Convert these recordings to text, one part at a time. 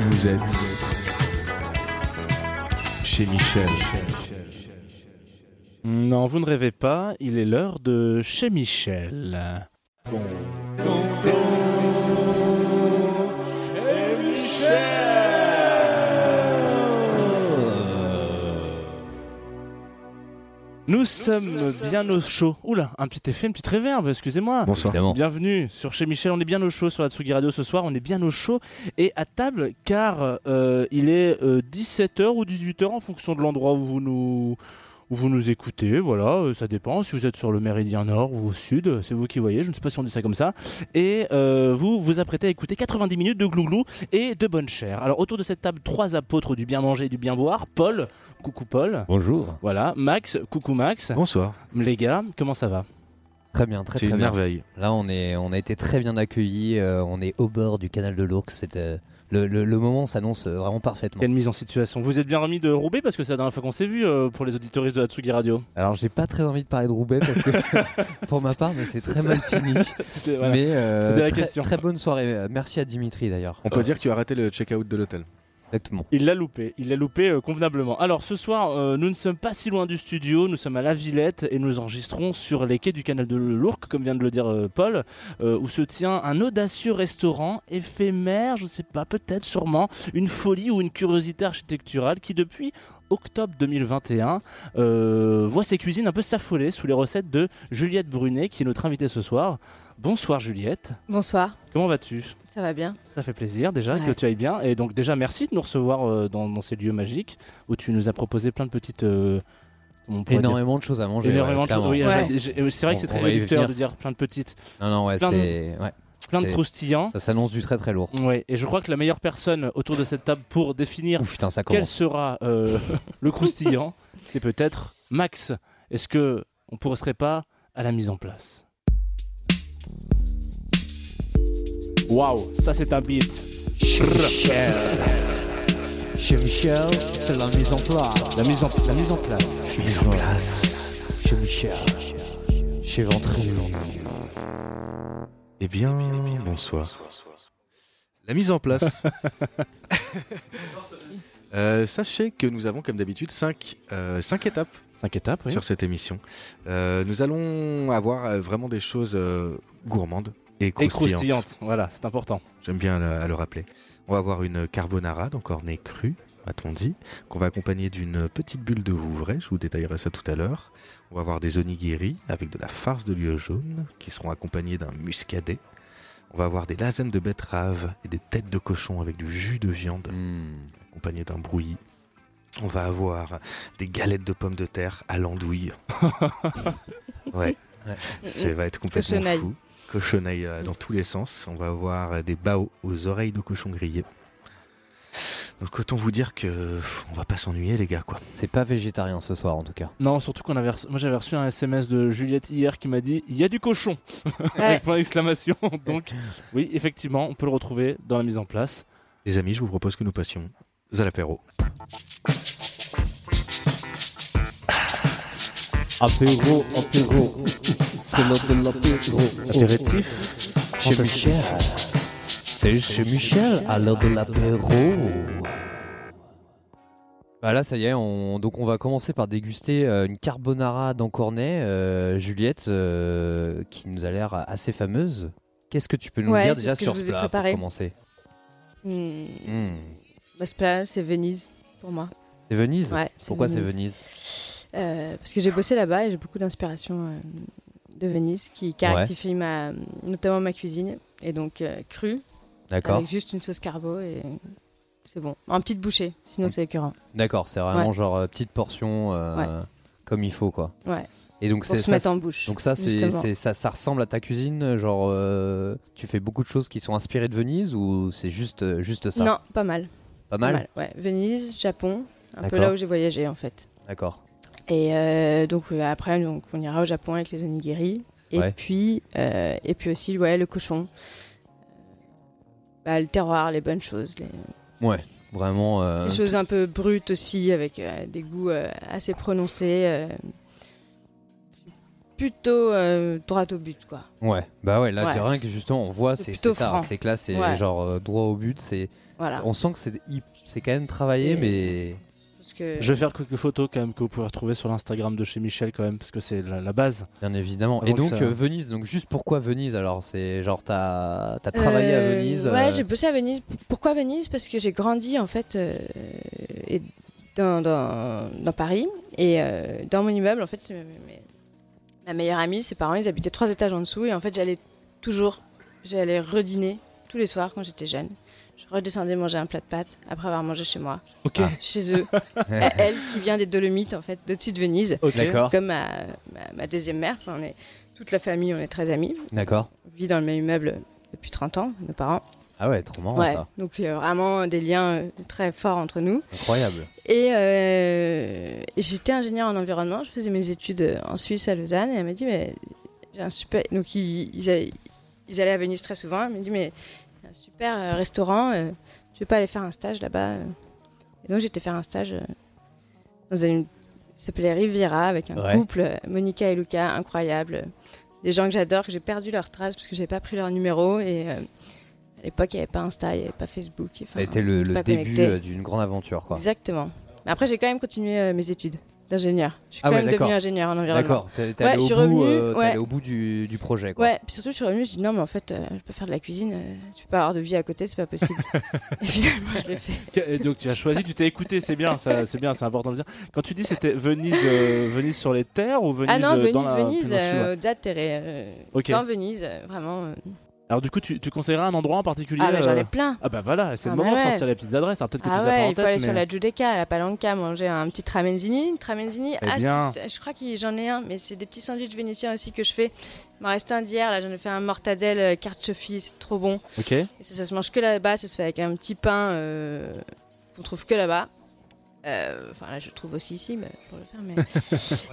Vous êtes chez Michel. Non, vous ne rêvez pas, il est l'heure de chez Michel. Nous sommes bien au chaud. Oula, un petit effet, une petite réverbe, excusez-moi. Bonsoir. Évidemment. Bienvenue sur chez Michel, on est bien au chaud sur la Tsugi Radio ce soir, on est bien au chaud et à table car euh, il est 17h ou 18h en fonction de l'endroit où vous nous où vous nous écoutez, voilà, euh, ça dépend. Si vous êtes sur le méridien nord ou au sud, euh, c'est vous qui voyez, je ne sais pas si on dit ça comme ça. Et euh, vous vous apprêtez à écouter 90 minutes de glouglou et de bonne chair. Alors autour de cette table, trois apôtres du bien manger et du bien boire. Paul, coucou Paul. Bonjour. Voilà, Max, coucou Max. Bonsoir. Les gars, comment ça va? Très bien, très C'est très une bien. merveille. Là, on est, on a été très bien accueillis. euh, on est au bord du canal de l'Ourcq. C'était le, le, le moment s'annonce euh, vraiment parfaitement. Quelle mise en situation. Vous êtes bien remis de Roubaix parce que c'est la dernière fois qu'on s'est vu euh, pour les auditoristes de la Tsugi Radio. Alors, j'ai pas très envie de parler de Roubaix parce que, pour ma part, c'est très mal fini. C'était voilà. Mais euh, C'était la très, question. très bonne soirée. Merci à Dimitri d'ailleurs. On peut dire que tu as raté le check-out de l'hôtel. Exactement. Il l'a loupé, il l'a loupé euh, convenablement. Alors ce soir, euh, nous ne sommes pas si loin du studio, nous sommes à La Villette et nous enregistrons sur les quais du canal de l'Ourcq, comme vient de le dire euh, Paul, euh, où se tient un audacieux restaurant éphémère, je sais pas, peut-être, sûrement, une folie ou une curiosité architecturale qui depuis octobre 2021 euh, voit ses cuisines un peu s'affoler sous les recettes de Juliette Brunet, qui est notre invitée ce soir. Bonsoir Juliette, Bonsoir, comment vas-tu? Ça va bien ça fait plaisir déjà Ouais. que tu ailles bien. Et donc déjà merci de nous recevoir euh, dans, dans ces lieux magiques où tu nous as proposé plein de petites... euh, pourrait dire Énormément de choses à manger. Énormément ouais, de choses. Oui, Ouais. c'est vrai que c'est très réducteur de dire plein de petites, Non, non, ouais, Plein de- c'est. Ouais. plein de croustillants. Ça s'annonce du très très lourd. Ouais, et je crois que la meilleure personne autour de cette table pour définir Ouf, putain, ça quel sera euh, le croustillant, c'est peut-être Max. Est-ce que on pourrait serait pas à la mise en place? Waouh, ça c'est un beat. Chez Michel. Chez Michel, c'est la mise en place. La mise en, la mise en place. Mise en place. Chez Michel. Chez Ventry. Eh bien, bonsoir. La mise en place. Euh, sachez que nous avons, comme d'habitude, 5 étapes Cinq étapes, oui. sur cette émission. Euh, nous allons avoir euh, vraiment des choses euh, gourmandes et croustillante, voilà, c'est important. J'aime bien le- à le rappeler. On va avoir une carbonara, donc ornée crue, a-t-on dit, qu'on va accompagner d'une petite bulle de Vouvray, je vous détaillerai ça tout à l'heure. On va avoir des onigiri avec de la farce de lieu jaune, qui seront accompagnés d'un muscadet. On va avoir des lasagnes de betterave et des têtes de cochon avec du jus de viande, accompagné d'un brouillis. On va avoir des galettes de pommes de terre à l'andouille. ouais, Ouais. ça va être complètement fou. Cochonaille euh, dans tous les sens. On va avoir euh, des bao aux oreilles de cochon grillé. Donc autant vous dire que on va pas s'ennuyer les gars quoi. C'est pas végétarien ce soir en tout cas. Non, surtout qu'on avait reçu- moi j'avais reçu un SMS de Juliette hier qui m'a dit il y a du cochon Ouais. avec point d'exclamation. Donc oui, effectivement, on peut le retrouver dans la mise en place. Les amis, je vous propose que nous passions à l'apéro. Apéro, apéro. C'est l'heure de l'apéro. Apéritif. Chez Michel. C'est chez Michel à l'heure de l'apéro. Bah là, ça y est, on... donc on va commencer par déguster euh, une carbonara d'Encornet, euh, Juliette, euh, qui nous a l'air assez fameuse. Qu'est-ce que tu peux nous Ouais, dire c'est déjà sur ce plat pour préparé. commencer. Bah, ce plat, c'est Venise pour moi. C'est Venise Ouais, Pourquoi c'est Venise Euh, Parce que j'ai bossé là-bas et j'ai beaucoup d'inspiration euh, de Venise qui caractérie ma, notamment ma cuisine. Et donc euh, cru, D'accord, avec juste une sauce carbo et c'est bon. En petite bouchée, sinon c'est écœurant. d'accord, c'est vraiment Ouais. genre euh, petite portion euh, comme il faut quoi. Ouais, Et donc c'est se ça, mettre en bouche. Donc ça, c'est, ça, ça ressemble à ta cuisine, genre euh, tu fais beaucoup de choses qui sont inspirées de Venise ou c'est juste, juste ça? Non, pas mal. Pas mal, Ouais, Venise, Japon, un peu là où j'ai voyagé en fait. D'accord. Et euh, donc euh, après, donc, on ira au Japon avec les onigiri. Et Ouais. puis, euh, et puis aussi, ouais, le cochon. Bah, le terroir, les bonnes choses, les, Ouais, vraiment. euh, les choses un peu brutes aussi, avec des goûts assez prononcés. plutôt droit au but, quoi. Ouais, bah ouais, là, Ouais. rien que justement, on voit, C'est ça, c'est que là, c'est Ouais. genre droit au but, c'est. Voilà. On sent que c'est c'est quand même travaillé, Et- mais. Que... Je vais faire quelques photos quand même que vous pouvez retrouver sur l'Instagram de chez Michel quand même parce que c'est la, la base. Bien évidemment. Et donc ça- euh, Venise, donc juste pourquoi Venise alors? C'est genre t'as as travaillé à Euh, Venise Ouais, euh, j'ai bossé à Venise. Pourquoi Venise? Parce que j'ai grandi en fait euh, et dans, dans, dans Paris et euh, dans mon immeuble en fait, euh, mes- ma meilleure amie, ses parents, ils habitaient trois étages en dessous et en fait j'allais toujours, j'allais redîner tous les soirs quand j'étais jeune. Je redescendais manger un plat de pâtes après avoir mangé chez moi, Ok. Ah. chez eux. Elle qui vient des Dolomites en fait, d'au-dessus de Venise. D'accord, comme ma, ma, ma deuxième mère. Enfin, on est toute la famille, on est très amis. d'accord. On vit dans le même immeuble depuis 30 ans, nos parents. Ah ouais, trop marrant Ouais, ça. donc a vraiment des liens euh, très forts entre nous. Incroyable. Et, euh, j'étais ingénieure en environnement, je faisais mes études euh, en Suisse à Lausanne et elle m'a dit mais j'ai un super donc ils, ils allaient, ils allaient à Venise très souvent, elle m'a dit mais un super euh, restaurant, euh, tu veux pas aller faire un stage là-bas euh Et donc j'étais faire un stage euh, dans une s'appelait Riviera avec un Ouais. couple euh, Monica et Luca incroyable, euh, des gens que j'adore que j'ai perdu leur trace parce que j'avais pas pris leur numéro et euh, à l'époque il n'y avait pas Insta, il n'y avait pas Facebook. Ça a été le, début euh, d'une grande aventure quoi. Exactement. Mais après, j'ai quand même continué euh, mes études d'ingénieur. Je suis Ah quand ouais, même devenue ingénieur en environnement. D'accord, t'es Ouais, allé, euh, t'es ouais. allé au bout du, du projet quoi. Ouais, puis surtout, je suis revenue, je dis non, mais en fait, euh, je peux faire de la cuisine, euh, tu peux pas avoir de vie à côté, c'est pas possible. et finalement, je l'ai fait. Et donc tu as choisi, tu t'es écouté, c'est bien, c'est bien, c'est important de dire. Quand tu dis c'était Venise, euh, Venise sur les terres ou Venise ah non, euh, dans Venise, la Venise, euh, Ok. dans Venise, euh, vraiment. Euh. Alors du coup, tu, tu conseillerais un endroit en particulier Ah, mais j'en euh, ai plein. Ah bah voilà, c'est Ah le bah moment de ouais. sortir les petites adresses. Alors peut-être que Ah tu les as pas ouais, en il faut tête, aller mais... sur la Giudecca, à la Palanca, manger un petit tramenzini. Tramenzini, Eh ah, je crois que j'en ai un, mais c'est des petits sandwichs vénitiens aussi que je fais. Il m'en reste un d'hier, là j'en ai fait un mortadelle, euh, carchoffi, c'est trop bon. Ok. Et ça, ça se mange que là-bas, ça se fait avec un petit pain euh, qu'on trouve que là-bas. Euh, Enfin là, je le trouve aussi ici, mais pour le faire. Mais...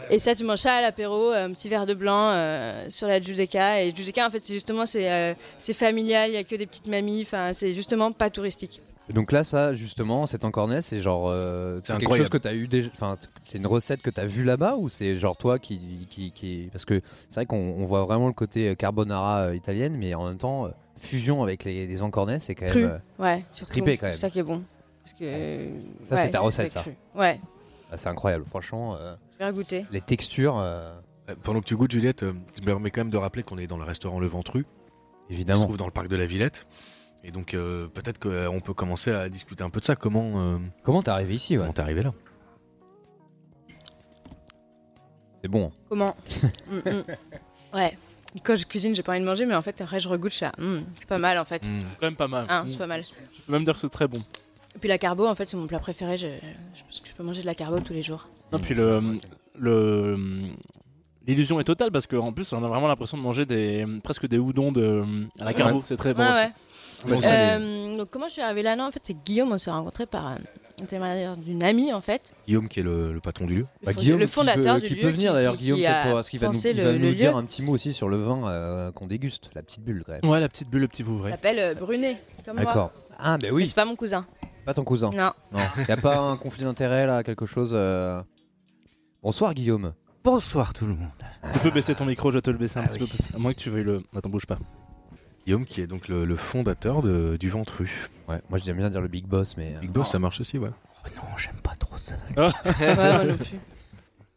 et ça, tu manges ça à l'apéro, un petit verre de blanc euh, sur la Giudecca. Et Giudecca, en fait, c'est justement c'est euh, familial, il y a que des petites mamies. Enfin, c'est justement pas touristique. Donc là, ça, justement, cet encornet, c'est genre. euh, C'est quelque incroyable. chose que tu as eu déjà. Enfin, c'est une recette que tu as vue là-bas ou c'est genre toi qui. qui, qui... Parce que c'est vrai qu'on on voit vraiment le côté euh, carbonara euh, italienne, mais en même temps, euh, fusion avec les, les encornets, c'est quand Cru. même. euh, Ouais, surtout. Trippé, quand même. C'est ça qui est bon. Parce que, Ça, c'est ta recette, ça. cru. Ouais, ah, c'est incroyable, franchement. euh, je vais goûter. les textures, euh, Euh, Pendant que tu goûtes, Juliette, euh, je me permets quand même de rappeler qu'on est dans le restaurant Le Ventru, qui se évidemment. trouve dans le parc de la Villette. Et donc, euh, peut-être qu'on peut commencer à discuter un peu de ça. Comment euh, Comment t'es arrivé ici ouais? comment t'es arrivé là? C'est bon. Comment? Mm, mm. Ouais. Quand je cuisine, j'ai pas envie de manger, mais en fait, après, je regoute, je suis là, Mm, c'est pas mal en fait. Hmm. Quand même pas mal. Hein, c'est pas mal. Je peux même dire que c'est très bon. Et puis la carbo, en fait, c'est mon plat préféré. Je, je pense que je peux manger de la carbo tous les jours. Puis le, le l'illusion est totale parce qu'en plus on a vraiment l'impression de manger des presque des houdons de à la carbo. C'est très bon. Ouais, ouais. Bon, Euh, donc, comment je suis arrivée là? Non, en fait, c'est Guillaume, on s'est rencontrés par euh, d'une amie, en fait. Guillaume, qui est le, le patron du lieu. Le Bah, Guillaume le qui fondateur peut, du qui lieu. peut venir qui- d'ailleurs, qui- Guillaume, qui peut-être parce qu'il va nous, il le- va le nous dire lieu. un petit mot aussi sur le vin euh, qu'on déguste, la petite bulle quand même. Ouais, la petite bulle, le petit Vouvray. s'appelle euh, Brunet, comme. D'accord. Ah, ben Mais oui, c'est pas mon cousin. Pas ton cousin. Non. Non, y a pas un conflit d'intérêt là, quelque chose. euh Bonsoir Guillaume. Bonsoir tout le monde. Tu peux baisser ton micro, je vais te le baisser un Ah petit oui. peu. parce- À moins que tu veuilles le. Attends, bouge pas. Guillaume, qui est donc le, le fondateur de- du Ventru. Ouais, moi j'aime bien dire le Big Boss, mais. euh, Big Boss, ça marche aussi, ouais. Oh non, j'aime pas trop ça. Ouais, moi non plus.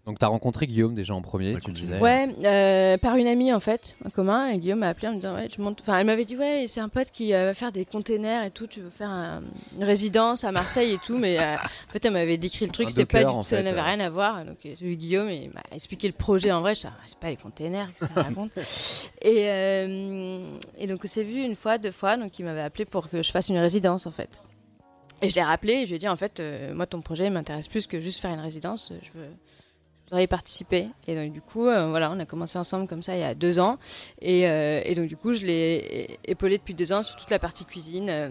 Donc t'as rencontré Guillaume déjà en premier, Ouais, tu disais. Ouais, euh, par une amie en fait, en commun. Et Guillaume m'a appelé en me disant ouais, je monte. Enfin, elle m'avait dit ouais, c'est un pote qui euh, va faire des containers et tout. Tu veux faire un- une résidence à Marseille et tout, mais euh, en fait, elle m'avait décrit le truc. C'était pas du tout, ça n'avait rien à voir. Donc j'ai eu Guillaume et il m'a expliqué le projet en vrai. Je dis, Ah, c'est pas des containers, que ça raconte. et euh, et donc on s'est vu une fois, deux fois. Donc il m'avait appelé pour que je fasse une résidence en fait. Et je l'ai rappelé et je lui ai dit en fait, euh, moi ton projet m'intéresse plus que juste faire une résidence. Je veux, y participer. Et donc du coup, euh, voilà, on a commencé ensemble comme ça il y a deux ans. Et, euh, et donc du coup, je l'ai épaulé depuis deux ans sur toute la partie cuisine. euh.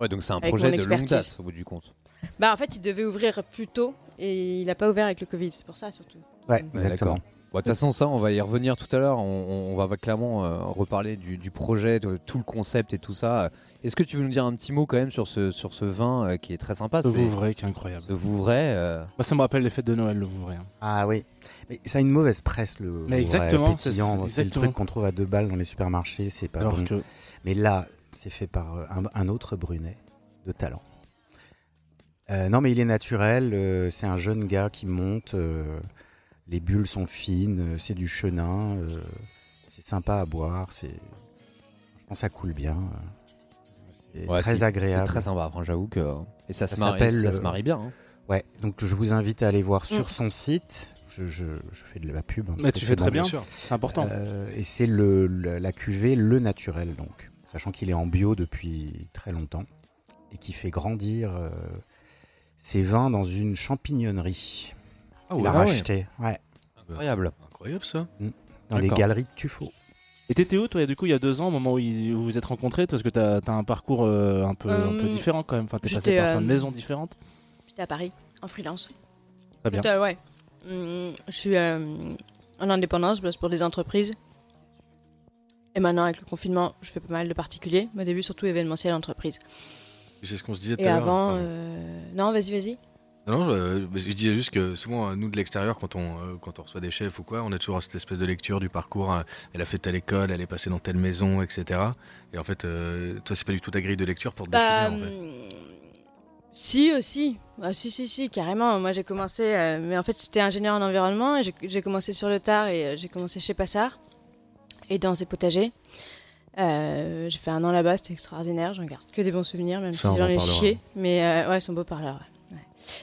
Ouais, donc c'est un projet de longue date au bout du compte. Bah en fait, il devait ouvrir plus tôt et il n'a pas ouvert avec le Covid. C'est pour ça surtout. Ouais, Ouais, Bon, De toute façon, ça, on va y revenir tout à l'heure. On, on va clairement euh, reparler du, du projet, de tout le concept et tout ça. Est-ce que tu veux nous dire un petit mot quand même sur ce, sur ce vin euh, qui est très sympa? C'est- Vouvray qui est incroyable. Ce Vouvray. euh, Moi, ça me rappelle les fêtes de Noël, le Vouvray. hein. Ah oui. Mais ça a une mauvaise presse, le. Mais le exactement, c'est- pétillant. c'est C'est le exactement. truc qu'on trouve à deux balles dans les supermarchés. C'est pas Alors bon. que Mais là, c'est fait par euh, un, un autre Brunet de talent. Euh, non, mais il est naturel. euh, c'est un jeune gars qui monte. euh, les bulles sont fines. euh, c'est du chenin. euh, c'est sympa à boire. C'est. Je pense que ça coule bien. euh, C'est ouais, très c'est- agréable. C'est très sympa. Enfin, j'avoue que. Et ça, Ça se marie, s'appelle, ça se marie bien. hein. Ouais, donc je vous invite à aller voir sur Mm. son site. Je, je- je fais de la pub. hein, Mais tu fais très bien, c'est important. Euh, et c'est le, le- la cuvée Le Naturel, donc. Sachant qu'il est en bio depuis très longtemps et qui fait grandir euh, ses vins dans une champignonnerie. Ah Il ouais, a ah ouais. racheté, ouais, Incroyable. incroyable ça. dans les galeries de Tuffeau. Et t'étais où, toi, du coup, il y a deux ans, au moment où, il- où vous vous êtes rencontrés Parce que t'as as un parcours euh, un, peu, un peu Euh, différent quand même. Enfin, t'es passé par plein de euh, maisons différentes. J'étais à Paris, en freelance. Très bien. Euh, ouais. Hum, je suis euh, en indépendance, je bosse pour des entreprises. Et maintenant, avec le confinement, je fais pas mal de particuliers. Mais au début, surtout événementiel entreprise. C'est ce qu'on se disait tout Et à l'heure. avant, Pardon. euh, non, vas-y, vas-y. Non, je, euh, je disais juste que souvent, euh, nous de l'extérieur, quand on, euh, quand on reçoit des chefs ou quoi, on a toujours cette espèce de lecture du parcours. elle a fait telle école, elle est passée dans telle maison, etc. Et en fait, euh, toi, c'est pas du tout ta grille de lecture pour te Bah, définir. En fait. hum, si aussi, Ah, si si si carrément. Moi j'ai commencé, euh, mais en fait j'étais ingénieur en environnement et j'ai- commencé sur le tard et j'ai commencé chez Passard et dans ses potagers. Euh, j'ai fait un an là-bas, c'était extraordinaire. J'en garde que des bons souvenirs, même Ça, si j'en en ai chié. Mais euh, ouais, ils sont beaux parleurs. ouais.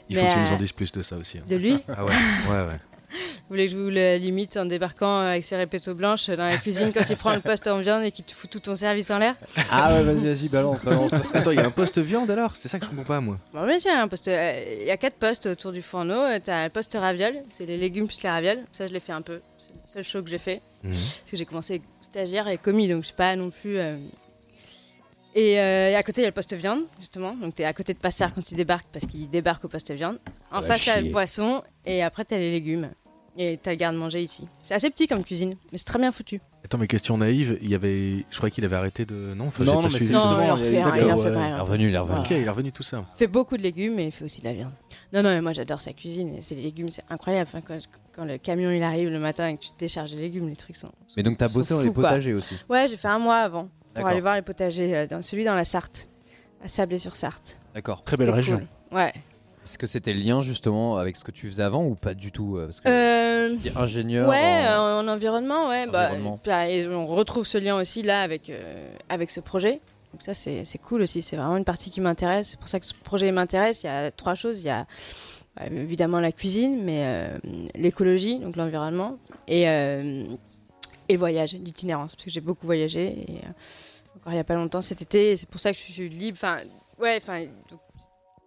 Il faut mais, que tu nous en euh, dises plus de ça aussi. hein. De lui, Ah ouais, ouais, ouais. vous voulez que je vous le limite en débarquant avec ses répétos blanches dans la cuisine quand il prend le poste en viande et qu'il te fout tout ton service en l'air? Ah ouais, vas-y, vas-y, balance, balance. Attends, il y a un poste viande alors? C'est ça que je comprends pas, moi. Bon, un poste, euh, il y a quatre postes autour du fourneau. Euh, T'as le poste raviole, c'est les légumes plus les ravioles. Ça, je l'ai fait un peu. C'est le seul show que j'ai fait. Parce que j'ai commencé stagiaire et commis, donc je suis pas non plus. euh, Et, euh, et à côté, il y a le poste viande, justement. Donc, tu es à côté de Passard quand il débarque, parce qu'il débarque au poste viande. En face, tu as le poisson, et après, tu as les légumes. Et tu as le garde-manger ici. C'est assez petit comme cuisine, mais c'est très bien foutu. Attends, mais question naïve, il y avait... je crois qu'il avait arrêté de. Non, enfin, Non, non, pas mais c'est Non, il a- fait, un, il ouais. quand même. Il est revenu, il est revenu. Ok, il est revenu tout ça. Il fait beaucoup de légumes, mais il fait aussi de la viande. Non, non, mais moi j'adore sa cuisine. Et c'est les légumes, c'est incroyable. Enfin, quand, quand le camion il arrive le matin et que tu décharges les légumes, les trucs sont. Mais donc t'as sont bossé dans les potagers aussi. Ouais, j'ai fait un mois avant pour aller voir les potagers, euh, dans, celui dans la Sarthe, à Sablé-sur-Sarthe. D'accord. Très belle région. cool. Ouais. Est-ce que c'était le lien justement avec ce que tu faisais avant ou pas du tout euh, Parce que Euh, ingénieur. ouais, en- en, en environnement, ouais. bah, Environnement. bah, et on retrouve ce lien aussi là avec, euh, avec ce projet. Donc ça, c'est c'est cool aussi. C'est vraiment une partie qui m'intéresse. C'est pour ça que ce projet m'intéresse. Il y a trois choses. Il y a évidemment la cuisine, mais euh, l'écologie, donc l'environnement, et, euh, et le voyage, l'itinérance, parce que j'ai beaucoup voyagé. Et, euh, encore il y a pas longtemps cet été. C'est pour ça que je suis libre. Enfin, ouais, enfin,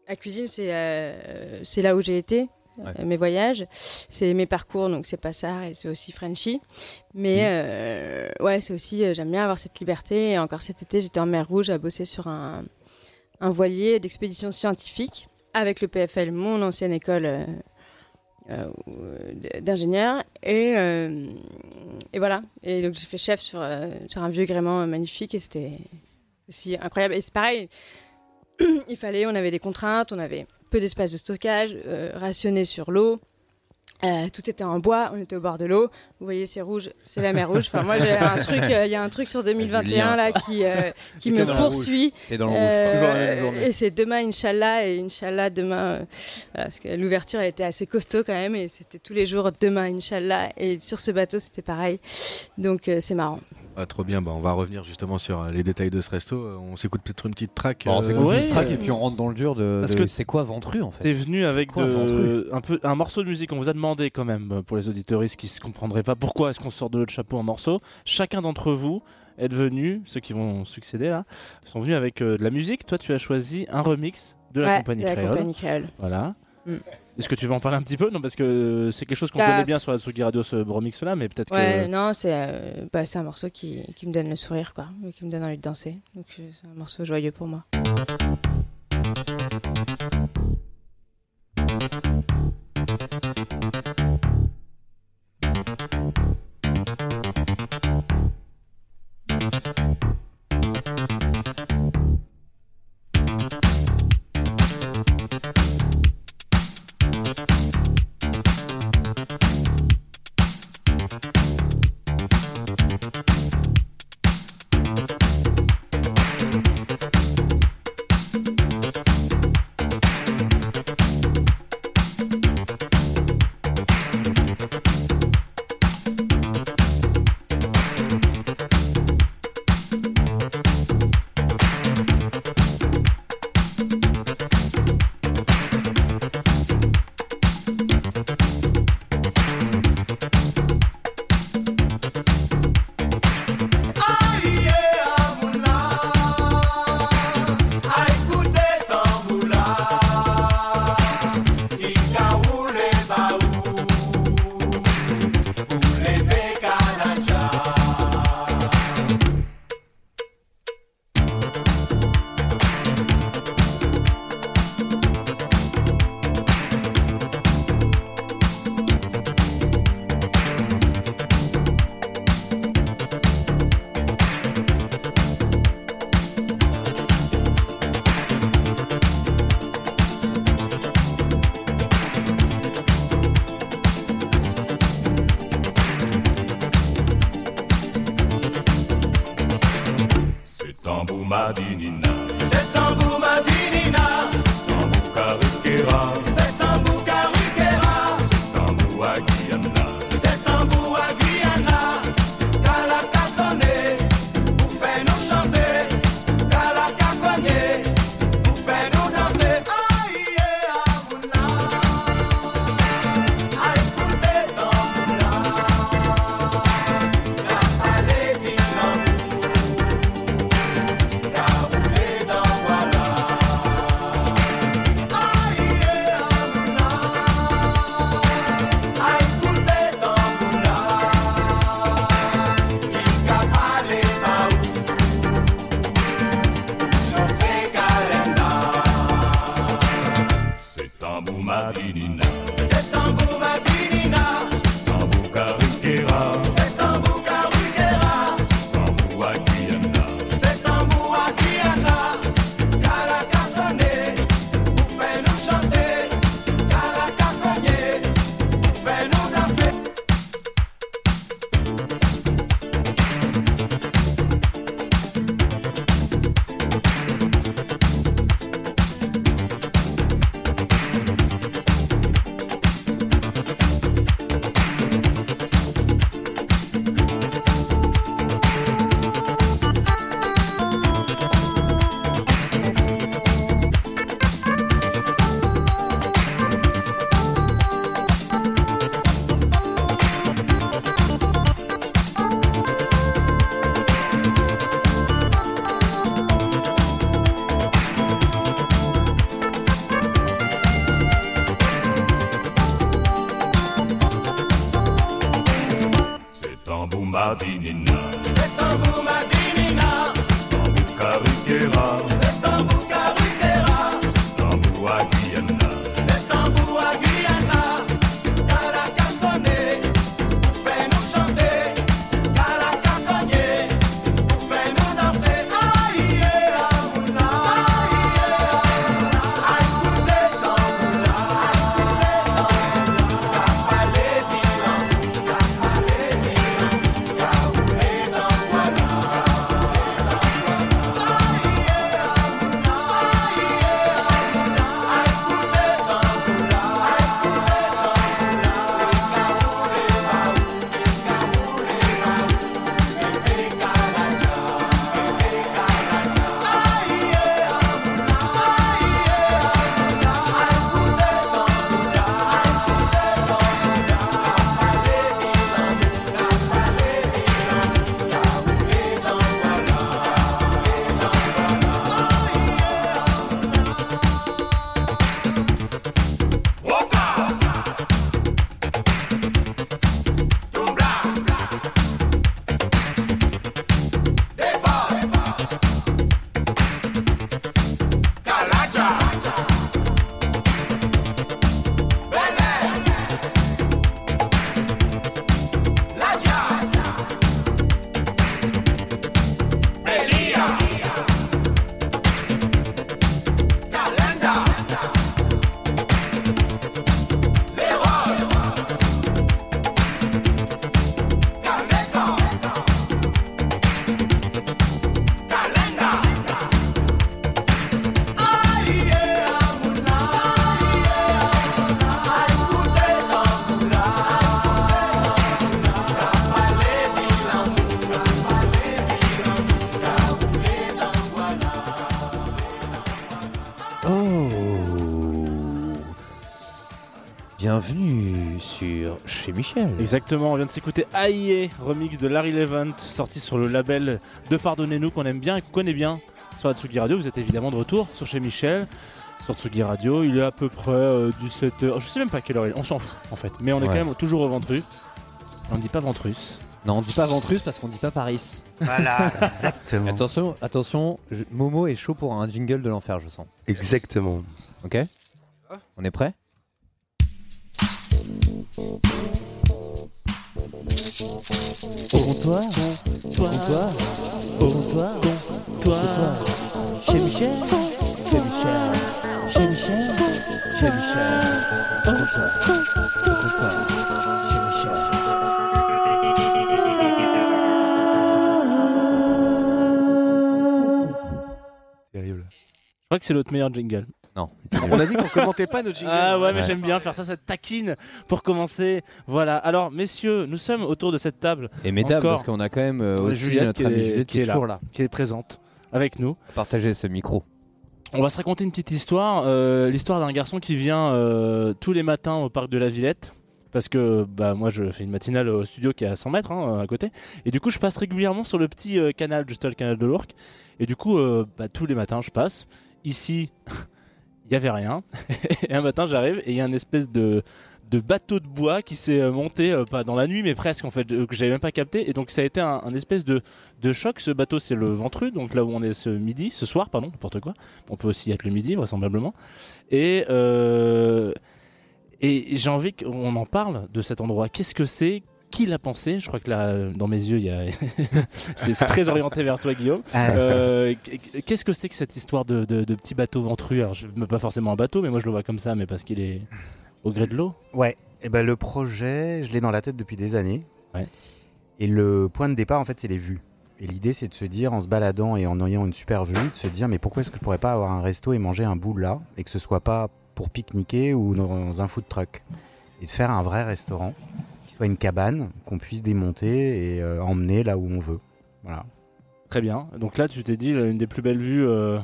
la cuisine, c'est euh, c'est là où j'ai été. Ouais. euh, mes voyages, c'est mes parcours, donc c'est pas ça, et c'est aussi Frenchy. Mais euh, ouais, c'est aussi, euh, j'aime bien avoir cette liberté. Et encore cet été, j'étais en mer Rouge à bosser sur un, un voilier d'expédition scientifique avec le PFL, mon ancienne école d'ingénieur. Et, euh, et voilà. Et donc j'ai fait chef sur, euh, sur un vieux gréement euh, magnifique et c'était aussi incroyable. Et c'est pareil, il fallait, on avait des contraintes, on avait peu d'espace de stockage, euh, rationné sur l'eau. Euh, tout était en bois, on était au bord de l'eau. Vous voyez, c'est rouge, c'est la mer rouge. Enfin, moi, j'ai un truc, euh, il y a un truc sur 2021 là qui, euh, qui me poursuit. Dans le rouge. Euh, et c'est demain, Inch'Allah, et Inch'Allah, demain. euh, voilà, parce que l'ouverture elle était assez costaud quand même, et c'était tous les jours demain, Inch'Allah. Et sur ce bateau, c'était pareil. Donc, euh, c'est marrant. Ah, trop bien, bah, on va revenir justement sur euh, les détails de ce resto. Euh, On s'écoute peut-être une petite track. Bon, euh, c'est cool, ouais. tu track et puis on rentre dans le dur de. Parce de- que C'est quoi Ventru en fait T'es venu avec quoi, de- un, peu, un morceau de musique. On vous a demandé quand même, euh, pour les auditeuristes qui ne comprendraient pas pourquoi est-ce qu'on sort de notre chapeau un morceau. Chacun d'entre vous est venu, ceux qui vont succéder là, sont venus avec euh, de la musique. Toi, tu as choisi un remix de la Ouais, compagnie de la créole. compagnie créole. Voilà. Mm. Est-ce que tu veux en parler un petit peu? Non, parce que euh, c'est quelque chose qu'on Bah, connaît bien sur la Tsugi Radio, ce remix là, mais peut-être Ouais, que. non, c'est euh, bah, c'est un morceau qui, qui me donne le sourire, quoi, qui me donne envie de danser. Donc, euh, c'est un morceau joyeux pour moi. Sur chez Michel. Exactement, on vient de s'écouter AIE, remix de Larry Levant, sorti sur le label de Pardonnez-nous qu'on aime bien et qu'on connaît bien sur la Tsugi Radio. Vous êtes évidemment de retour sur chez Michel. Sur Tsugi Radio, il est à peu près euh, 17h. Je sais même pas quelle heure il est, on s'en fout en fait. Mais on est Ouais. quand même toujours au Ventru. On ne dit pas Ventrus. Non, on dit pas Ventrus parce qu'on dit pas Paris. Voilà, exactement. Attention, attention, je- Momo est chaud pour un jingle de l'enfer, je sens. Exactement. Ok? On est prêt? Au comptoir. Au comptoir. Au comptoir. Toi, Chez Michel. Chez Michel. Chez Michel. Chez Michel. Au comptoir. Au comptoir. Chez Michel. Terrible. je crois que c'est notre meilleur jingle. On a dit qu'on commentait pas nos jingles. Ah ouais, mais Ouais. j'aime bien faire ça, ça taquine pour commencer. Voilà. Alors, messieurs, nous sommes autour de cette table Et mesdames, Encore. parce qu'on a quand même euh, aussi Juliette notre qui amie est- Juliette qui, est, là. toujours là. qui est présente avec nous. Partagez ce micro. On va se raconter une petite histoire, euh, l'histoire d'un garçon qui vient euh, tous les matins au parc de la Villette. Parce que bah, moi je fais une matinale au studio qui est à 100 mètres hein, à côté. Et du coup je passe régulièrement sur le petit euh, canal, juste le canal de l'Ourcq. Et du coup euh, bah, tous les matins je passe. Ici il n'y avait rien. et un matin j'arrive et il y a une espèce de, de bateau de bois qui s'est euh, monté, euh, pas dans la nuit mais presque en fait, euh, que j'avais même pas capté. Et donc ça a été un, un espèce de, de choc. Ce bateau c'est le Ventru, donc là où on est ce midi, ce soir pardon, n'importe quoi. On peut aussi être le midi, vraisemblablement. Et, et j'ai envie qu'on en parle de cet endroit. Qu'est-ce que c'est Qui l'a pensé Je crois que là, dans mes yeux, a... c'est très orienté vers toi, Guillaume. Ah, Euh, Qu'est-ce que c'est que cette histoire de, de, de petit bateau ventru? Alors, je, pas forcément un bateau, mais moi je le vois comme ça, mais parce qu'il est au gré de l'eau. Ouais, et ben le projet, je l'ai dans la tête depuis des années. Ouais. Et le point de départ, en fait, c'est les vues. Et l'idée, c'est de se dire, en se baladant et en ayant une super vue, de se dire, mais pourquoi est-ce que je pourrais pas avoir un resto et manger un bout là, et que ce soit pas pour pique-niquer ou dans un food truck, et de faire un vrai restaurant, soit une cabane qu'on puisse démonter et euh, emmener là où on veut. Voilà. Très bien. Donc là, tu t'es dit, là, une des plus belles vues. euh,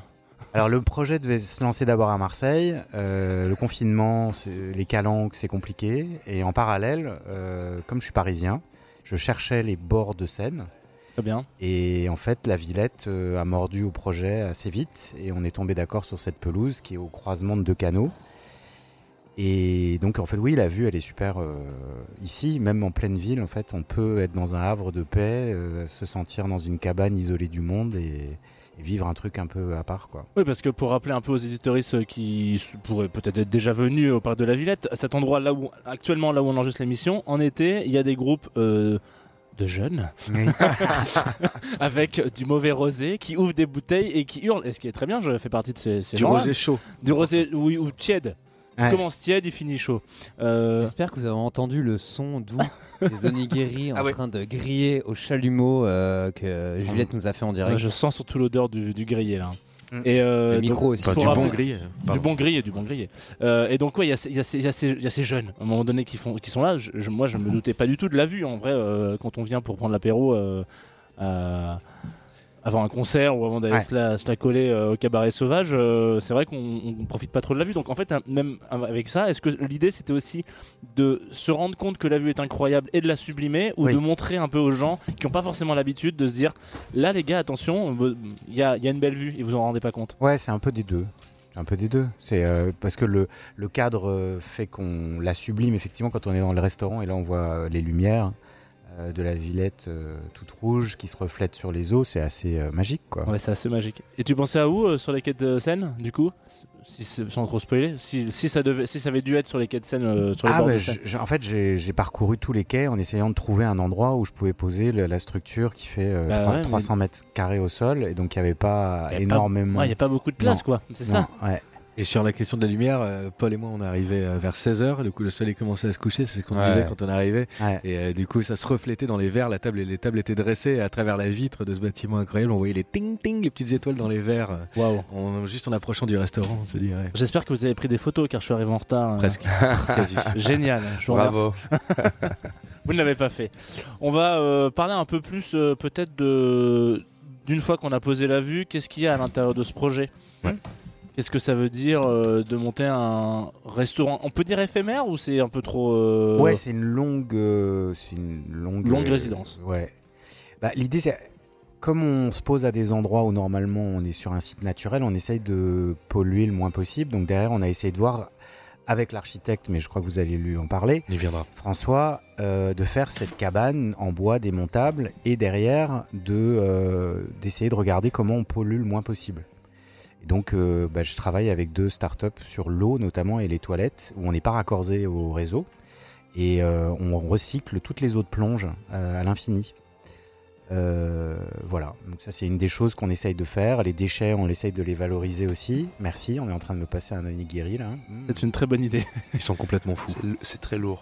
Alors le projet devait se lancer d'abord à Marseille. Euh, le confinement, c'est- les calanques, c'est compliqué. Et en parallèle, euh, comme je suis parisien, je cherchais les bords de Seine. Très bien. Et en fait, la Villette euh, a mordu au projet assez vite. Et on est tombé d'accord sur cette pelouse qui est au croisement de deux canaux. Et donc en fait, oui, la vue, elle est super euh, ici, même en pleine ville. En fait, on peut être dans un havre de paix, euh, se sentir dans une cabane isolée du monde et, et vivre un truc un peu à part, quoi. Oui, parce que pour rappeler un peu aux éditoristes qui s- pourraient peut-être être déjà venus au parc de la Villette, à cet endroit là où actuellement là où on enregistre l'émission, en été, il y a des groupes euh, de jeunes avec du mauvais rosé qui ouvrent des bouteilles et qui hurlent. Et ce qui est très bien, je fais partie de ces, ces Du rosé chaud. Du rosé, oui, ou tiède. Ouais. Il commence tiède, il finit chaud. Euh, J'espère que vous avez entendu le son doux des onigiri en Ah ouais. train de griller au chalumeau euh, que Juliette nous a fait en direct. je sens surtout l'odeur du, du grillé là. Mm. Et euh, Le micro donc, aussi. Enfin, du bon grillé. Du bon grillé, du bon grillé. Euh, et donc ouais, il y, a ces- il y, a ces- il y a ces- il y a ces jeunes, à un moment donné, qui, font, qui sont là. Je- je- moi, je me doutais pas du tout de la vue, en vrai, euh, quand on vient pour prendre l'apéro euh, à- avant un concert ou avant d'aller Ouais. se, la, se la coller euh, au cabaret sauvage. euh, c'est vrai qu'on on profite pas trop de la vue. Donc en fait, un- même avec ça, est-ce que l'idée c'était aussi de se rendre compte que la vue est incroyable et de la sublimer, ou Oui. de montrer un peu aux gens qui n'ont pas forcément l'habitude de se dire, là les gars, attention, il y a, il y a une belle vue et vous en rendez pas compte. Ouais, c'est un peu des deux. C'est Un peu des deux. C'est euh, parce que le, le cadre euh, fait qu'on la sublime effectivement quand on est dans le restaurant et là on voit les lumières de la Villette euh, toute rouge qui se reflètent sur les eaux. C'est assez euh, magique quoi. Ouais, c'est assez magique. Et tu pensais à où euh, sur les quais de Seine, du coup? Si, Sans trop spoiler, si, si, ça devait, si ça avait dû être sur les quais de Seine, euh, sur les Ah bords ouais, de Seine. je- en fait j'ai parcouru tous les quais en essayant de trouver un endroit où je pouvais poser le- la structure qui fait euh, Bah trois- ouais, mais- 300 mètres carrés au sol et donc il n'y avait pas Y avait pas- énormément. Ouais, il n'y a pas beaucoup de place, Non. quoi. C'est ça ouais. Et sur la question de la lumière, euh, Paul et moi, on est arrivés euh, vers 16h. Du coup, le soleil commençait à se coucher. C'est ce qu'on Ouais. disait quand on arrivait. Ouais. Et euh, du coup, ça se reflétait dans les verres. La table, les tables étaient dressées à travers la vitre de ce bâtiment incroyable. On voyait les ting ting, les petites étoiles dans les verres. Waouh. en- juste en approchant du restaurant, on se dit ouais, J'espère que vous avez pris des photos car je suis arrivé en retard. presque, quasi. Génial. Je vous ne l'avez pas fait. On va euh, parler un peu plus euh, peut-être de d'une fois qu'on a posé la vue, qu'est-ce qu'il y a à l'intérieur de ce projet? Ouais. Qu'est-ce que ça veut dire euh, de monter un restaurant? On peut dire éphémère ou c'est un peu trop. euh, Ouais, c'est une longue, euh, c'est une longue, Longue euh, résidence. Ouais. Bah, l'idée, c'est comme on se pose à des endroits où normalement on est sur un site naturel, on essaye de polluer le moins possible. Donc derrière, on a essayé de voir avec l'architecte, mais je crois que vous allez lui en parler, Il viendra. François, euh, de faire cette cabane en bois démontable et derrière de euh, d'essayer de regarder comment on pollue le moins possible. Et donc, euh, bah, je travaille avec deux startups sur l'eau notamment et les toilettes où on n'est pas raccordé au réseau et euh, on recycle toutes les eaux de plonge euh, à l'infini. Euh, voilà, donc ça c'est une des choses qu'on essaye de faire. Les déchets, on essaye de les valoriser aussi. Merci, on est en train de me passer un onigiri là. Mmh. C'est une très bonne idée. Ils sont complètement fous. C'est- très lourd.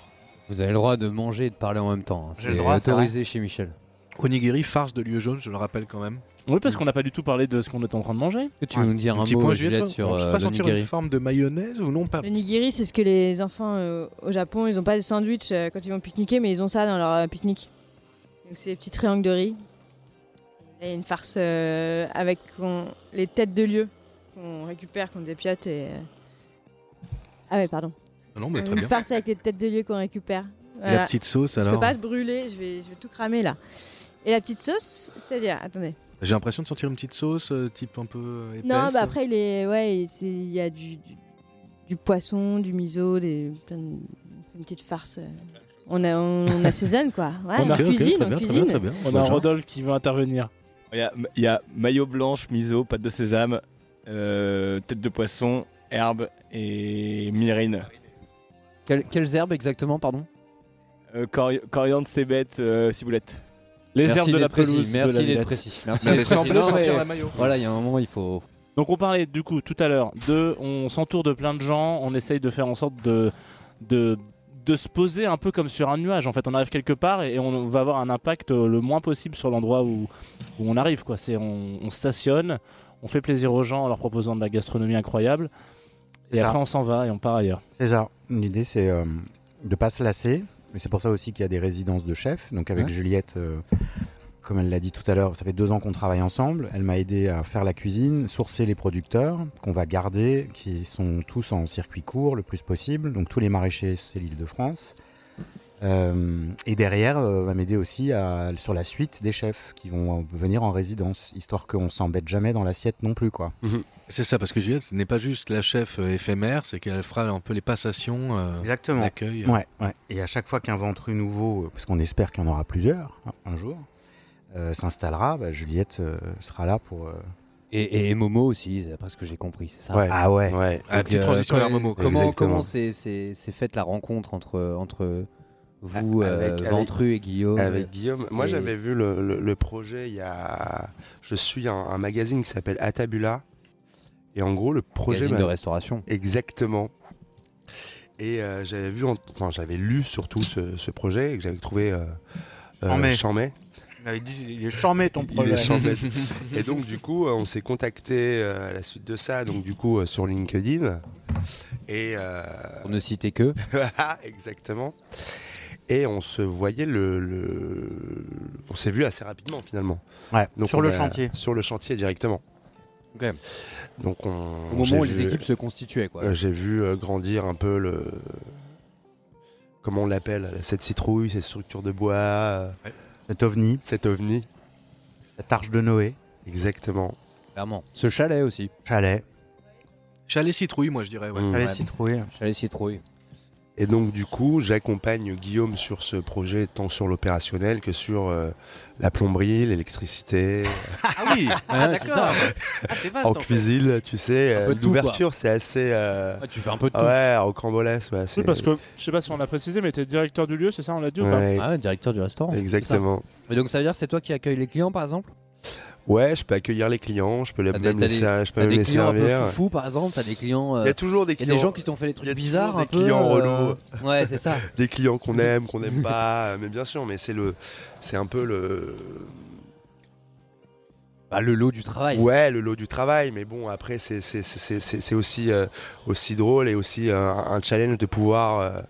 Vous avez le droit de manger et de parler en même temps. hein. J'ai le droit, c'est autorisé chez Michel. Onigiri, farce de lieu jaune, je le rappelle quand même. Oui, parce qu'on n'a pas du tout parlé de ce qu'on est en train de manger. Tu veux nous dire un petit mot, point Juliette, sur Je euh, peux sentir l'onigiri une forme de mayonnaise ou non pas Le nigiri, c'est ce que les enfants euh, au Japon, ils ont pas de sandwich euh, quand ils vont pique-niquer, mais ils ont ça dans leur euh, pique-nique. Donc c'est des petits triangles de riz. Et une farce euh, avec on- les têtes de lieu qu'on récupère des piottes et. euh, Ah ouais, pardon. Non, mais très une bien. farce avec les têtes de lieu qu'on récupère. La Voilà. petite sauce Je alors peux pas te brûler, je vais, je vais tout cramer là. Et la petite sauce, c'est-à-dire, attendez. J'ai l'impression de sentir une petite sauce euh, type un peu euh, épaisse. Non, bah après, il est, ouais, il y a du, du, du poisson, du miso, des, plein de- une petite farce. euh. On, a, on, on assaisonne quoi. Ouais, On on, a- cuisine, très on bien, très cuisine. bien, très bien. On a. Rodolphe qui veut intervenir. Il y a, il y a maillot blanche, miso, pâte de sésame, euh, tête de poisson, herbe et myrrhine. Quelles, quelles herbes exactement, pardon? Euh, cori- coriandre, cébette, euh, ciboulette. Les Merci herbes de la pelouse. de Merci la d'être précis. Merci d'être précis. Voilà, il y a un moment, il faut. Donc on parlait du coup tout à l'heure de, on s'entoure de plein de gens, on essaye de faire en sorte de, de, de se poser un peu comme sur un nuage. En fait, on arrive quelque part et, on va avoir un impact euh, le moins possible sur l'endroit où, où on arrive. Quoi. C'est, on, on stationne, on fait plaisir aux gens en leur proposant de la gastronomie incroyable. Et C'est ça. après on s'en va et on part ailleurs. C'est ça. L'idée, c'est euh, de pas se lasser. C'est pour ça aussi qu'il y a des résidences de chefs. Donc avec Ouais. Juliette, euh, comme elle l'a dit tout à l'heure, ça fait deux ans qu'on travaille ensemble. Elle m'a aidé à faire la cuisine, sourcer les producteurs qu'on va garder, qui sont tous en circuit court le plus possible. Donc tous les maraîchers, c'est l'île de France. Euh, et derrière, euh, va m'aider aussi à, sur la suite des chefs qui vont venir en résidence, histoire qu'on s'embête jamais dans l'assiette non plus, quoi. C'est ça, parce que Juliette, ce n'est pas juste la chef euh, éphémère, c'est qu'elle fera un peu les passations euh, Exactement. d'accueil. Ouais, ouais. Et à chaque fois qu'un ventru nouveau, euh, parce qu'on espère qu'il y en aura plusieurs hein, un jour, euh, s'installera, bah, Juliette euh, sera là pour. euh, Et, et Momo aussi, d'après ce que j'ai compris, c'est ça Ouais. Ah ouais. Ouais. Ah, Donc, petite euh, transition vers Momo. Comment Exactement. comment c'est faite la rencontre entre entre vous, Ah, euh, avec- avec- Ventru et Guillaume Avec Guillaume. Moi, Et- j'avais vu le, le- le projet il y a. Je suis un, un magazine qui s'appelle Atabula. Et en gros, le projet. de restauration. Exactement. Et euh, j'avais vu, en- enfin, j'avais lu surtout ce, ce projet et que j'avais trouvé euh, euh, Chambé. chambé. Il dit, il est charmé ton Il est chambé. et donc, du coup, euh, on s'est contacté euh, à la suite de ça, donc du coup, euh, sur LinkedIn. Et. euh, Pour ne citer que. Exactement. Et on se voyait le. le- On s'est vu assez rapidement finalement. Ouais, Donc sur on le a- chantier. Sur le chantier directement. Donc on. Au moment j'ai où les vu- équipes se constituaient, quoi. euh, J'ai vu euh, grandir un peu le. Comment on l'appelle Cette citrouille, cette structure de bois, euh, Cet ovni, cet ovni. cette arche de Noé, Exactement. Clairement. Ce chalet aussi. chalet, Chalet citrouille, moi je dirais. Ouais. Mm. chalet Ouais. citrouille. Chalet citrouille. Et donc du coup, j'accompagne Guillaume sur ce projet tant sur l'opérationnel que sur euh, la plomberie, l'électricité, Ah oui Ah, c'est ça. Ah, en cuisine, tu sais, euh, l'ouverture c'est assez euh, Ah, tu fais un peu de tout. ouais, au cambolesque, ouais, c'est Oui, parce que je sais pas si on l'a précisé, mais t'es directeur du lieu, c'est ça On l'a dit ou pas Ouais, Ah, directeur du restaurant. exactement. Mais donc ça veut dire que c'est toi qui accueille les clients par exemple? Ouais, je peux accueillir les clients, je peux les, même des- les, t'as ser- je peux T'as des clients un peu servir. par exemple, t'as des clients. euh, Il y a toujours des Il y a clients, des gens qui t'ont fait des trucs bizarres un des peu. clients euh, relous. Ouais, c'est ça. des clients qu'on aime, qu'on n'aime pas, mais bien sûr, mais c'est le, c'est un peu le, Bah, le lot du travail. ouais, le lot du travail. Mais bon, après, c'est, c'est, c'est, c'est, c'est aussi, euh, aussi drôle et aussi euh, un, un challenge de pouvoir, euh,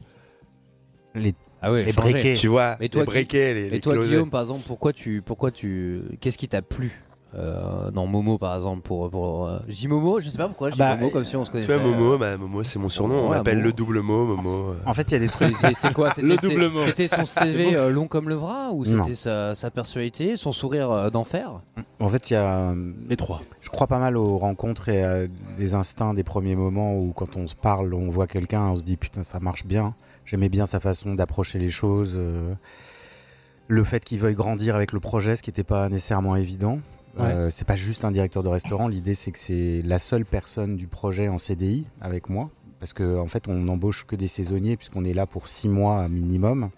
Les, Ah ouais, les changer. briquets. tu vois, Et toi, les briquets, les, Et les toi. Guillaume, par exemple, pourquoi tu, pourquoi tu, qu'est-ce qui t'a plu euh, dans Momo par exemple pour, pour euh, Momo, je sais pas pourquoi Bah, Momo comme si on se Tu connaissait. vois, Momo, bah, Momo c'est mon surnom. On m'appelle le double mot, Momo. euh. En fait, il y a des trucs. C'est- quoi? C'était Le c'est- double mot. C'était son CV euh, long comme le bras ou c'était sa, sa personnalité, son sourire euh, d'enfer? En fait, il y a. Les trois. Je crois pas mal aux rencontres et à des instincts des premiers moments où, quand on se parle, on voit quelqu'un, on se dit putain, ça marche bien. J'aimais bien sa façon d'approcher les choses. euh, le fait qu'il veuille grandir avec le projet, ce qui n'était pas nécessairement évident. Euh, c'est pas juste un directeur de restaurant. L'idée, c'est que c'est la seule personne du projet en CDI avec moi. Parce qu'en en fait, on n'embauche que des saisonniers, puisqu'on est là pour six mois minimum.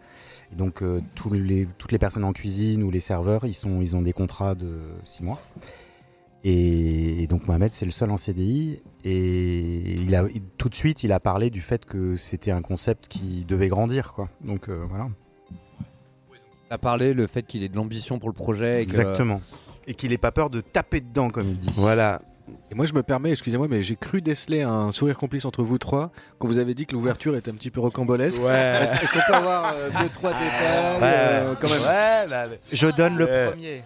Et donc, euh, tous les, toutes les personnes en cuisine ou les serveurs, ils, sont, ils ont des contrats de six mois. Et, et donc Mohamed, c'est le seul en CDI. Et il a, il- tout de suite, il a parlé du fait que c'était un concept qui devait grandir. Quoi. Donc euh, voilà. T'as parlé le fait qu'il ait de l'ambition pour le projet et que- Exactement. Et qu'il ait pas peur de taper dedans, comme il dit. Voilà. Et moi, je me permets, excusez-moi, mais j'ai cru déceler un sourire complice entre vous trois quand vous avez dit que l'ouverture était un petit peu rocambolesque. Ouais. Est-ce est-ce qu'on peut avoir euh, deux, trois détails Ouais, euh, quand même? Ouais, bah, mais Je donne le Ouais. premier.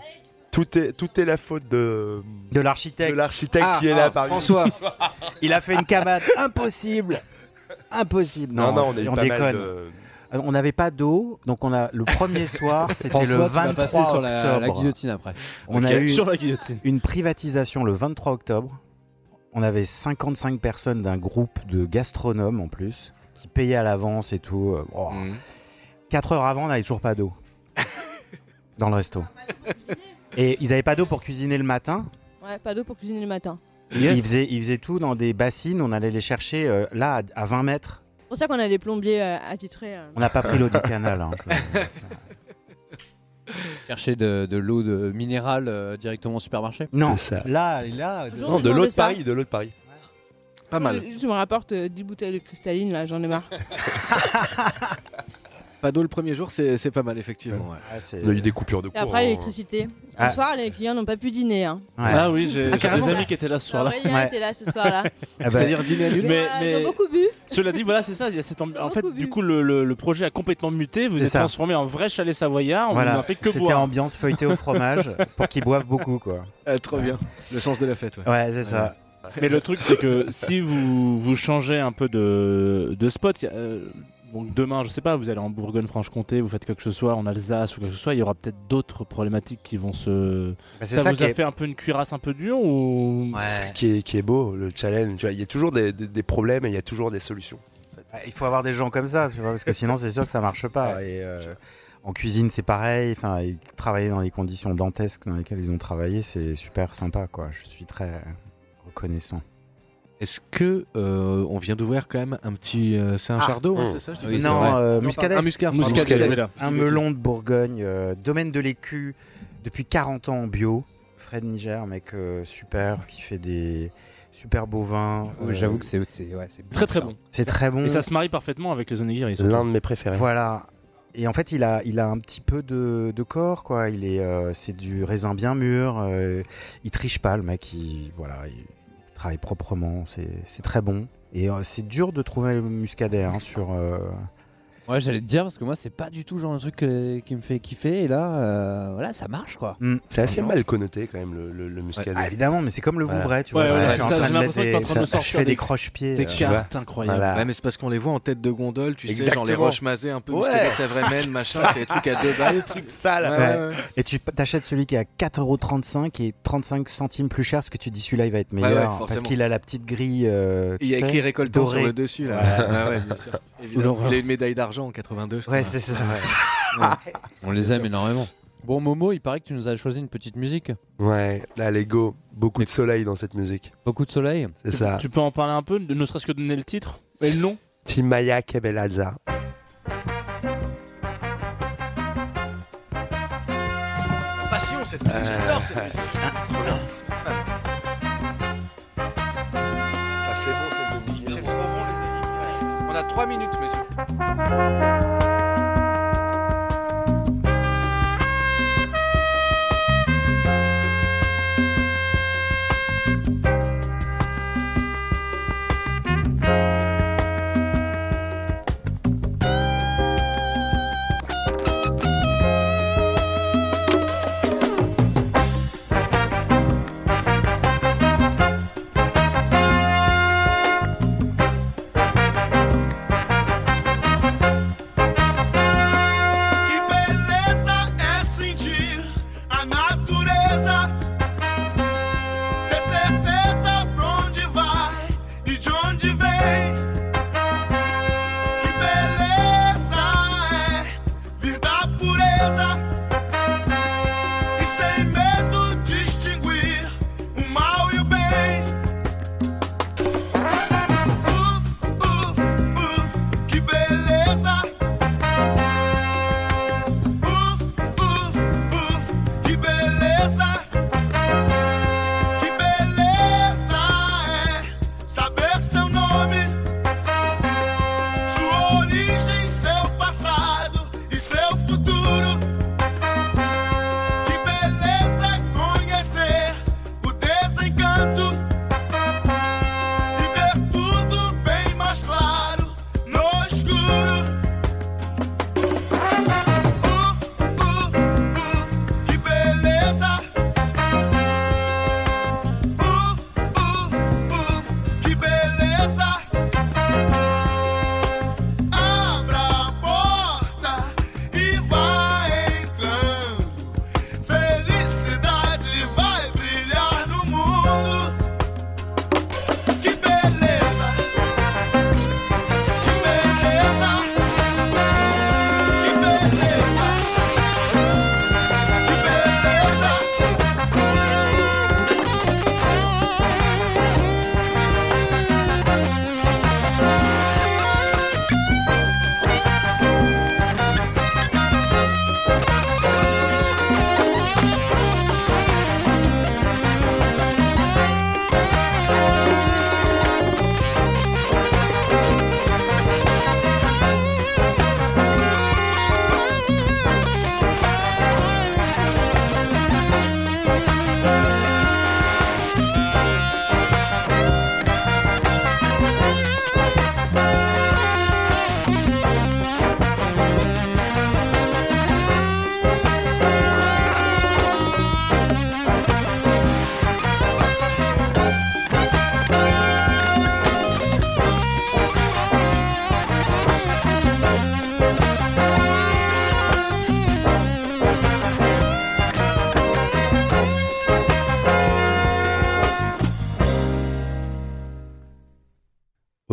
Tout, est, tout est la faute de, De l'architecte. de l'architecte Ah, qui est ah, là par François. Il a fait une cabane impossible. Impossible. Non, non, on a eu pas mal déconne. de. Euh, On n'avait pas d'eau, donc on a le premier soir, c'était le tu vas 23 passer sur la, la octobre. guillotine après. On a eu Sur la guillotine. une privatisation le 23 octobre. On avait 55 personnes d'un groupe de gastronomes en plus, qui payaient à l'avance et tout. Euh, oh. Mhm. 4 heures avant, on n'avait toujours pas d'eau dans le resto. Et ils n'avaient pas d'eau pour cuisiner le matin. Ouais, pas d'eau pour cuisiner le matin. Ils, faisaient, ils faisaient tout dans des bassines. On allait les chercher euh, là à, à 20 mètres. C'est pour ça qu'on a des plombiers euh, attitrés. euh. On n'a pas pris l'eau du canal. hein, Chercher de, de l'eau de minérale euh, directement au supermarché? Non, ça. là, là. Toujours Non, de l'eau de. Paris, de l'eau de Paris. Pas mal. Je, je me rapporte euh, 10 bouteilles de cristalline, là, j'en ai marre. Pas d'eau le premier jour, c'est c'est pas mal, effectivement. ouais. Ah, c'est- On a eu des coupures de Et courant. après, l'électricité. Ah. Ce soir, les clients n'ont pas pu dîner. Hein. Ouais. Ah oui, j'ai Ah, des amis qui étaient là ce soir-là. Aurélien Ouais. était là ce soir-là. Ah bah, C'est-à-dire dîner annulé Mais- mais- Ils ont beaucoup bu. Cela dit, voilà, c'est ça. Il y a cette En fait, du coup, le, le- le projet a complètement muté. Vous êtes ça. transformé en vrai chalet savoyard. On voilà, n'a fait que c'était ambiance feuilletée au fromage pour qu'ils boivent beaucoup, quoi. Ah, trop bien. Le sens de la fête, ouais. Ouais, c'est ça. Mais le truc, c'est que si vous, vous changez un peu de, de spot, il y a, euh, donc demain, je sais pas, vous allez en Bourgogne-Franche-Comté, vous faites quelque chose, soit en Alsace ou quelque chose, soit, il y aura peut-être d'autres problématiques qui vont se. Bah, c'est Ça, ça, vous qui a est- fait un peu une cuirasse un peu dure ou Ouais. C'est ça qui est, qui est beau, le challenge. Il y a toujours des, des- des problèmes et il y a toujours des solutions. Ah, Il faut avoir des gens comme ça, tu vois, parce que sinon c'est sûr que ça marche pas. Et euh, en cuisine c'est pareil. Enfin, travailler dans les conditions dantesques dans lesquelles ils ont travaillé, c'est super sympa, quoi. Je suis très reconnaissant. Est-ce que euh, on vient d'ouvrir quand même un petit. euh, c'est un Ah. chardot, hein, Mmh. c'est ça je dis Oui, pas c'est non, euh, muscadet. Un muscat. Muscadet. Un melon de Bourgogne, euh, domaine de l'écu, depuis 40 ans en bio. Fred Niger, mec euh, super, qui fait des super beaux vins. Ouais, Euh, J'avoue que c'est c'est- ouais, c'est Très très ça. bon. c'est très bon. Et ça se marie parfaitement avec les onigiri. L'un de mes préférés. Voilà. Et en fait, il a, il a un petit peu de, de corps, quoi. Il est, euh, c'est du raisin bien mûr. euh, il triche pas, le mec. Il, voilà, il travaille proprement. C'est, très bon. Et euh, c'est dur de trouver le muscadet hein, sur. Ouais, j'allais te dire parce que moi c'est pas du tout le genre de truc euh, qui me fait kiffer et là euh, voilà, ça marche quoi. hmm. C'est assez mal connoté quand même le, le, le muscadet. Ah, évidemment, mais c'est comme le Ouais. Vouvray, tu Ouais, vois. ouais, je c'est suis en ça, train j'ai de l'impression que t'es en train de des- sortir Je fais des- des croche-pieds. Des euh, cartes incroyables. Voilà. Ouais, mais c'est parce qu'on les voit en tête de gondole, tu sais, genre les Exactement. roches masées un peu Ouais. muscadet Savremen, machin, c'est des trucs à deux balles. trucs ça là. Ouais, ouais, ouais. Et tu t'achètes celui qui est à 4,35€ et 35 centimes plus cher parce que tu dis celui-là il va être ouais, meilleur parce forcément. qu'il a la petite grille. euh, Il y a tu sais, écrit récoltant doré. sur le dessus là. Ouais. Ouais, ouais, bien sûr. Évidemment. L'horreur. Il a une médaille d'argent en 82. je Ouais, c'est ça. On les aime énormément. Bon Momo, il paraît que tu nous as choisi une petite musique. Ouais, allez go. Beaucoup de soleil dans cette musique. Beaucoup de soleil. C'est ça. Tu peux en parler un peu, ne serait-ce que donner le titre et le nom Timaya Kebelaza. Passion cette musique, j'adore cette musique. Ah, 3 minutes messieurs.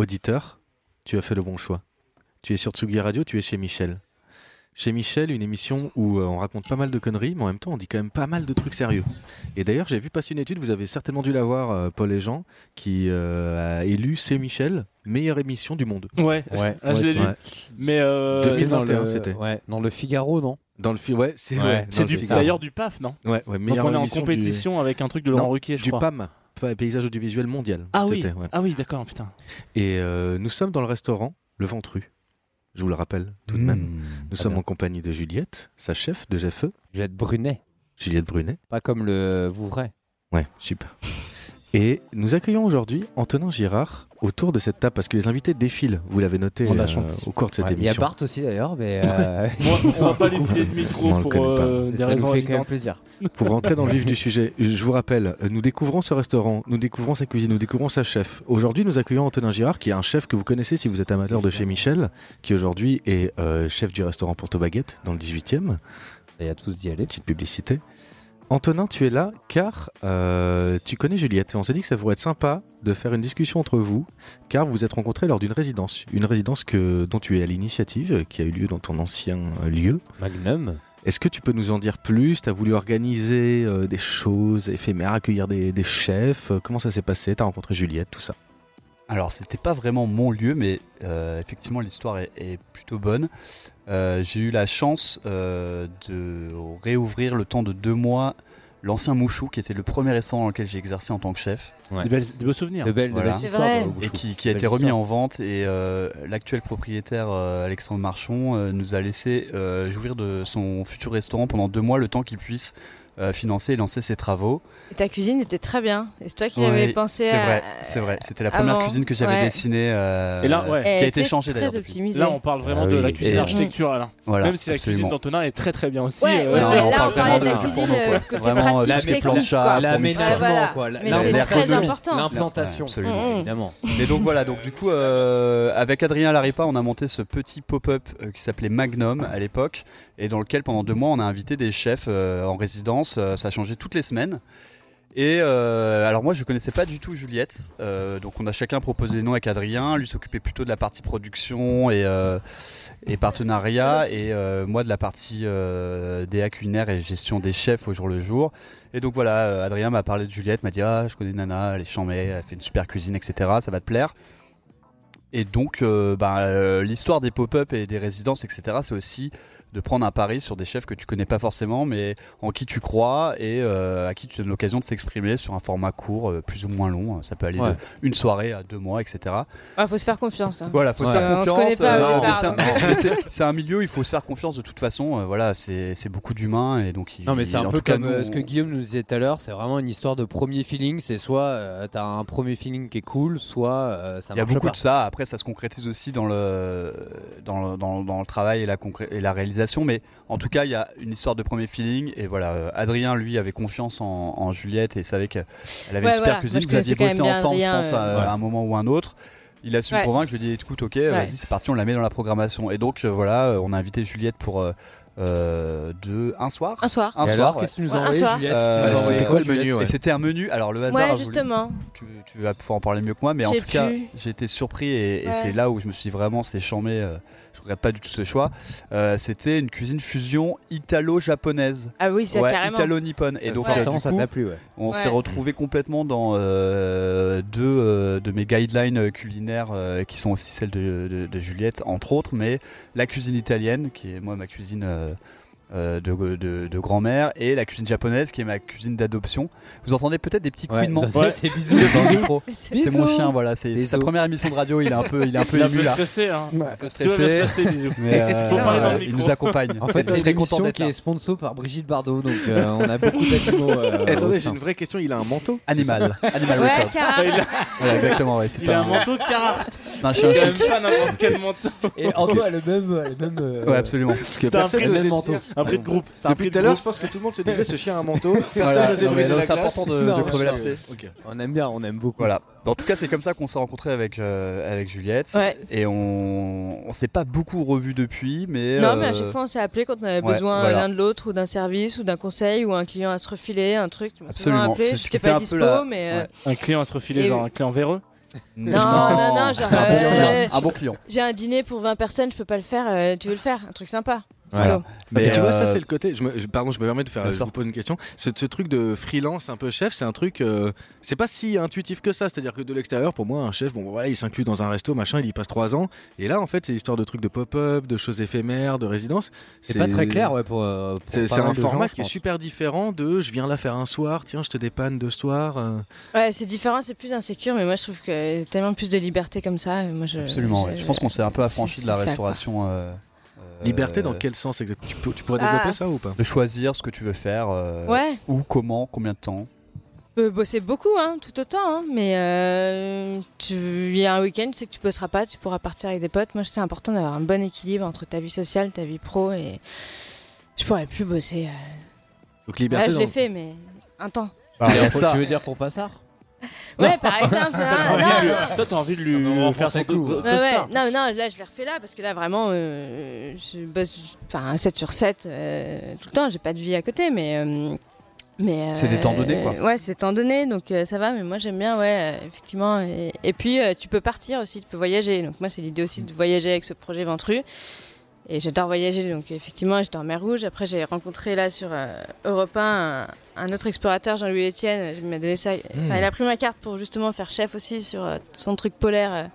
Auditeur, tu as fait le bon choix. Tu es sur Tsugi Radio, tu es chez Michel. Chez Michel, une émission où euh, on raconte pas mal de conneries, mais en même temps on dit quand même pas mal de trucs sérieux. Et d'ailleurs, j'ai vu passer une étude, vous avez certainement dû la voir, euh, Paul et Jean, qui euh, a élu C'est Michel meilleure émission du monde. Ouais, Ouais, Ah, je l'ai lu. Ouais. Mais euh, Depuis c'est- dans 2021, le, c'était. ouais, dans le Figaro, non? Dans le ouais, c'est Ouais, ouais, du- d'ailleurs du PAF, non? Ouais, ouais, Donc on est en du- compétition avec un truc de Laurent Non, Ruquier, je du crois. PAM, pa- paysage audiovisuel mondial. Ah oui. Ouais. Ah oui, d'accord, putain. Et euh, nous sommes dans le restaurant Le Ventru. Je vous le rappelle tout de même. Mmh. Nous sommes en compagnie de Juliette, sa chef de GFE, Juliette Brunet. Juliette Brunet. Pas comme le Vouvray. Ouais, super. Et nous accueillons aujourd'hui Antonin Girard autour de cette table parce que les invités défilent, vous l'avez noté On euh, au cours de cette Ouais, Il y a émission. Bart aussi d'ailleurs, mais euh, Moi, on va pas les filer de On micro le pour connaît pas. euh, des ça raisons nous fait quand même plaisir. Pour rentrer dans le vif du sujet, je vous rappelle, euh, nous découvrons ce restaurant, nous découvrons sa cuisine, nous découvrons sa chef. Aujourd'hui, nous accueillons Antonin Girard, qui est un chef que vous connaissez si vous êtes amateur de chez Michel, qui aujourd'hui est euh, chef du restaurant Porto Baguette dans le 18e. Et à tous d'y aller. Petite publicité. Antonin, tu es là car euh, tu connais Juliette et on s'est dit que ça pourrait être sympa de faire une discussion entre vous car vous vous êtes rencontrés lors d'une résidence. Une résidence que, dont tu es à l'initiative, qui a eu lieu dans ton ancien euh, lieu. Magnum. Est-ce que tu peux nous en dire plus? Tu as voulu organiser euh, des choses éphémères, accueillir des, des chefs? Comment ça s'est passé? Tu as rencontré Juliette, tout ça? Alors, c'était pas vraiment mon lieu, mais euh, effectivement, l'histoire est, est plutôt bonne. Euh, J'ai eu la chance euh, de réouvrir le temps de deux mois l'ancien Mouchou, qui était le premier restaurant dans lequel j'ai exercé en tant que chef, Ouais. Des, belles- des beaux souvenirs. De belles, de histoires. vrai. dans le et qui, qui a Belle été remis histoire. en vente. Et euh, l'actuel propriétaire, euh, Alexandre Marchon, euh, nous a laissé euh, jouir de son futur restaurant pendant deux mois, le temps qu'il puisse euh, financer et lancer ses travaux. Et ta cuisine était très bien. Et c'est toi qui Ouais, avais pensé C'est à. vrai, c'est vrai. C'était la première avant. cuisine que j'avais Ouais. dessinée, euh, Et là, ouais. qui a été changée d'ailleurs. Là, on parle vraiment Ah de oui. la cuisine Et- architecturale. hein. Voilà, Même si la cuisine d'Antonin est très très bien aussi. Ouais, euh, ouais, Non, mais on parle parlait de vraiment la cuisine côté Vraiment, pratique, la technique, plancha, L'aménagement, quoi. Mais c'est très important. L'implantation. Mm, mm. Évidemment. Et donc voilà, donc du coup, avec Adrien Laripa, on a monté ce petit pop-up qui s'appelait Magnum à l'époque, et dans lequel pendant deux mois, on a invité des chefs euh, en résidence. Euh, ça a changé toutes les semaines. Et euh, alors moi, je connaissais pas du tout Juliette, donc on a chacun proposé noms avec Adrien. Lui s'occupait plutôt de la partie production et, partenariat, et moi de la partie DA culinaire et gestion des chefs au jour le jour. Et donc voilà, Adrien m'a parlé de Juliette, m'a dit ah je connais Nana, elle est chambée, elle fait une super cuisine, etc. Ça va te plaire. Et donc bah, l'histoire des pop-up et des résidences, etc. C'est aussi de prendre un pari sur des chefs que tu connais pas forcément, mais en qui tu crois et euh, à qui tu donnes l'occasion de s'exprimer sur un format court, euh, plus ou moins long. Ça peut aller Ouais. de une soirée à deux mois, etc. Il faut se faire confiance. hein. Voilà, faut se faire Euh, confiance. départ, c'est un- un milieu, il faut se faire confiance de toute façon. euh, voilà, c'est c'est beaucoup d'humains et donc. il- Non mais c'est un peu comme nous, euh, ce que Guillaume nous disait tout à l'heure, c'est vraiment une histoire de premier feeling, c'est soit euh, t'as un premier feeling qui est cool, soit euh, ça Il y a beaucoup pas. de ça. Après, ça se concrétise aussi dans le dans le, dans, dans le travail et la et la réalisation. Mais en tout cas, il y a une histoire de premier feeling. Et voilà, euh, Adrien, lui, avait confiance en, en Juliette et savait qu'elle avait Ouais, une super voilà. cuisine. Moi, Vous aviez bossé ensemble, je Adrien, pense, euh, à, Ouais. à un moment ou un autre. Il a su me Ouais. convaincre. Je lui ai dit, écoute, ok, vas-y, c'est parti, on la met dans la programmation. Et donc, euh, voilà, euh, on a invité Juliette pour euh, euh, deux, un soir. Un soir. Un Et soir, alors, ouais. qu'est-ce que tu nous as envoyé. Juliette Euh, c'était quoi le menu, ouais. Et c'était un menu. Alors le hasard. Ouais, a voulu- justement. tu, tu vas pouvoir en parler mieux que moi, mais en tout cas, j'ai été surpris et, et Ouais. c'est là où je me suis vraiment, c'est chambé. Euh, regrette pas du tout ce choix. Euh, C'était une cuisine fusion italo-japonaise. Ah oui, Ouais, carrément. italo-nippone. Et donc, euh, Forcément, du ça coup, t'a plu, ouais. on Ouais. s'est retrouvé complètement dans euh, deux euh, de mes guidelines culinaires euh, qui sont aussi celles de, de- de Juliette, entre autres, mais la cuisine italienne, qui est moi ma cuisine euh, de, de- de grand-mère, et la cuisine japonaise, qui est ma cuisine d'adoption. Vous entendez peut-être des petits Ouais, couinements Ouais. c'est bisous dans le micro. c'est mon chien, voilà. C'est sa première émission de radio. Il est un peu, il est un peu Il ému là. stressé. Hein. Un peu bien stressé. bisous. Mais euh, le il nous accompagne. En fait, c'est très content d'être qui est sponsor par Brigitte Bardot, donc euh, on a beaucoup d'animaux. Attendez, j'ai une vraie question. Il a un manteau? Animal, Animal Ouais, Voilà, exactement, ouais. C'est il a un manteau Carhartt. c'est un chien chic. même pas n'importe quel manteau. Et Antoine a le même, le même. Ouais, absolument. Parce que C'est un personne prix- n'osait même le manteau. Un prix de groupe. Depuis tout à l'heure, je pense que tout le monde se disait ce chien a un manteau. Personne Voilà, n'osait briser la c'est important de, Non, de mais crever l'abcès. On aime bien, on aime beaucoup. Voilà. En tout cas, c'est comme ça qu'on s'est rencontré avec euh, avec Juliette. Ouais. Et on on s'est pas beaucoup revu depuis, mais Non, mais à euh, chaque fois, on s'est appelé quand on avait ouais, besoin voilà. l'un de l'autre, ou d'un service, ou d'un conseil, ou un client à se refiler, un truc. Tu Absolument. appelé, ce qui fait pas un peu dispo, la- mais. euh, ouais. Un client à se refiler, Et- genre un client véreux. Non, non, non, genre, un bon euh, client. J'ai un dîner pour 20 personnes, je peux pas le faire, euh, tu veux le faire Un truc sympa. Mais Mais, tu vois, ça euh, c'est le côté. Je me, je- pardon, je me permets de faire. Je vous pose une question. Ce, ce truc de freelance, un peu chef, c'est un truc. euh, c'est pas si intuitif que ça. C'est-à-dire que de l'extérieur, pour moi, un chef, bon, voilà, il s'inclut dans un resto, machin, il y passe trois ans. Et là, en fait, c'est l'histoire de trucs de pop-up, de choses éphémères, de résidence. C'est pas très clair, ouais, pour. euh, pour C'est un de format gens, je qui est super différent de je viens là faire un soir, tiens, je te dépanne de ce soir. euh. Ouais, c'est différent, c'est plus insécure, mais moi je trouve que tellement plus de liberté comme ça. Moi, je, Absolument. ouais. Je pense qu'on s'est un peu affranchi de la ça, euh, Liberté dans quel sens exactement tu, peux- tu pourrais Ah. développer ça ou pas? De choisir ce que tu veux faire. euh, Ouais, Où, comment, combien de temps? tu peux bosser beaucoup, hein, tout autant, hein, mais euh, tu- il y a un week-end, tu sais que tu bosseras pas, tu pourras partir avec des potes. Moi, c'est important d'avoir un bon équilibre entre ta vie sociale, ta vie pro, et je pourrais plus bosser. euh. Donc Là, liberté je dans- l'ai fait, mais un temps. Pour- ça. Tu veux dire pour Passard Ouais, par exemple. Toi, t'as non, envie non, de lui- non. Toi, t'as envie de Non, mais on lui va faire son le clou. co- Ouais. Non, non, là je l'ai refait là parce que là vraiment, euh, je bosse enfin 7 sur 7 euh, tout le temps. J'ai pas de vie à côté, mais. euh, mais C'est des temps donnés, quoi. Ouais, c'est temps donné, donc euh, ça va. Mais moi j'aime bien, ouais, euh, effectivement. Et, et puis euh, tu peux partir aussi, tu peux voyager. Donc moi c'est l'idée aussi de voyager avec ce projet Ventru. Et j'adore voyager, donc effectivement j'étais en mer Rouge. Après j'ai rencontré là sur euh, Europe 1 un, un autre explorateur, Jean-Louis Etienne. Il m'a donné ça. Enfin, il a pris ma carte pour justement faire chef aussi sur euh, son truc polaire.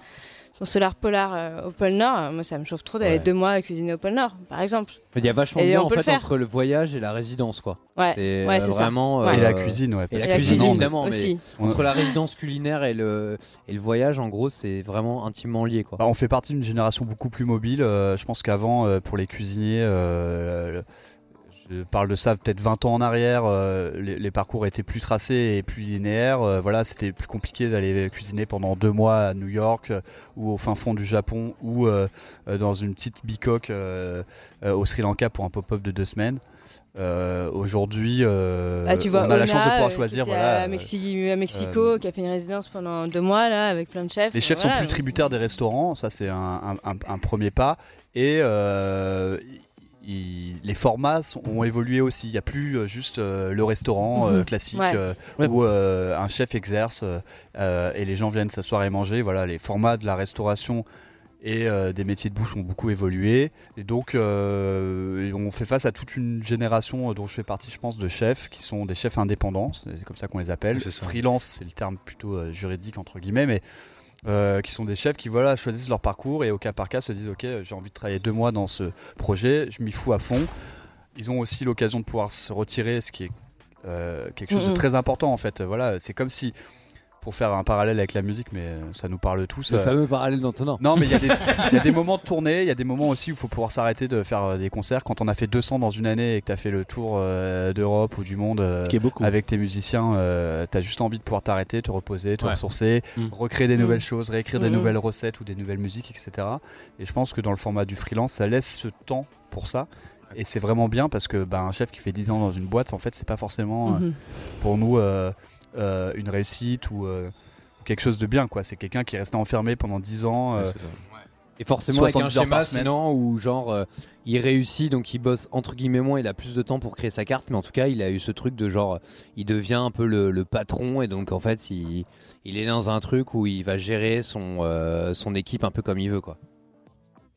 Son solar polar euh, au pôle Nord, Euh, moi ça me chauffe trop d'aller Ouais. deux mois à cuisiner au pôle Nord, par exemple. Il y a vachement de lien on en le fait entre le voyage et la résidence, quoi. Ouais, C'est ouais, euh, ça. Et la cuisine, ouais. et la cuisine, évidemment, mais aussi. on- entre la résidence culinaire et le, et le voyage, en gros, c'est vraiment intimement lié, quoi. Bah, on fait partie d'une génération beaucoup plus mobile. Euh, je pense qu'avant, euh, pour les cuisiniers, euh, je parle de ça peut-être 20 ans en arrière, euh, les, les parcours étaient plus tracés et plus linéaires. Euh, voilà, c'était plus compliqué d'aller cuisiner pendant deux mois à New York euh, ou au fin fond du Japon ou euh, euh, dans une petite bicoque euh, euh, au Sri Lanka pour un pop-up de deux semaines. Euh, Aujourd'hui, euh, Ah, on a la chance de pouvoir euh, qui choisir. était Voilà, à, euh, Mexi- à Mexico, euh, qui a fait une résidence pendant deux mois là, avec plein de chefs. Les chefs Voilà. sont plus tributaires des restaurants, ça c'est un, un- premier pas. Et euh, il- les formats sont- ont évolué aussi. Il n'y a plus euh, juste euh, le restaurant euh, Mhm. classique Ouais. euh, Ouais. où euh, un chef exerce et les gens viennent s'asseoir et manger. Voilà, les formats de la restauration et euh, des métiers de bouche ont beaucoup évolué. Et donc, euh, on fait face à toute une génération dont je fais partie, je pense, de chefs qui sont des chefs indépendants. C'est comme ça qu'on les appelle. Freelance, c'est le terme plutôt euh, juridique entre guillemets, mais euh, qui sont des chefs qui voilà choisissent leur parcours et au cas par cas se disent ok j'ai envie de travailler deux mois dans ce projet, je m'y fous à fond. Ils ont aussi l'occasion de pouvoir se retirer, ce qui est euh, quelque chose de Mhm. très important en fait. Voilà, c'est comme si pour faire un parallèle avec la musique, mais euh, ça nous parle tous. Le euh, fameux parallèle d'Antonin. non, mais il y, a des- il y a des moments de tournée, il y a des moments aussi où il faut pouvoir s'arrêter de faire euh, des concerts. Quand on a fait 200 dans une année et que tu as fait le tour euh, d'Europe ou du monde euh, Ce qui est beaucoup. avec tes musiciens, euh, tu as juste envie de pouvoir t'arrêter, te reposer, te Ouais. ressourcer, Mm. recréer des Mm. nouvelles choses, réécrire des Mm. nouvelles recettes ou des nouvelles musiques, etc. Et je pense que dans le format du freelance, ça laisse ce temps pour ça. Et c'est vraiment bien parce que bah, un chef qui fait 10 ans dans une boîte, en fait, c'est pas forcément euh, Mhm. pour nous euh, euh, une réussite ou euh, quelque chose de bien. quoi. C'est quelqu'un qui est resté enfermé pendant 10 ans. euh, Ouais. Et forcément avec un 70 heures schéma sinon où genre euh, il réussit donc il bosse entre guillemets moins, il a plus de temps pour créer sa carte mais en tout cas il a eu ce truc de genre il devient un peu le, le patron et donc en fait il, il est dans un truc où il va gérer son, euh, son équipe un peu comme il veut quoi.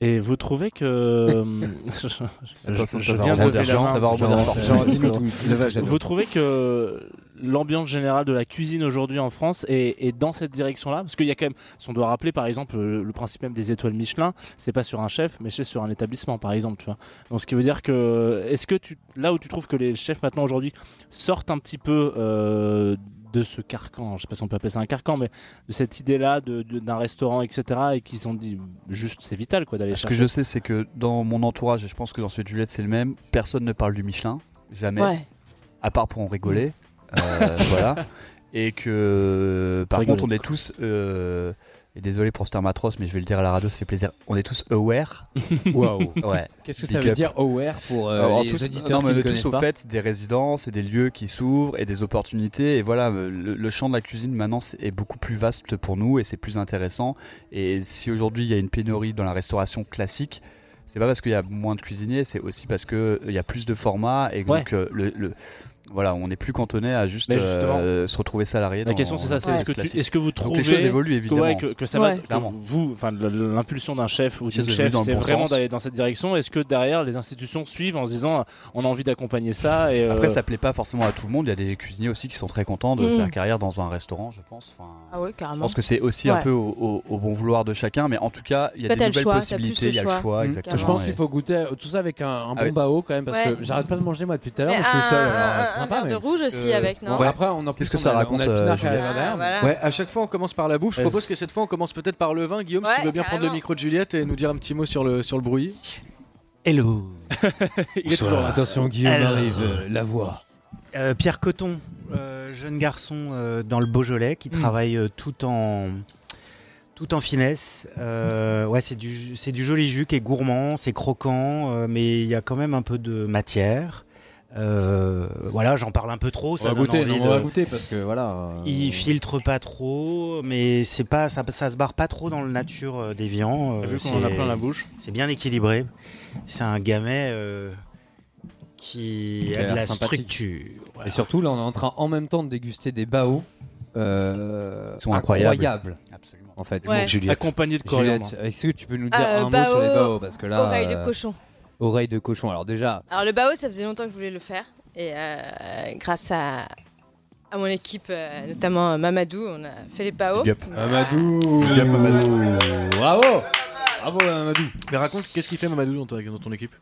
Et vous trouvez que. je, Attends, ça, je ça viens de la main. ça va tout. Vous trouvez que l'ambiance générale de la cuisine aujourd'hui en France est, est dans cette direction-là Parce qu'il y a quand même, si on doit rappeler par exemple le, le principe même des étoiles Michelin, c'est pas sur un chef, mais c'est sur un établissement par exemple. Tu vois. Donc ce qui veut dire que, est-ce que tu, là où tu trouves que les chefs maintenant aujourd'hui sortent un petit peu euh, de ce carcan, je sais pas si on peut appeler ça un carcan, mais de cette idée-là de- de- d'un restaurant, etc., et qui se sont dit juste c'est vital quoi d'aller Ce que je sais, c'est que dans mon entourage, et je pense que dans celui de Juliette, c'est le même, personne ne parle du Michelin. Jamais. Ouais. À part pour en rigoler. Euh, voilà. Et que, par Rigoler, contre, on est tous. euh, et désolé pour ce terme atroce, mais je vais le dire à la radio, ça fait plaisir. On est tous aware. Waouh. Ouais. Qu'est-ce que ça veut up. dire aware pour euh, Alors, les tous, auditeurs non, qui ne tous au pas fait des résidences et des lieux qui s'ouvrent et des opportunités. Et voilà, le, le champ de la cuisine maintenant est beaucoup plus vaste pour nous et c'est plus intéressant. Et si aujourd'hui il y a une pénurie dans la restauration classique, c'est pas parce qu'il y a moins de cuisiniers, c'est aussi parce qu'il y a plus de formats et donc Ouais. euh, le, le- voilà, on n'est plus cantonné à juste euh, se retrouver salarié. La dans- question c'est ça, c'est est-ce que, tu- est-ce que vous Donc trouvez les choses évoluent que, évidemment. ouais, que, que ça va, Ouais. que Clairement. vous, enfin l'impulsion d'un chef ou d'une chef, c'est bon vraiment d'aller dans cette direction. Est-ce que derrière les institutions suivent en se disant on a envie d'accompagner ça et euh, Après, ça plaît pas forcément à tout le monde. Il y a des cuisiniers aussi qui sont très contents de Mm. faire carrière dans un restaurant, je pense. Enfin, Ah ouais, je carrément. pense que c'est aussi un peu au, au- au bon vouloir de chacun, mais en tout cas, il y a des nouvelles choix, possibilités. Il y a le choix. Mm. exactement. Je pense qu'il faut goûter euh, tout ça avec un, bon Ah oui. bao quand même parce que j'arrête pas de manger moi depuis tout à l'heure. Je suis seul. Un- sympa, verre de rouge aussi avec, non bon, Après, on, en plus, Qu'est-ce que ça a- on a raconte, euh, voilà. Ouais, à chaque fois on commence par la bouffe. Je propose que cette fois on commence peut-être par le vin. Guillaume, si Ouais, tu veux bien prendre le micro de Juliette et nous dire un petit mot sur le, sur le bruit. Hello. il est toujours là. Attention, Guillaume Alors. arrive, euh, la voix. Euh, Pierre Coton, euh, jeune garçon euh, dans le Beaujolais qui travaille euh, tout en tout en finesse. Euh, ouais, c'est du c'est du joli jus qui est gourmand, c'est croquant, euh, mais il y a quand même un peu de matière. Euh, voilà, j'en parle un peu trop, On ça va donne goûter, envie non, on va goûter parce que voilà. euh, Il filtre pas trop, mais c'est pas ça, ça se barre pas trop dans le nature euh, des viands. euh, Vu qu'on en a c'est- plein la bouche. C'est bien équilibré. C'est un gamet euh, qui a a de la structure. Voilà. Et surtout, là, on est en train en même temps de déguster des bao. Euh, Ils sont incroyables. incroyables, Absolument. en fait. Ouais. Accompagné de coriandre. Est-ce que tu peux nous dire Euh, un bao- mot sur les bao Parce que là, Oreille de euh, cochon. Oreille de cochon. Alors déjà, Alors le bao, ça faisait longtemps que je voulais le faire. Et euh, grâce à, à mon équipe, euh, notamment Mamadou, on a fait les bao. Big up. Mamadou, bravo, bravo Mamadou. Mais raconte, qu'est-ce qu'il fait Mamadou dans, ta- dans ton équipe?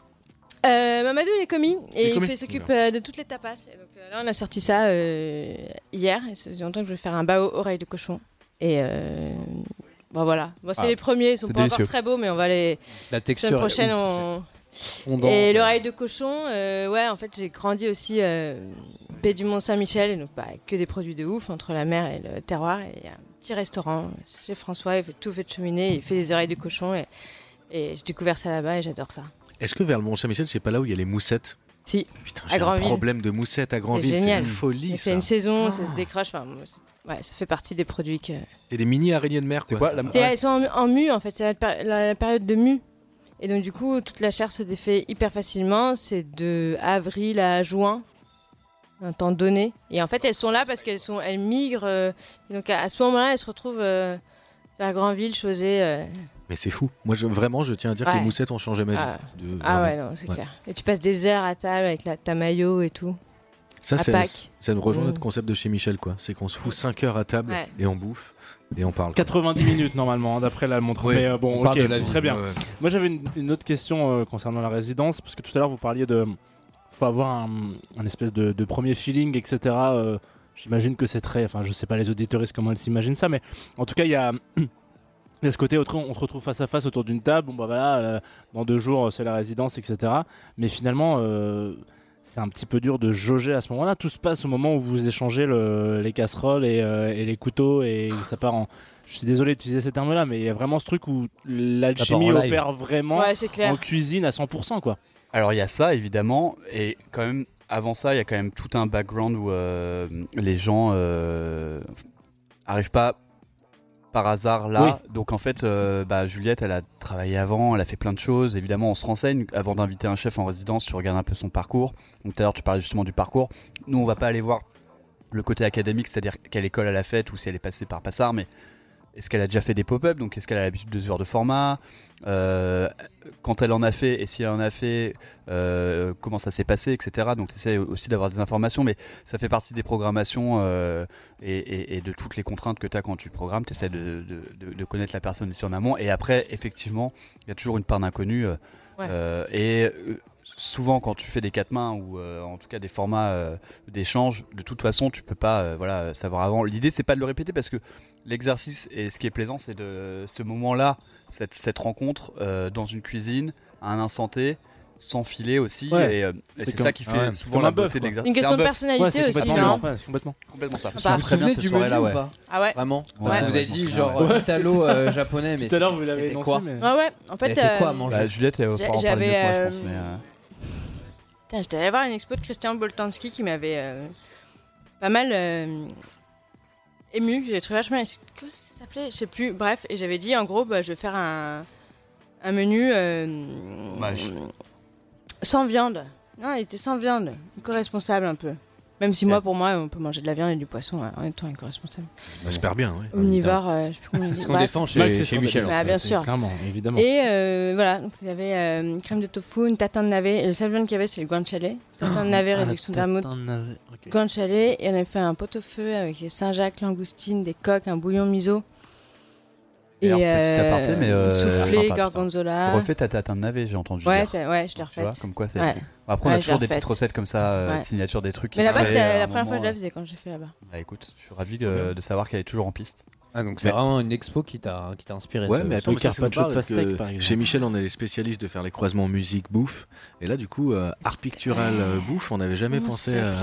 Euh, Mamadou, il est commis Il est et il commis fait- s'occupe euh, de toutes les tapas. Et donc euh, là, on a sorti ça euh, hier. Et ça faisait longtemps que je voulais faire un bao oreille de cochon. Et euh, bon, voilà. Bon, c'est Ah, les premiers, ils sont c'est pas délicieux. encore très beaux, mais on va les. La La texture. semaine est prochaine, ouf, on. Fondant. Et l'oreille de cochon, euh, ouais, en fait, j'ai grandi aussi euh, Paix du Mont-Saint-Michel, et donc bah, que des produits de ouf entre la mer et le terroir. Et il y a un petit restaurant chez François, il fait tout fait de cheminée, il fait des oreilles de cochon, et, et j'ai découvert ça là-bas et j'adore ça. Est-ce que vers le Mont-Saint-Michel, c'est pas là où il y a les moussettes? Si, Putain, j'ai un problème de moussettes à Granville, c'est génial. une folie c'est une saison, ça se décroche. Enfin, moi, c'est- ouais, ça fait partie des produits que. C'est des mini araignées de mer C'est quoi. quoi la... Elles sont en, en mue en fait, c'est la- la période de mue. Et donc du coup, toute la chair se défait hyper facilement. C'est de avril à juin, un temps donné. Et en fait, elles sont là parce qu'elles sont, elles migrent. euh, donc à, à ce moment-là, elles se retrouvent euh, vers Granville, Chausey. euh. Mais c'est fou. Moi, je, vraiment, je tiens à dire que Ouais. les moussettes ont changé ma vie. Ah. De- Ah vraiment. ouais, non, c'est Ouais. clair. Et tu passes des heures à table avec la, ta maillot et tout. Ça, à c'est, Pâques. ça me rejoint Mm. notre concept de chez Michel, quoi. C'est qu'on se fout 5 heures à table Ouais. et on bouffe et on parle. 90 minutes normalement, hein, d'après la montre. Oui, Mais euh, bon, ok, de vie. très bien. Ouais. Moi j'avais une, une autre question euh, concernant la résidence, parce que tout à l'heure vous parliez de. faut avoir un, un espèce de, de premier feeling, etc. euh, J'imagine que c'est très. Enfin, je sais pas les auditoristes comment ils s'imaginent ça, mais en tout cas, il y a. a ce côté, autre- on se retrouve face à face autour d'une table, bon bah voilà, dans deux jours c'est la résidence, etc. Mais finalement, c'est un petit peu dur de jauger à ce moment-là. Tout se passe au moment où vous échangez le- les casseroles et, euh, et les couteaux et ça part en. Je suis désolé d'utiliser ces termes-là, mais il y a vraiment ce truc où l'alchimie opère vraiment Ouais, c'est clair. en cuisine à 100%, quoi. Alors il y a ça évidemment, et quand même avant ça, il y a quand même tout un background où euh, les gens euh, arrivent pas par hasard là. Donc en fait, euh, bah, Juliette, elle a travaillé avant, elle a fait plein de choses. Évidemment, on se renseigne avant d'inviter un chef en résidence. Tu regardes un peu son parcours. Donc tout à l'heure, tu parlais justement du parcours. Nous, on va pas aller voir le côté académique, c'est-à-dire quelle école elle a faite ou si elle est passée par Passard, mais est-ce qu'elle a déjà fait des pop-up Donc est-ce qu'elle a l'habitude de ce genre de format Euh, Quand elle en a fait et si elle en a fait, euh, comment ça s'est passé, etc. Donc tu aussi d'avoir des informations, mais ça fait partie des programmations euh, et, et- et de toutes les contraintes que tu as quand tu programmes. Tu essaies de, de- de- de connaître la personne ici en amont. Et après, effectivement, il y a toujours une part d'inconnu. Ouais. et souvent, quand tu fais des quatre mains ou euh, en tout cas des formats euh, d'échange, de toute façon, tu peux pas euh, voilà, savoir avant. L'idée, c'est pas de le répéter parce que l'exercice et ce qui est plaisant, c'est de ce moment-là, cette, cette rencontre euh, dans une cuisine, à un instant T, sans filet aussi. Ouais. Et, euh, et C'est ça qui fait ouais, souvent comme la beauté de l'exercice. Une question un de personnalité Ouais, aussi, complètement, c'est complètement. Complètement ça. Ah bah. Vous vous souviens très bien souvenez du cette soirée-là, menu ouais. ou pas Ah ouais Vraiment Ouais. Parce que vous avez dit genre Ouais, euh, Italo euh, japonais, mais Tout à l'heure, vous c'était- l'avez quoi mais. Ouais, ouais. En fait, fait quoi à euh, manger Bah, Juliette, elle va j'avais, euh, euh, j'étais allée voir une expo de Christian Boltanski qui m'avait euh, pas mal euh, ému. J'ai trouvé vachement. Comment ça s'appelait? Je sais plus. Bref, et j'avais dit en gros, bah, je vais faire un, un menu euh, sans viande. Non, il était sans viande. Co-responsable un peu. Même si moi, pour moi, on peut manger de la viande et du poisson euh, en étant éco-responsable. Bah, J'espère bien, oui. Omnivore, euh, je sais plus comment on dit. Ce qu'on défend chez, chez Michel. en Bah, fait. bien sûr. Clairement, évidemment. Et euh, voilà, donc il y avait euh, une crème de tofu, une tatin de navet. Et le seul viande qu'il y avait, c'est le guanciale. Tatin de navet, réduction vermouth, guanciale. Et on avait fait un pot-au-feu avec des Saint-Jacques, langoustine, des coques, un bouillon miso. Et petit aparté, mais, euh, soufflé, sympa, gorgonzola. Refais ta de navet, j'ai entendu Ouais, dire. ouais, je l'ai Tu vois, refaite. comme quoi c'est. Ouais. Après, on Ouais, a toujours des petites recettes comme ça, euh, Ouais. signature des trucs qui Mais là-bas, c'était la première fois que je la euh. faisais quand j'ai fait là-bas. Bah écoute, je suis ravi que- de savoir qu'elle est toujours en piste. Ah, donc c'est Mais- vraiment une expo qui t'a qui t'a inspiré. Ouais, ce- mais attends, mais ça, ça de pastèque, que par exemple. Chez Michel, on est les spécialistes de faire les croisements musique-bouffe. Et là, du coup, euh, art pictural euh, bouffe, on n'avait jamais Comment pensé à. Le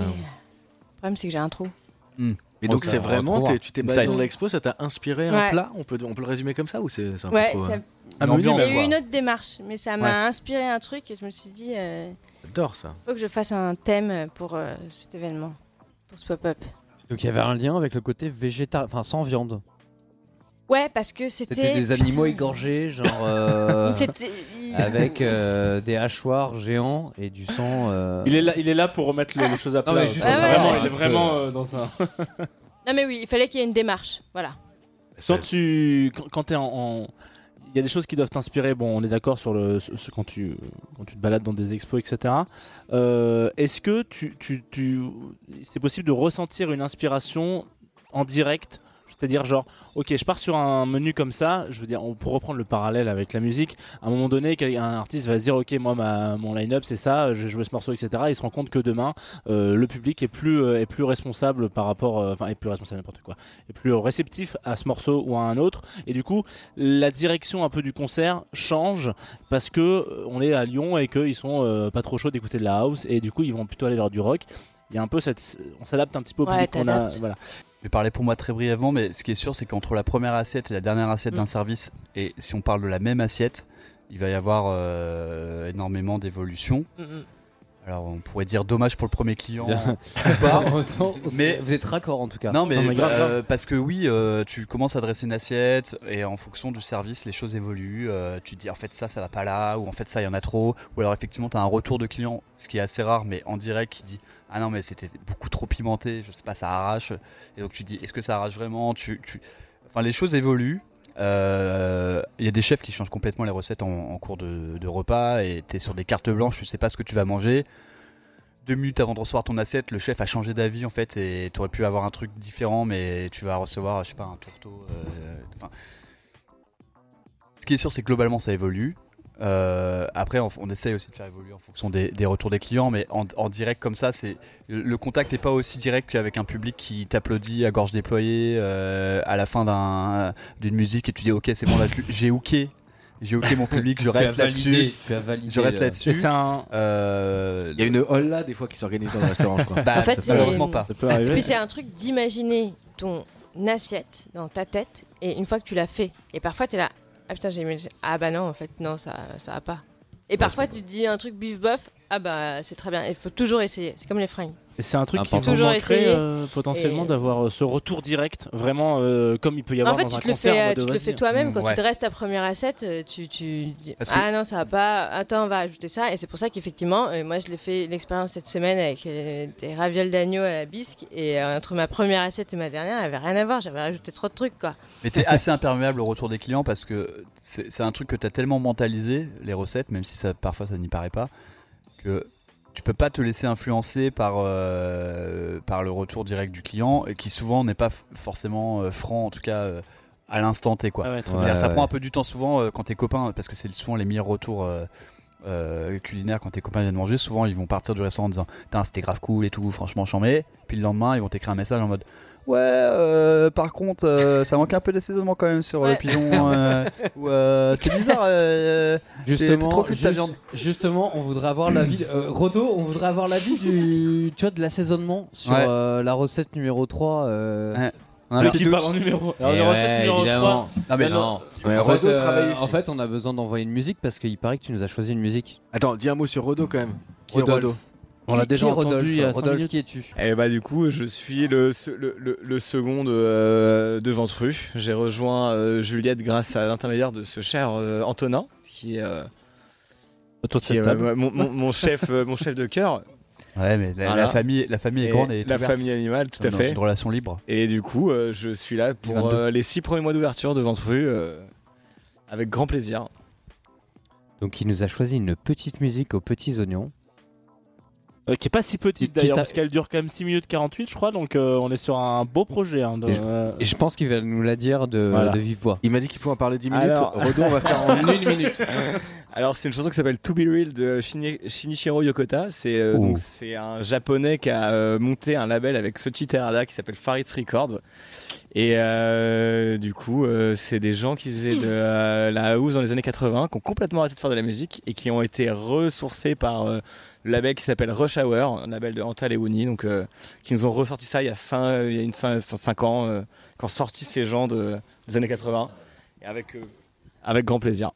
problème, c'est que j'ai un trou. Mais donc, ça, c'est vraiment, tu t'es Insight. dans l'expo, ça t'a inspiré un Ouais. plat? On peut, on peut le résumer comme ça ou c'est un peu trop, ça- euh, il y a eu une autre démarche, mais ça m'a inspiré un truc et je me suis dit, euh, J'adore ça. faut que je fasse un thème pour euh, cet événement, pour ce pop-up. Donc il y avait un lien avec le côté végétarien, enfin sans viande. Ouais, parce que c'était. C'était des animaux Putain. égorgés, genre euh, avec euh, des hachoirs géants et du sang. euh, Il est là, il est là pour remettre les, les choses à Non, plat. mais vraiment, il est vraiment euh, dans un. Non, mais oui, il fallait qu'il y ait une démarche. Voilà. Quand tu, quand, quand t'es en, en- il y a des choses qui doivent t'inspirer. Bon, on est d'accord sur le, ce- ce- quand tu, quand tu te balades dans des expos, etc. Euh, Est-ce que tu, tu, tu, c'est possible de ressentir une inspiration en direct? C'est-à-dire genre, ok, je pars sur un menu comme ça, je veux dire, on pour reprendre le parallèle avec la musique, à un moment donné, un artiste va se dire, ok, moi, ma, mon line-up, c'est ça, je vais jouer ce morceau, etc. il se rend compte que demain, euh, le public est plus, euh, est plus responsable par rapport, euh, enfin, est plus responsable n'importe quoi, est plus réceptif à ce morceau ou à un autre, et du coup, la direction un peu du concert change parce que on est à Lyon et qu'ils sont pas trop chauds d'écouter de la house, et du coup, ils vont plutôt aller vers du rock. Il y a un peu cette, on s'adapte un petit peu au Ouais, public qu'on a, voilà. Je vais parler pour moi très brièvement, mais ce qui est sûr, c'est qu'entre la première assiette et la dernière assiette Mm. d'un service, et si on parle de la même assiette, il va y avoir euh, énormément d'évolution. Mm, mm. Alors on pourrait dire dommage pour le premier client. Bien. ou pas. on sent- on sent- Mais- vous êtes raccord en tout cas. Non mais, Non, mais grave, euh, parce que oui, euh, tu commences à dresser une assiette et en fonction du service, les choses évoluent. Euh, tu te dis en fait ça, ça va pas là, ou en fait ça, il y en a trop. Ou alors effectivement, tu as un retour de client, ce qui est assez rare, mais en direct, qui dit ah non mais c'était beaucoup trop pimenté, je sais pas, ça arrache. Et donc tu dis est-ce que ça arrache vraiment? Tu. Enfin les choses évoluent. Euh, Il y a des chefs qui changent complètement les recettes en, cours de, repas et tu es sur des cartes blanches, tu sais pas ce que tu vas manger deux minutes avant de recevoir ton assiette, le chef a changé d'avis en fait et tu aurais pu avoir un truc différent, mais tu vas recevoir, je sais pas, un tourteau. euh, ce qui est sûr, c'est que globalement ça évolue. Euh, après, on, on essaye aussi de faire évoluer en fonction des, des retours des clients, mais en, en direct comme ça, c'est le, contact n'est pas aussi direct qu'avec un public qui t'applaudit à gorge déployée euh, à la fin d'un- d'une musique et tu dis ok c'est bon là j'ai hooké, j'ai hooké mon public, je Tu as reste là-dessus, validé, tu as validé, je reste euh, là-dessus. C'est un, Euh, Il y a une hall là des fois qui s'organise dans le restaurant, je crois. bah, En fait, c'est- malheureusement pas. ça peut Et puis c'est un truc d'imaginer ton assiette dans ta tête et une fois que tu l'as fait, et parfois tu es là, ah putain j'ai mis... Ah bah non en fait non ça, ça va pas. Et parfois tu te dis un truc bif bof, ah bah c'est très bien, il faut toujours essayer, c'est comme les fringues. Et c'est un truc qui vous Toujours manquerait essayer. euh, potentiellement Et- d'avoir euh, ce retour direct, vraiment euh, comme il peut y avoir En fait dans un concert. en mode, tu te le fais toi-même Mm, quand ouais. tu te restes ta première assiette, euh, tu, tu dis Parce que- ah non ça va pas, attends on va ajouter ça et c'est pour ça qu'effectivement moi je l'ai fait l'expérience cette semaine avec des ravioles d'agneau à la bisque et euh, entre ma première assiette et ma dernière elle avait rien à voir, j'avais rajouté trop de trucs quoi. Mais t'es assez imperméable au retour des clients parce que c'est c'est un truc que t'as tellement mentalisé, les recettes, même si ça, parfois ça n'y paraît pas, que tu peux pas te laisser influencer par, euh, par le retour direct du client, et qui souvent n'est pas forcément euh, franc, en tout cas euh, à l'instant T. Quoi. Ah ouais, Ouais. ça prend un peu du temps souvent euh, quand t'es copain, parce que c'est souvent les meilleurs retours euh, euh, culinaires quand tes copains viennent manger. Souvent, ils vont partir du restaurant en disant c'était grave cool et tout, franchement, chambé. Puis le lendemain, ils vont t'écrire un message en mode Ouais, euh, par contre, euh, ça manque un peu d'assaisonnement quand même sur Ouais. le pigeon. euh, euh, c'est bizarre. euh, Justement, trop juste- viande. justement, on voudrait avoir l'avis. euh, Rodo, on voudrait avoir l'avis du, tu vois, de l'assaisonnement sur Ouais. euh, la recette numéro 3. euh, Ouais. on a qui part en numéro. Alors, Eh recette ouais, numéro évidemment. 3. Non, mais non. Ouais, en, Rodo fait, euh, en fait, on a besoin d'envoyer une musique parce qu'il paraît que tu nous as choisi une musique. Attends, dis un mot sur Rodo quand même. Qui Rodolphe. On l'a déjà entendu Rodolphe il y a cinq Rodolphe, qui es-tu? Et bah du coup, je suis le, se- le, le, le second de, euh, de Ventru. J'ai rejoint euh, Juliette grâce à l'intermédiaire de ce cher euh, Antonin, qui est, euh, Autour de qui est cette table. euh, mon, mon- mon chef, mon chef de cœur. Ouais, mais la, Voilà. la famille, la famille est Et grande et la famille animale, tout à dans fait. une relation libre. Et du coup, euh, je suis là pour 22. euh, les six premiers mois d'ouverture de Ventru, euh, avec grand plaisir. Donc il nous a choisi une petite musique aux petits oignons. Euh, qui est pas si petite d'ailleurs, parce qu'elle dure quand même 6 minutes 48, je crois, donc euh, on est sur un beau projet. hein, de- Et je- Et je pense qu'il va nous la dire de, Voilà. de vive voix. Il m'a dit qu'il faut en parler 10 minutes. Alors- Rodo, on va faire en une minute. Alors c'est une chanson qui s'appelle To Be Real de Shini- Shinichiro Yokota. C'est euh, donc c'est un japonais qui a euh, monté un label avec Sochi Terada qui s'appelle Faris Records. Et euh, du coup, euh, c'est des gens qui faisaient de euh, la house dans les années 80, qui ont complètement arrêté de faire de la musique et qui ont été ressourcés par euh, le label qui s'appelle Rush Hour, un label de Antal et donc euh, qui nous ont ressorti ça il y a 5, il y a une 5, ans, euh, qui ont sorti ces gens de, des années 80 et euh, avec grand plaisir.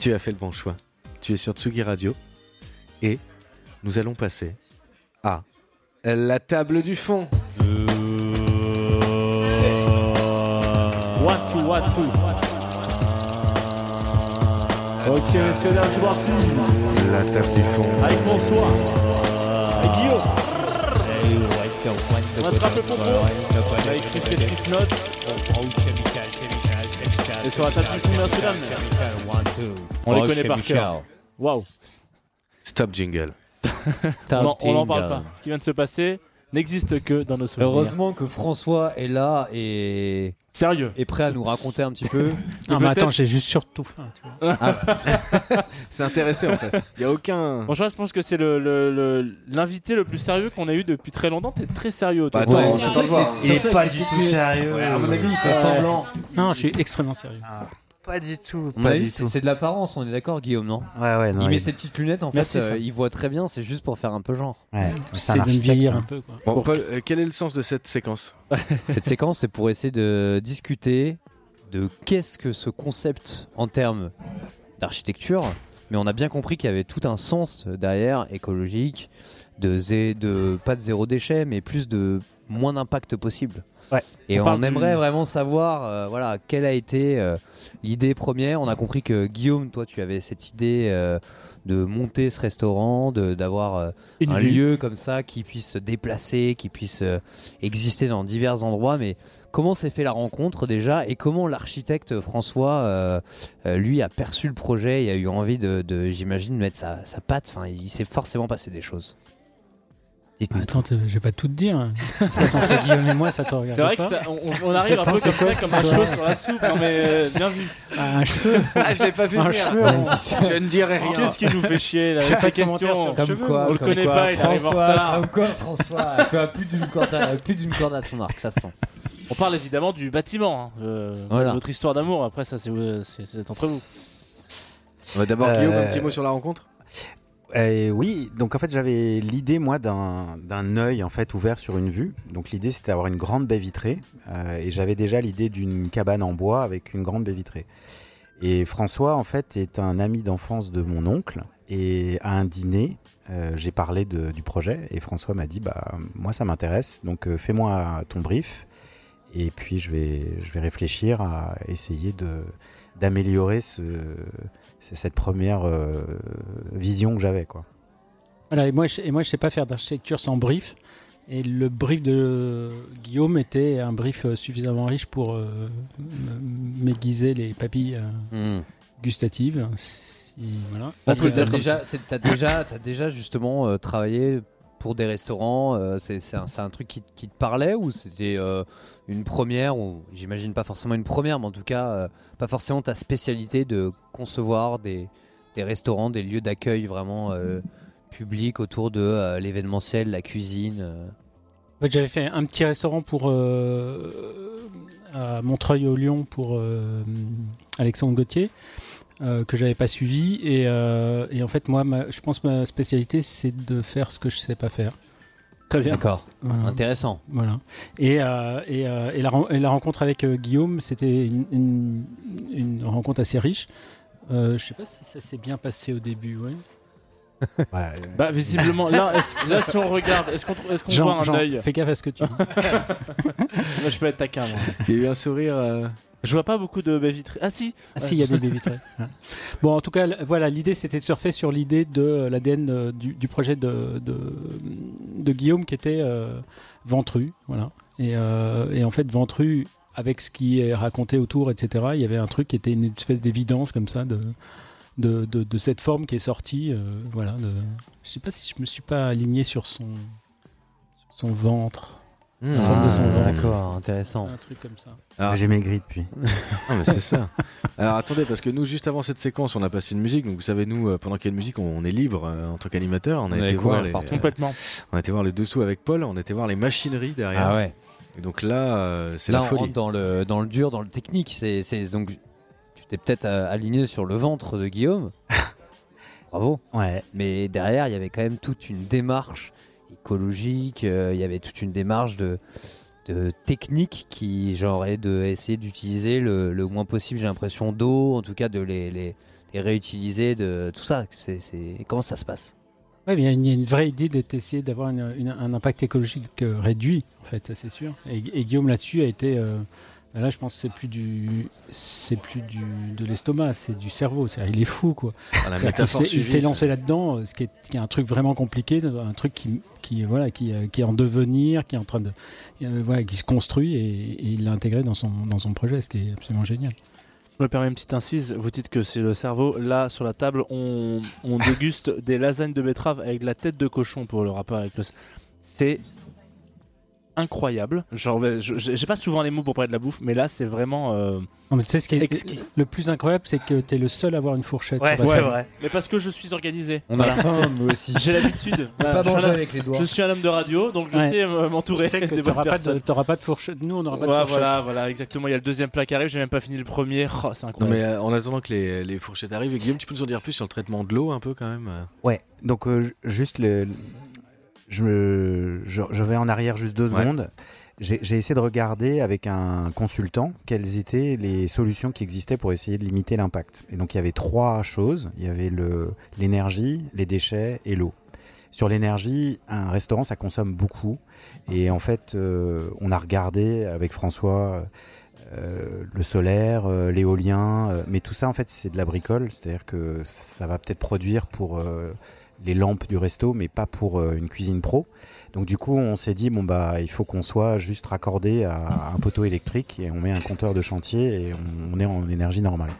Tu as fait le bon choix. Tu es sur Tsugi Radio et nous allons passer à la table du fond. Watu, watu. Ok, messieurs, dames, c'est parti. La table du fond. Avec François. Avec Guillaume. On attrape le pompon. On a écrit ses petites notes. Et sur la table du fond, messieurs, dames. On les connaît par cœur. Waouh. Stop jingle. En- On n'en parle pas. Ce qui vient de se passer n'existe que dans nos souvenirs. Heureusement que François est là et Sérieux. est prêt à nous raconter un petit peu. Non, mais attends, j'ai juste surtout faim. tu vois. C'est intéressé en fait. Il y a aucun. Franchement, je pense que c'est le- le- le- l'invité le, plus sérieux qu'on a eu depuis très longtemps. T'es très sérieux. toi. Bah, attends, Ouais, Il est pas du tout sérieux. Ouais, à mon avis, il fait semblant. Non, je suis extrêmement sérieux. Pas du tout. Pas du c'est tout. c'est de l'apparence, on est d'accord, Guillaume, non? Ouais, ouais, non. Il met ses petites lunettes, en Merci, fait, ça. euh, il voit très bien, c'est juste pour faire un peu genre. ouais, c'est de vieillir un peu. Quoi. Bon, Paul, euh, quel est le sens de cette séquence? Cette séquence, c'est pour essayer de discuter de qu'est-ce que ce concept en termes d'architecture, mais on a bien compris qu'il y avait tout un sens derrière, écologique, de, zé- de pas de zéro déchet, mais plus de moins d'impact possible. Ouais. Et On aimerait du- vraiment savoir, euh, voilà, quelle a été euh, l'idée première. On a compris que Guillaume, toi, tu avais cette idée euh, de monter ce restaurant, de- d'avoir un vue. lieu comme ça qui puisse se déplacer, qui puisse exister dans divers endroits. Mais comment s'est fait la rencontre déjà et comment l'architecte François, euh, euh, lui, a perçu le projet et a eu envie de, de, j'imagine, mettre sa, sa patte? Enfin, il s'est forcément passé des choses. Attends, te- je vais pas tout te dire. Ce qui se passe entre Guillaume et moi, ça te regarde C'est vrai que pas. ça- on, on arrive un peu comme quoi ça, comme un cheveu sur la soupe. Non mais euh, bien vu. Ah, un cheveu. Ah, je l'ai pas vu Un cheveu. on- Je ne dirai rien. Qu'est-ce qui nous fait chier là sa question Comme cheveux, quoi, on le comme connaît quoi, pas, il arrive en retard. Comme quoi, François, tu as plus d'une corde, à- plus d'une corde à son arc, ça se sent. On parle évidemment du bâtiment. hein. Euh, Voilà. Votre histoire d'amour. Après ça c'est euh, entre vous. On va d'abord Euh, Guillaume, un petit mot sur la rencontre. Euh, oui, donc en fait j'avais l'idée moi d'un œil en fait ouvert sur une vue. Donc l'idée c'était d'avoir une grande baie vitrée euh, et j'avais déjà l'idée d'une cabane en bois avec une grande baie vitrée. Et François en fait est un ami d'enfance de mon oncle et à un dîner euh, j'ai parlé du projet et François m'a dit bah moi ça m'intéresse donc euh, fais-moi ton brief et puis je vais je vais réfléchir à essayer d'améliorer ce c'est cette première euh, vision que j'avais quoi. Voilà, et moi, je, et moi, je sais pas faire d'architecture sans brief. Et le brief de Guillaume était un brief euh, suffisamment riche pour euh, m'aiguiser les papilles euh, Hmm. gustatives. Si- voilà. Parce que Donc, t'as euh, déjà, t'as déjà, justement euh, travaillé pour des restaurants. euh, c'est c'est un, un truc qui, qui te parlait ou c'était euh, une première ou j'imagine pas forcément une première, mais en tout cas euh, pas forcément ta spécialité de concevoir des, des restaurants, des lieux d'accueil vraiment euh, publics autour de euh, l'événementiel, la cuisine. En fait, j'avais fait un petit restaurant pour à Montreuil au Lyon pour Alexandre Gauthier que j'avais pas suivi et, en fait moi je pense ma spécialité c'est de faire ce que je sais pas faire. Très bien. D'accord, Voilà. intéressant. Voilà. Et, euh, et, euh, et la, ren- et la rencontre avec euh, Guillaume, c'était une, une- une rencontre assez riche. Euh, je sais pas si ça s'est bien passé au début, ouais. Ouais, Bah visiblement là, là si on regarde, est-ce qu'on est-ce qu'on Jean, voit un Jean, œil? Fais gaffe à ce que tu dis. Moi je peux être taquin. moi. Il y a eu un sourire. Je vois pas beaucoup de baies vitrées. Ah si. Ah si, il y a des baies vitrées. Bon, en tout cas, voilà, l'idée c'était de surfer sur l'idée de euh, l'ADN euh, du, du projet de, de, de Guillaume qui était euh, Ventru, voilà. Et, euh, et en fait, Ventru, avec ce qui est raconté autour, etc., il y avait un truc qui était une espèce d'évidence comme ça de, de, de, de cette forme qui est sortie, euh, voilà. De, je sais pas si je me suis pas aligné sur son, sur son ventre, son Ah. D'accord, intéressant. un truc comme ça. Alors, J'ai maigri depuis. Non, mais c'est ça. Alors attendez, parce que nous, juste avant cette séquence, on a passé une musique. Donc vous savez, nous, euh, pendant qu'il y a une musique, on, on est libre euh, en tant qu'animateur. On a On été voir les. Complètement. on a été voir le dessous avec Paul. On a été voir les machineries derrière. Ah ouais. Et donc là, euh, c'est Là, la on folie. rentre dans le, dans le dur, dans le technique. C'est, donc, tu t'es peut-être aligné sur le ventre de Guillaume. Bravo. Ouais. Mais derrière, il y avait quand même toute une démarche écologique. euh, Il y avait toute une démarche de, de technique qui genre est de d'utiliser le, le moins possible j'ai l'impression d'eau en tout cas de les, les, réutiliser de tout ça c'est comment ça se passe? Mais il y a une- vraie idée essayé d'avoir un impact écologique euh, réduit, en fait, c'est sûr. Et, Guillaume là-dessus a été. euh, là, je pense que c'est plus du, c'est plus du de l'estomac, c'est du cerveau. C'est-à-dire, il est fou, quoi. Ah, la métaphore il s'est lancé là-dedans, euh, ce qui est, qui est un truc vraiment compliqué, un truc qui, qui voilà, qui, euh, qui est en devenir, qui est en train de, euh, voilà, qui se construit, et, et il l'a intégré dans son dans son projet, ce qui est absolument génial. Je me permets une petite incise. Vous dites que c'est le cerveau. Là, sur la table, on, on déguste des lasagnes de betterave avec de la tête de cochon pour le rapport avec le. C'est incroyable. Genre, j'ai pas souvent les mots pour parler de la bouffe, mais là, c'est vraiment. euh, Non, mais tu sais ce qui est Exquis. le plus incroyable, c'est que tu es le seul à avoir une fourchette. Ouais, c'est vrai. Mais parce que je suis organisé. on a Voilà. faim moi aussi J'ai l'habitude. Pas je suis manger un- avec les doigts Je suis un homme de radio, donc je Ouais. sais euh, m'entourer Tu sais que des t'auras bonnes pas, de, personnes. t'auras pas de fourchette. Nous, on n'aura pas de Ouais, fourchette. voilà, voilà, exactement. Il y a le deuxième plat qui arrive. J'ai même pas fini le premier. Oh, c'est Non incroyable. mais euh, en attendant que les, les fourchettes arrivent, Guillaume, tu peux nous en dire plus sur le traitement de l'eau un peu quand même Ouais, donc euh, ju- juste le, je, me, je, je vais en arrière juste deux Ouais. secondes. J'ai essayé de regarder avec un consultant quelles étaient les solutions qui existaient pour essayer de limiter l'impact. Et donc il y avait trois choses. Il y avait le- l'énergie, les déchets et l'eau. Sur l'énergie, un restaurant, ça consomme beaucoup. Et en fait, euh, on a regardé avec François euh, le solaire, euh, l'éolien, mais tout ça, en fait, c'est de la bricole. C'est-à-dire que ça va peut-être produire pour les lampes du resto, mais pas pour euh, une cuisine pro. Donc du coup, on s'est dit bon bah il faut qu'on soit juste raccordé à un poteau électrique et on met un compteur de chantier et on, est en énergie normale.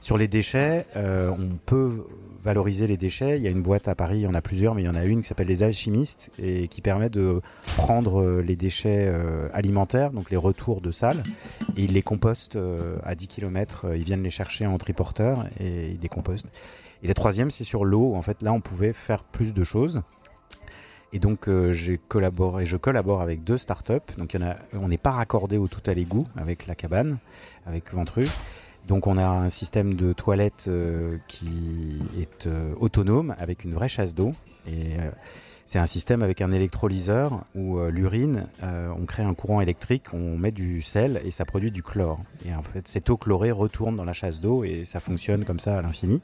Sur les déchets, euh, on peut valoriser les déchets. Il y a une boîte à Paris, il y en a plusieurs, mais il y en a une qui s'appelle les alchimistes et qui permet de prendre euh, les déchets alimentaires, donc les retours de salles, et ils les compostent à 10 km. Ils viennent les chercher en triporteur et ils les compostent. Et la troisième, c'est sur l'eau. En fait, là, on pouvait faire plus de choses. Et donc, euh, j'ai collaboré, je collabore avec deux startups. Donc, on n'est pas raccordé au tout à l'égout avec la cabane, avec Ventru. Donc, on a un système de toilette euh, qui est euh, autonome avec une vraie chasse d'eau. Et c'est un système avec un électrolyseur où l'urine, on crée un courant électrique, on met du sel et ça produit du chlore. Et en fait, cette eau chlorée retourne dans la chasse d'eau et ça fonctionne comme ça à l'infini.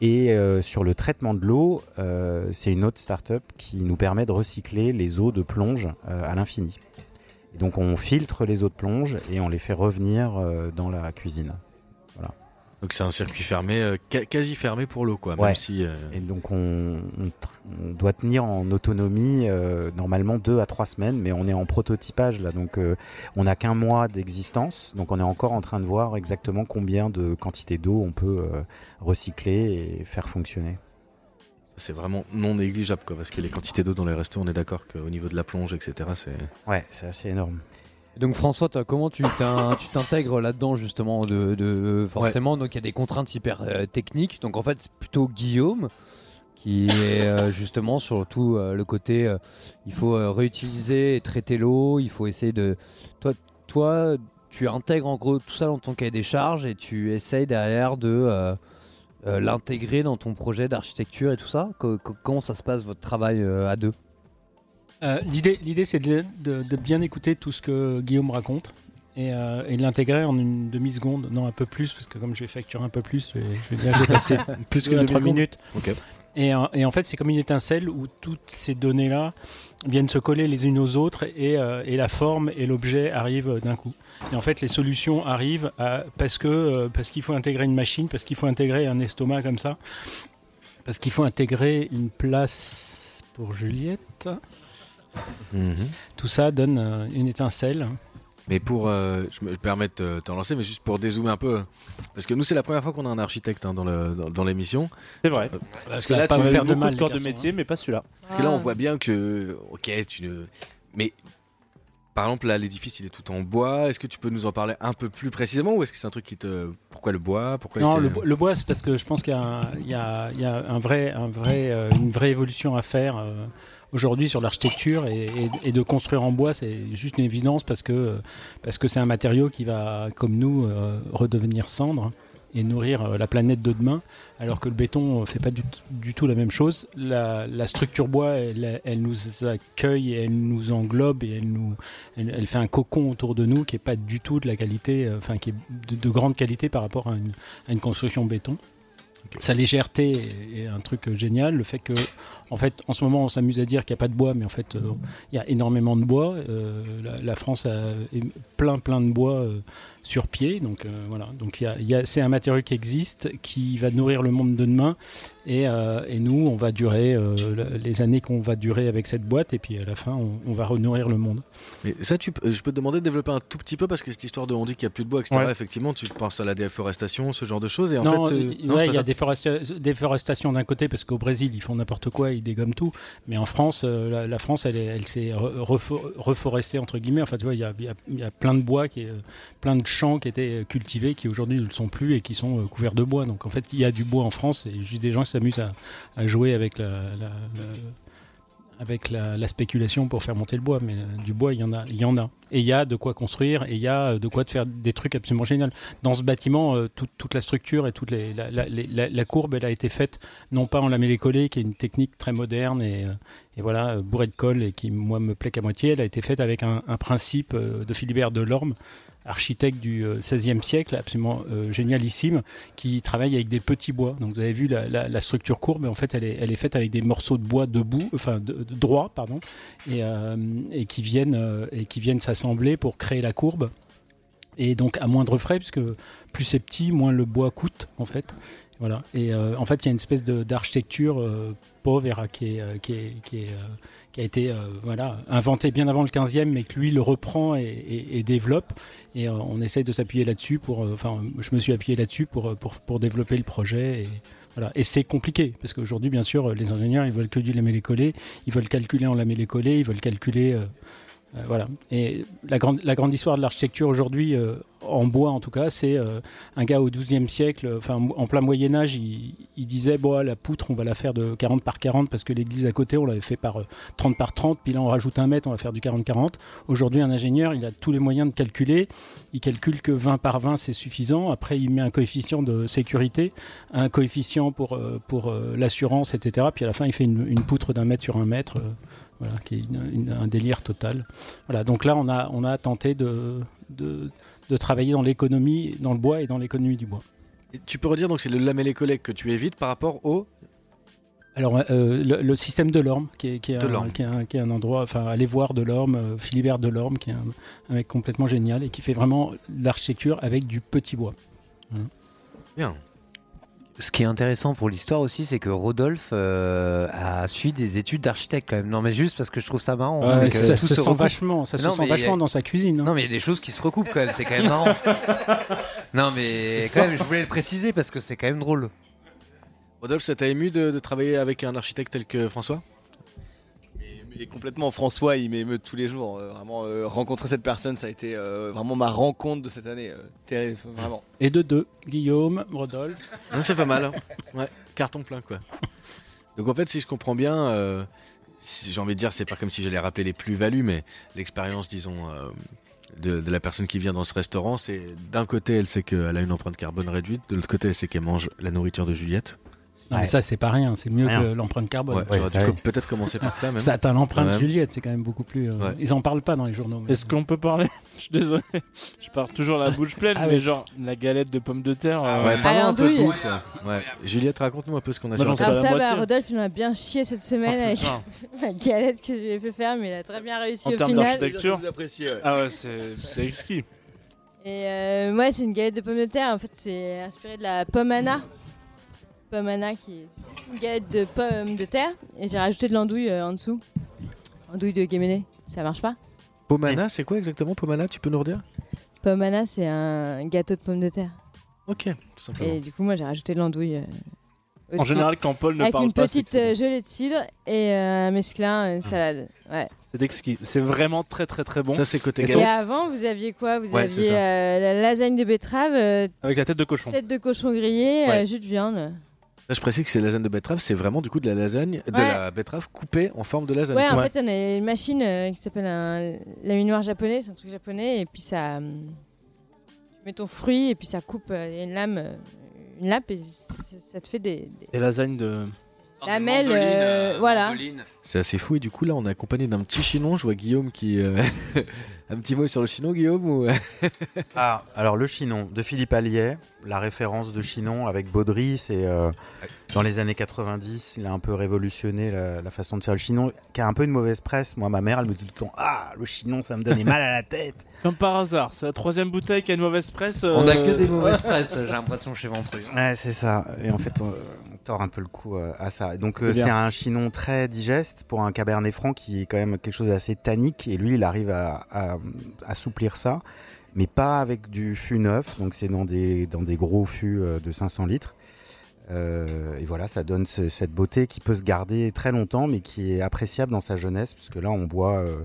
Et euh, sur le traitement de l'eau, euh, c'est une autre start-up qui nous permet de recycler les eaux de plonge euh, à l'infini. Donc on filtre les eaux de plonge et on les fait revenir dans la cuisine. Donc c'est un circuit fermé, euh, quasi fermé pour l'eau quoi. Même Ouais. si, euh, Et donc on, on doit tenir en autonomie euh, normalement deux à trois semaines, mais on est en prototypage là, donc on n'a qu'un mois d'existence, donc on est encore en train de voir exactement combien de quantité d'eau on peut recycler et faire fonctionner. c'est vraiment non négligeable quoi, parce que les quantités d'eau dans les restos, on est d'accord qu'au niveau de la plonge, etc. C'est Ouais, c'est assez énorme. Donc François, toi, comment tu t'in- tu t'intègres là-dedans justement de, de- forcément? Donc il y a des contraintes hyper euh, techniques. Donc en fait c'est plutôt Guillaume qui est euh, justement surtout euh, le côté il faut réutiliser et traiter l'eau, il faut essayer de toi toi tu intègres en gros tout ça dans ton cahier des charges et tu essayes derrière de l'intégrer dans ton projet d'architecture et tout ça. Co- co- comment ça se passe votre travail à deux? Euh, L'idée, l'idée, c'est de, de- de bien écouter tout ce que Guillaume raconte et, euh, et de l'intégrer en une demi-seconde, non un peu plus, parce que comme je vais facturer un peu plus, je vais, je vais dire j'ai passé plus trois demi-seconde minutes. Ok. Et, euh, et en fait, c'est comme une étincelle où toutes ces données-là viennent se coller les unes aux autres et, euh, et la forme et l'objet arrivent d'un coup. Et en fait, les solutions arrivent à- parce que parce qu'il faut intégrer une machine, parce qu'il faut intégrer un estomac comme ça, parce qu'il faut intégrer une place pour Juliette. Tout ça donne euh, une étincelle. Mais pour, euh, je me permets de te- t'en lancer, mais juste pour dézoomer un peu, parce que nous c'est la première fois qu'on a un architecte hein, dans le dans, dans l'émission. C'est vrai. Parce que Ça là, pas tu faire de beaucoup mal, de corps de métier, mais pas celui-là. Parce que là, on voit bien que, ok, tu ne. Mais par exemple, là, l'édifice, il est tout en bois. Est-ce que tu peux nous en parler un peu plus précisément ou est-ce que c'est un truc qui te. Pourquoi le bois Pourquoi Non, le, bo- le bois, c'est parce que je pense qu'il y a, un, il y a- il y a un vrai, un vrai, euh, une vraie évolution à faire euh, aujourd'hui sur l'architecture et, de construire en bois, c'est juste une évidence parce que parce que c'est un matériau qui va, comme nous, euh, redevenir cendre. et nourrir euh, la planète de demain, alors que le béton ne fait pas du, tout la même chose. La, structure bois, elle, nous accueille, elle nous englobe et elle, nous, elle, fait un cocon autour de nous qui est pas du tout de la qualité, euh, enfin qui est de, de grande qualité par rapport à une, à une construction béton. Sa légèreté est- un truc euh, génial. Le fait que, en fait, en ce moment, on s'amuse à dire qu'il n'y a pas de bois, mais en fait, euh, il y a énormément de bois. Euh, la, la France a plein, plein de bois euh, sur pied. Donc euh, voilà. Donc il y a- il y a- c'est un matériau qui existe, qui va nourrir le monde de demain. Et, euh, et nous, on va durer euh, le- les années qu'on va durer avec cette boîte. Et puis à la fin, on, on va renourrir le monde. Mais ça, tu, je peux te demander de développer un tout petit peu parce que cette histoire de on dit qu'il n'y a plus de bois, etc. Ouais. Effectivement, tu penses à la déforestation, ce genre de choses. Et en non, fait, euh, ouais, il y a déforesta- déforestation d'un côté parce qu'au Brésil ils font n'importe quoi, ils dégomment tout. Mais en France, euh, la, France, elle, est- elle s'est re- refo- reforestée entre guillemets. Enfin, tu vois, il y a, plein de bois, qui est, euh, plein de champs qui étaient euh, cultivés, qui aujourd'hui ne le sont plus et qui sont couverts de bois. Donc en fait, il y a du bois en France et juste des gens qui s'amusent à, jouer avec la, la- spéculation pour faire monter le bois, mais du bois, il y en a, il y en a. Et il y a de quoi construire, et il y a euh, de quoi faire des trucs absolument géniaux. Dans ce bâtiment, euh, toute- la structure et toute la, courbe, elle a été faite non pas en lamellé-collé, qui est une technique très moderne et, euh, voilà bourrée de colle et qui moi me plaît qu'à moitié. Elle a été faite avec un, principe de Philibert Delorme, architecte du XVIe siècle, absolument génialissime, qui travaille avec des petits bois. Donc vous avez vu la, structure courbe, en fait elle est, faite avec des morceaux de bois debout, enfin de, droit, pardon, et, et qui viennent euh, et qui viennent s'assembler pour créer la courbe. Et donc à moindre frais, puisque plus c'est petit, moins le bois coûte en fait. Voilà. Et euh, en fait, il y a une espèce d'architecture pauvre qui, qui, qui, a été euh, voilà, inventée bien avant le 15e, mais que lui le reprend et, développe. Et euh, on essaye de s'appuyer là-dessus pour. Enfin, je me suis appuyé là-dessus pour, pour, pour développer le projet. Et, voilà. Et c'est compliqué, parce qu'aujourd'hui, bien sûr, les ingénieurs, ils veulent que du lamellé-collé, ils veulent calculer en lamellé-collé, ils veulent calculer. Euh, voilà. Et la grande, histoire de l'architecture aujourd'hui, euh, en bois en tout cas, c'est euh, un gars au XIIe siècle, en plein Moyen Âge, il, disait bon, la poutre, on va la faire de 40 par 40 parce que l'église à côté, on l'avait fait par euh, 30 par 30, puis là on rajoute un mètre, on va faire du 40-40. Aujourd'hui, un ingénieur, il a tous les moyens de calculer. Il calcule que 20 par 20, c'est suffisant. Après, il met un coefficient de sécurité, un coefficient pour, l'assurance, etc. Puis à la fin, il fait une poutre d'un mètre sur un mètre. Voilà, qui est une- une- un délire total. Voilà, donc là, on a, on a tenté de, de, de travailler dans l'économie, dans le bois et dans l'économie du bois. Et tu peux redire donc c'est le lamellé-collé que tu évites par rapport au. Alors, euh, le, le système de l'Orme, qui est, qui, est un, qui, est un, qui est un endroit, enfin, allez voir de l'Orme, euh, Philibert de l'Orme, qui est un, un mec complètement génial et qui fait vraiment l'architecture avec du petit bois. Voilà. Bien. Ce qui est intéressant pour l'histoire aussi, c'est que Rodolphe euh, a suivi des études d'architecte quand même. Non, mais juste parce que je trouve ça marrant. Ouais, c'est que ça tout se sent vachement- ça se sent a- vachement dans sa cuisine. hein. Non, mais il y a des choses qui se recoupent quand même. C'est quand même marrant. non, mais quand même, je voulais le préciser parce que c'est quand même drôle. Rodolphe, ça t'a ému de, de travailler avec un architecte tel que François? Mais complètement, François, il m'émeut tous les jours. Euh, vraiment, euh, rencontrer cette personne, ça a été euh, vraiment ma rencontre de cette année. euh, terrible, vraiment. Et de deux, Guillaume, Rodolphe. Non, c'est pas mal. hein. Ouais, carton plein quoi. Donc en fait, si je comprends bien, euh, si- j'ai envie de dire, c'est pas comme si j'allais rappeler les plus-values, mais l'expérience, disons, euh, de, de la personne qui vient dans ce restaurant, c'est d'un côté, elle sait qu'elle a une empreinte carbone réduite, de l'autre côté, elle sait qu'elle mange la nourriture de Juliette. Non, mais ça, c'est pas rien, c'est mieux Rien. que l'empreinte carbone. Ouais, tu aurais dû co- peut-être commencer par ça même. Ça atteint l'empreinte. Juliette, c'est quand même beaucoup plus. euh, Ouais. Ils en parlent pas dans les journaux. mais- Est-ce qu'on peut parler Je suis désolé, je pars toujours la bouche pleine, Ah mais ouais. genre la galette de pommes de terre. euh, Ouais, parlons Ah, un peu de bouffe. Ouais. Ouais. Juliette, raconte-nous un peu ce qu'on a Moi, sur table. la Ça, bah. Rodolphe, il en a bien chié cette semaine Oh, avec la galette que je lui ai fait faire, mais il a très bien réussi En au termes final. d'architecture Vous appréciez, ouais. Ah ouais, c'est c'est exquis. Et euh, ouais, c'est une galette de pommes de terre. En fait, c'est inspiré de la pomme Anna. Pomme Anna qui est une galette de pommes de terre. Et j'ai rajouté de l'andouille euh, en dessous. Andouille de Guéméné. Ça marche pas Pomana, c'est quoi exactement Pomana Tu peux nous redire? Pomme Anna, c'est un gâteau de pommes de terre. Ok, tout simplement. Et du coup, moi, j'ai rajouté de l'andouille. euh, En général, quand Paul ne Avec parle une pas, c'est petite euh, gelée de cidre et euh, un mesclin, une salade. Ouais. C'est exquis. C'est vraiment très très très bon. Ça, c'est côté Et Et avant, vous aviez quoi? Vous Ouais, c'est aviez ça. euh, la lasagne de betterave, euh, Avec la tête de cochon. tête de cochon grillé, Ouais. euh, jus de viande. Là, je précise que c'est lasagne de betterave, c'est vraiment du coup de la lasagne, de Ouais. la betterave coupée en forme de lasagne. Ouais, en fait, on a une machine euh, qui s'appelle un laminoir japonais, c'est un truc japonais, et puis ça. hum, tu mets ton fruit, et puis ça coupe, euh, il y a une lame, euh, une lappe et c- c- ça te fait des, des Des lasagnes de. Lamelles. euh, voilà. C'est assez fou et du coup là on est accompagné d'un petit chinon. Je vois Guillaume qui euh, un petit mot sur le chinon, Guillaume ou? Ah, alors le Chinon de Philippe Allier, la référence de Chinon avec Baudry, c'est euh, dans les années 90, il a un peu révolutionné la, la façon de faire le Chinon, qui a un peu une mauvaise presse. Moi, ma mère, elle me dit tout le temps Ah, le Chinon, ça me donnait mal à la tête. Comme par hasard, c'est la troisième bouteille qui a une mauvaise presse. On a que euh, des mauvaises presses, j'ai l'impression chez Ventru. Ouais, c'est ça. Et en fait, tord un peu le coup euh, à ça. Donc, euh, C'est c'est un Chinon très digeste pour un Cabernet Franc qui est quand même quelque chose d'assez tannique. Et lui, il arrive à, à assouplir ça, mais pas avec du fût neuf. Donc, c'est dans des, dans des gros fûts euh, de 500 litres. Euh, et voilà, ça donne ce- cette beauté qui peut se garder très longtemps, mais qui est appréciable dans sa jeunesse, puisque là, on boit euh,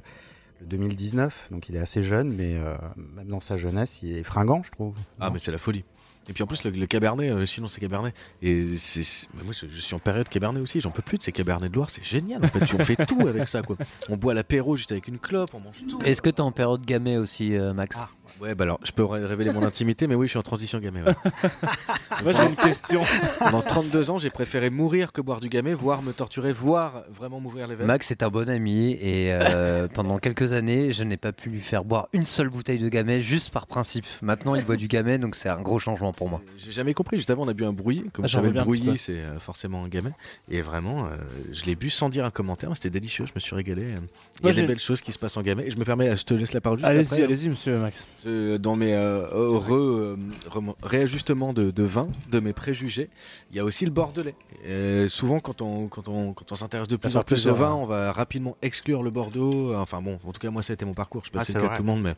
le 2019, donc il est assez jeune, mais euh, même dans sa jeunesse, il est fringant, je trouve. Ah mais c'est la folie. Et puis en plus le, le cabernet, euh, sinon c'est cabernet. Et c'est, c'est- mais moi je, je suis en période cabernet aussi. J'en peux plus de ces cabernets de Loire. C'est génial. En fait, Tu- on fait tout avec ça quoi. On boit l'apéro juste avec une clope. On mange tout. Est-ce que t'es en période gamay aussi, euh, Max? Ouais bah alors je peux ré- révéler mon intimité, mais oui je suis en transition gamay. ouais. Moi j'ai une question. Pendant 32 ans, j'ai préféré mourir que boire du gamay, voire me torturer, voire vraiment m'ouvrir les veines. Max est un bon ami et euh, pendant quelques années, je n'ai pas pu lui faire boire une seule bouteille de gamay juste par principe. Maintenant, il boit du gamay, donc c'est un gros changement pour moi. J'ai jamais compris. Juste avant, on a bu un brouillé. Comme Ah, je savais, bien le peu. c'est euh, forcément un gamin. Et vraiment, euh, je l'ai bu sans dire un commentaire. mais C'était délicieux. Je me suis régalé. Il y a des belles choses qui se passent en gamin. Et je me permets, je te laisse la parole juste Allez-y, après. hein. allez-y, monsieur Max. Euh, dans mes euh, heureux euh, réajustements de, de vin, de mes préjugés, il y a aussi le bordelais. Euh, souvent, quand on, quand on, quand on s'intéresse de plus en plus au vin, hein. on va rapidement exclure le Bordeaux. Enfin bon, en tout cas, moi, ça a été mon parcours. Je sais pas Ah, si c'est le cas de tout le monde, mais.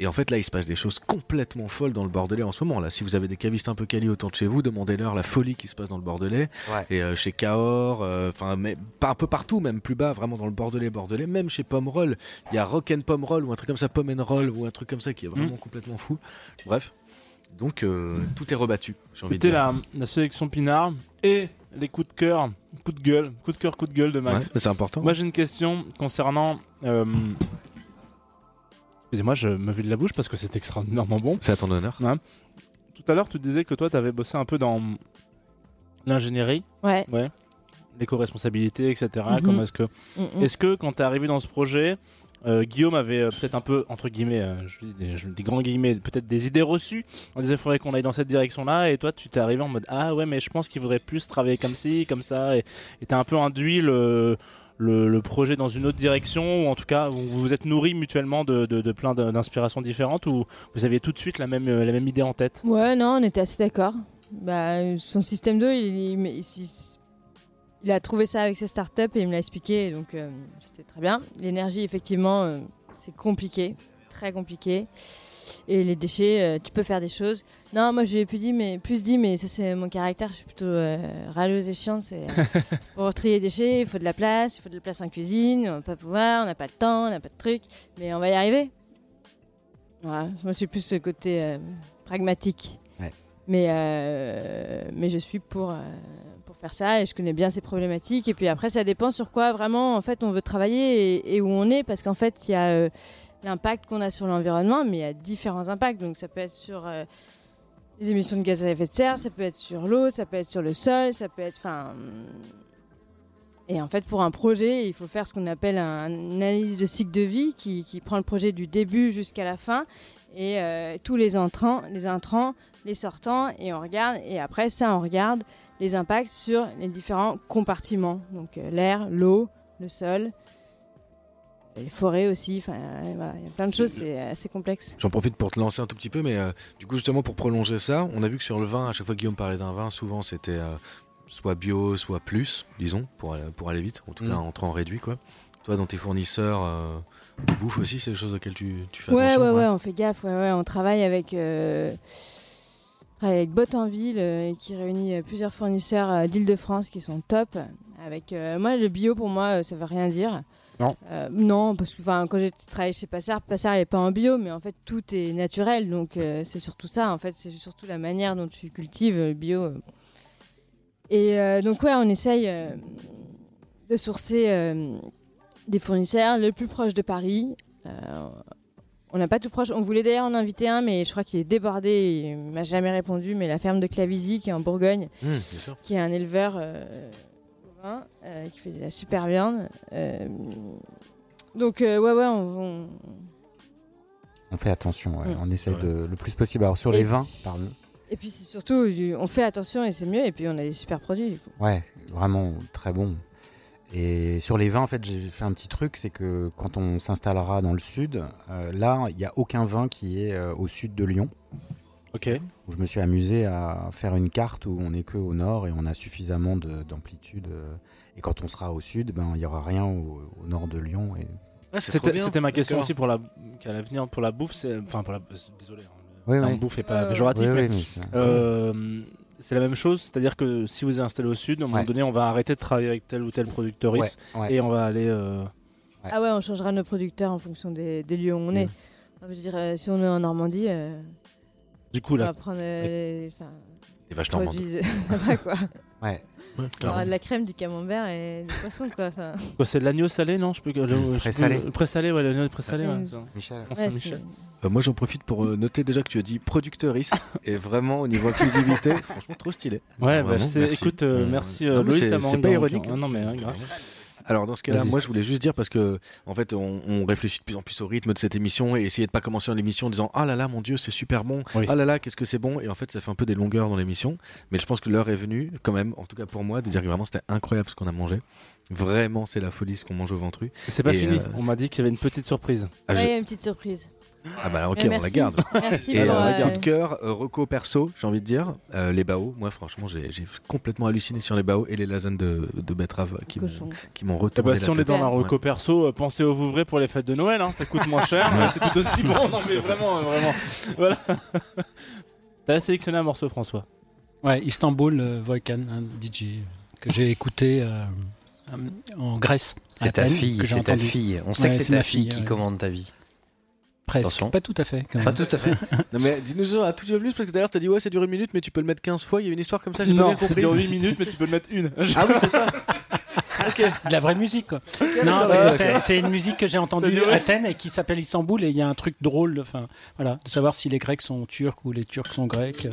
Et en fait, là, il se passe des choses complètement folles dans le Bordelais en ce moment. Là, si vous avez des cavistes un peu quali autour de chez vous, demandez-leur la folie qui se passe dans le Bordelais. Ouais. Et euh, chez Cahors, euh, enfin, mais pas un peu partout, même plus bas, vraiment dans le Bordelais, Bordelais, même chez Pomerol, il y a Rock and Pomerol ou un truc comme ça, Pom and Roll ou un truc comme ça qui est vraiment complètement fou. Bref, donc euh, tout est rebattu. J'ai envie de C'était dire. la, la sélection Pinard et les coups de cœur, coup de gueule, coup de cœur, coup de gueule de Max. Ouais, mais c'est important. Moi j'ai une question concernant. Excusez-moi, je me vide la bouche parce que c'est extraordinairement bon. C'est à ton honneur. Tout à l'heure, tu disais que toi, tu avais bossé un peu dans l'ingénierie, Ouais. l'éco-responsabilité, etc. Mhm. Comment est-ce que, Mm, mm. est-ce que quand tu es arrivé dans ce projet, euh, Guillaume avait euh, peut-être un peu, entre guillemets, euh, je dis des, je dis des grands guillemets, peut-être des idées reçues. On disait, il faudrait qu'on aille dans cette direction-là. Et toi, tu t'es arrivé en mode, ah ouais, mais je pense qu'il faudrait plus travailler comme ci, comme ça. Et tu as un peu induit le, le, projet dans une autre direction, ou en tout cas, vous vous êtes nourris mutuellement de, plein d'inspirations différentes, ou vous aviez tout de suite la même, euh, idée en tête? Ouais, non, on était assez d'accord. Bah, son système d'eau, il, il- il- il- il a trouvé ça avec ses startups et il me l'a expliqué, donc euh, c'était très bien. L'énergie, effectivement, euh, c'est compliqué, très compliqué. Et les déchets, euh, tu peux faire des choses. Non, moi je lui ai plus dit, mais, plus dit, mais ça c'est mon caractère, je suis plutôt euh, râleuse et chiante. C'est, euh, pour trier les déchets, il faut de la place, il faut de la place en cuisine, on va pas pouvoir, on n'a pas de temps, on n'a pas de truc, mais on va y arriver. Voilà, moi je suis plus ce côté pragmatique. Ouais. Mais, euh, mais je suis pour, euh, pour faire ça et je connais bien ces problématiques. Et puis après, ça dépend sur quoi vraiment en fait on veut travailler et, et où on est parce qu'en fait, il y a euh, l'impact qu'on a sur l'environnement, mais il y a différents impacts. Donc ça peut être sur euh, les émissions de gaz à effet de serre, ça peut être sur l'eau, ça peut être sur le sol, ça peut être. Enfin. Et en fait, pour un projet, il faut faire ce qu'on appelle un- une analyse de cycle de vie qui, qui prend le projet du début jusqu'à la fin et euh, tous les entrants, les intrants, les sortants, et on regarde. Et après ça, on regarde les impacts sur les différents compartiments. Donc euh, l'air, l'eau, le sol, les forêts aussi. Enfin, euh, voilà, il y a plein de choses, c'est assez complexe. J'en profite pour te lancer un tout petit peu, mais euh, du coup, justement, pour prolonger ça, on a vu que sur le vin, à chaque fois que Guillaume parlait d'un vin, souvent c'était euh, soit bio, soit plus, disons, pour, aller- pour aller vite, en tout Mm. cas en train réduit, quoi. Toi, dans tes fournisseurs euh, de bouffe aussi, c'est des choses auxquelles tu, tu fais Ouais, attention ouais, ouais, on fait gaffe. Ouais, ouais, on travaille avec, euh, avec Bottenville, euh, qui réunit euh, plusieurs fournisseurs euh, d'Île-de-France qui sont top. Avec euh, moi, le bio pour moi, euh, ça veut rien dire. Non. Euh, non, parce que quand j'ai travaillé chez Passard, Passard n'est pas en bio, mais en fait tout est naturel, donc euh, c'est surtout ça. En fait, c'est surtout la manière dont tu cultives le bio. euh. Et euh, donc ouais, on essaye euh, de sourcer euh, des fournisseurs le plus proche de Paris. Euh, on n'a pas tout proche. On voulait d'ailleurs en inviter un, mais je crois qu'il est débordé. Il m'a jamais répondu. Mais la ferme de Clavisy, qui est en Bourgogne, Mmh, qui est un éleveur euh, euh, qui fait de la super viande. Euh, donc, euh, ouais, ouais, on, on- On fait attention, ouais. Mm. on essaie Ouais. de le plus possible. Alors sur Et- les vins, pardon. Et puis, c'est surtout, on fait attention et c'est mieux. Et puis, on a des super produits. Du coup. Ouais, vraiment très bon. Et sur les vins, en fait, j'ai fait un petit truc, c'est que quand on s'installera dans le sud, euh, là, il n'y a aucun vin qui est euh, au sud de Lyon. Ok. Où je me suis amusé à faire une carte où on n'est que au nord et on a suffisamment de- d'amplitude. euh, et quand on sera au sud, ben il y aura rien au, au nord de Lyon. Et... Ah, C'était ma question aussi pour la qu'à l'avenir pour la bouffe. c'est- Enfin pour la. Désolé. hein, Oui, oui. bouffe est pas Euh, péjoratif. Oui, mais oui, mais c'est- Euh, c'est la même chose, c'est-à-dire que si vous êtes installé au sud, à un moment Ouais. donné, on va arrêter de travailler avec tel ou tel producteur Ouais, ouais. et on va aller. euh, Ouais. Ah ouais, on changera nos producteurs en fonction des, des lieux où on est. Mm. Je veux dire, euh, si on est en Normandie, euh, Du coup, on là, va prendre euh, Les vaches normandes. produits- ça va quoi. Ouais. Ouais, On aura de la crème, du camembert et du poisson quoi. Enfin, quoi, c'est de l'agneau salé, non Je peux. Le, je peux- Présalé. le Présalé, ouais, l'agneau présalé. Ouais. Michel. Ouais, Euh, moi, j'en profite pour euh, noter déjà que tu as dit producteurice. et vraiment, au niveau inclusivité, franchement, trop stylé. Ouais, bah, Vraiment, c'est- merci. écoute, euh, Euh, merci euh, Loïc c'est- pas ironique. euh, non, mais ouais, grave. Alors dans ce cas-là, moi je voulais juste dire parce que en fait on, on réfléchit de plus en plus au rythme de cette émission et essayer de pas commencer l'émission en disant ah là là mon dieu c'est super bon Oui. ah là là qu'est-ce que c'est bon et en fait ça fait un peu des longueurs dans l'émission mais je pense que l'heure est venue quand même en tout cas pour moi de dire que vraiment c'était incroyable ce qu'on a mangé vraiment c'est la folie ce qu'on mange au ventru C'est pas Et, fini. euh, On m'a dit qu'il y avait une petite surprise. ah, Ouais, je- il y a une petite surprise. Ah bah ok Mais on la garde Merci et pour, euh, euh, coup de cœur euh, reco perso j'ai envie de dire euh, les baos moi franchement j'ai complètement halluciné sur les baos et les lasagnes de, de betterave qui m'ont m'ont Eh retourné bah, si la on est dans un Ouais. reco perso, euh, pensez au Vouvray pour les fêtes de Noël, hein, ça coûte moins cher, mais c'est tout aussi bon. Non mais vraiment, euh, vraiment. Voilà. T'as sélectionné un morceau, François? Ouais, Istanbul euh, Volcan, un DJ que j'ai écouté euh, euh, en Grèce. C'est ta fille, c'est ta fille. On sait Ouais, que c'est ta fille fille, qui ouais. commande ta vie. Presque, Attention. pas tout à fait. Quand Pas tout à fait. Non mais dis-nous un tout petit peu plus parce que l'heure t'as dit ouais c'est duré une minute mais tu peux le mettre 15 fois, il y a une histoire comme ça, j'ai pas Non, bien c'est compris. dure 8 minutes, mais tu peux le mettre une. Ah oui c'est ça. ok. De la vraie musique, quoi. non, c'est- c'est c'est une musique que j'ai entendue à Athènes et qui s'appelle Istanbul et il y a un truc drôle, enfin, voilà, de savoir si les Grecs sont turcs ou les Turcs sont grecs.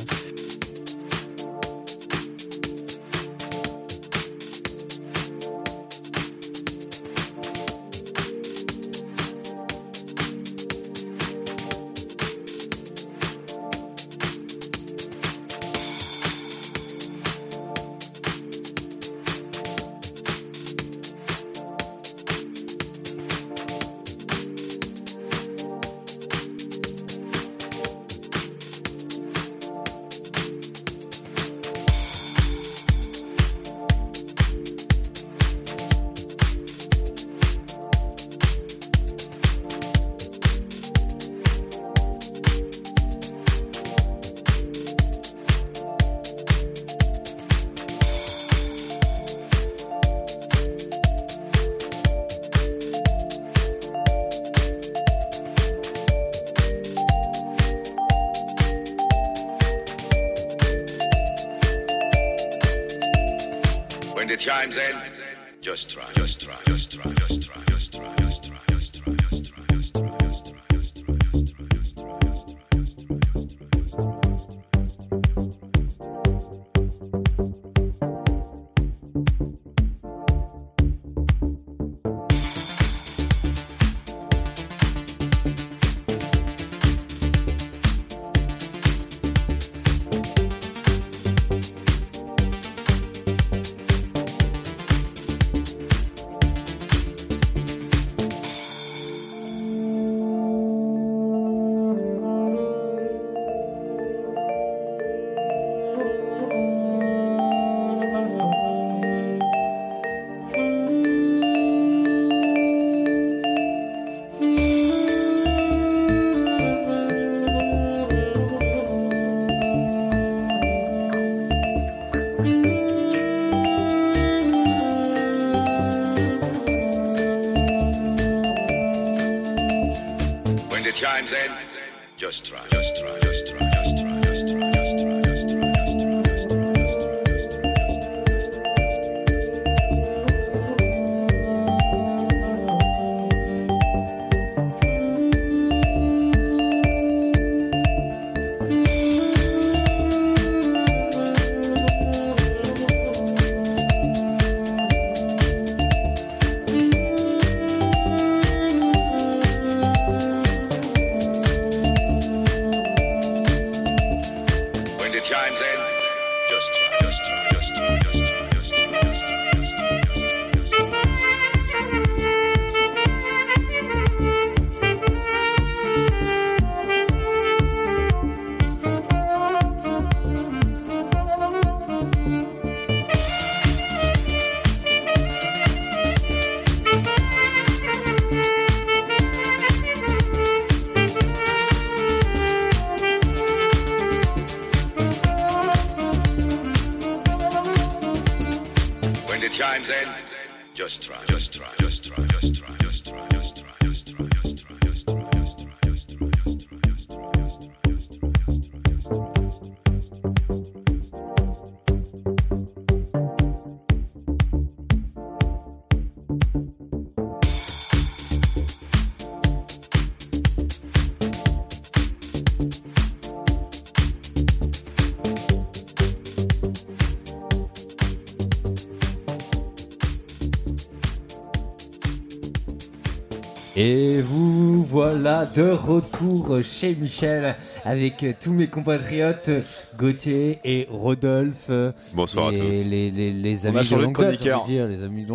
Voilà de retour chez Michel avec euh, tous mes compatriotes Gauthier et Rodolphe. Bonsoir à et tous. Les, les, les On amis a changé de date, chroniqueur. de dire, les amis de.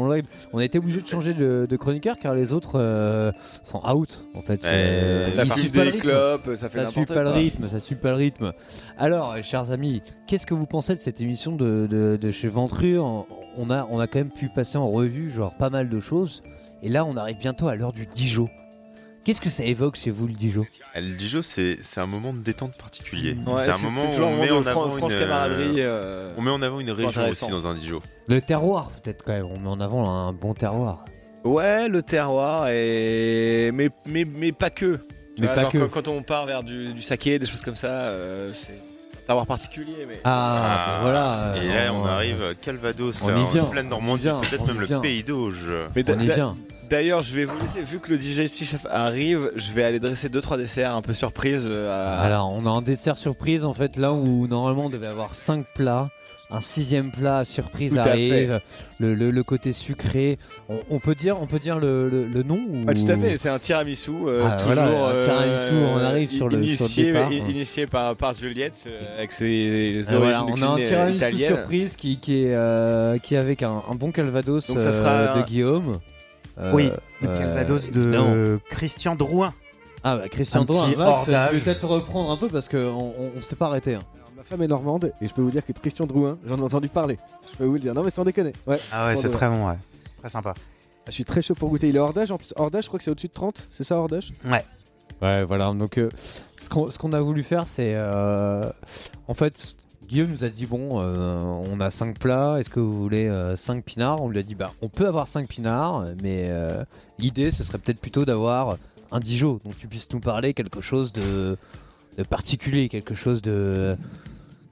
On a été obligé de changer de, de chroniqueur car les autres euh, sont out en fait. Euh, La ils suivent pas des clopes, ça fait Ça suit pas le rythme, ça suit pas le rythme. Alors, euh, chers amis, qu'est-ce que vous pensez de cette émission de, de, de chez Ventru on, on a, on a quand même pu passer en revue genre pas mal de choses. Et là, on arrive bientôt à l'heure du Dijon. Qu'est-ce que ça évoque chez vous le Dijon? Ah, Le Dijon, c'est c'est un moment de détente particulier. Ouais, c'est un moment où on met en fran- avant une, camaraderie, euh, euh, on met en avant une région aussi dans un Dijon. Le terroir, peut-être quand même. On met en avant un bon terroir. Ouais, le terroir, et... mais, mais, mais pas que. Mais vois, pas genre que. Quand, on part vers du, du saké, des choses comme ça, euh, c'est un terroir particulier. Mais... Ah, ben voilà. Et euh, là, on euh, arrive à Calvados, on là, y en vient, pleine on Normandie, peut-être on même vient. le pays d'Auge. Mais On y vient. D'ailleurs, je vais vous laisser, vu que le digestif arrive, je vais aller dresser 2-3 desserts un peu surprise. euh, à- Alors, on a un dessert surprise en fait, là où normalement on devait avoir 5 plats. Un sixième plat surprise Tout à arrive, le, le- le côté sucré. On, on peut dire, on peut dire le, nom ou... Ah, tout à fait, c'est un tiramisu, euh, Ah, toujours. voilà, un tiramisu, on euh, arrive sur le- initié, sur le départ. i- Initié par, par Juliette, euh, avec ses Euh, origines voilà, on a un tiramisu surprise qui, qui est, euh, qui est avec un, un bon calvados Donc ça euh, sera- de Guillaume. Euh, oui, le euh, Calvados évidemment. de Christian Drouin. Ah bah Christian Un Drouin, petit Max, tu veux peut-être reprendre un peu parce qu'on on, on s'est pas arrêté. hein. Ma femme est normande et je peux vous dire que Christian Drouin, j'en ai entendu parler. Je peux vous le dire. Non mais sans déconner. Ouais. Ah ouais, c'est très bon, ouais. Très sympa. Je suis très chaud pour goûter. Il est hors d'âge en plus. Hors d'âge, je crois que c'est au-dessus de 30. C'est ça hors d'âge? Ouais. Ouais, voilà. Donc, euh, ce qu'on ce qu'on a voulu faire, c'est. euh, en fait, Guillaume nous a dit bon, euh, on a 5 plats, est-ce que vous voulez 5 pinards? On lui a dit bah, on peut avoir 5 pinards, mais euh, l'idée, ce serait peut-être plutôt d'avoir un Dijon, dont tu puisses nous parler quelque chose de, particulier, quelque chose de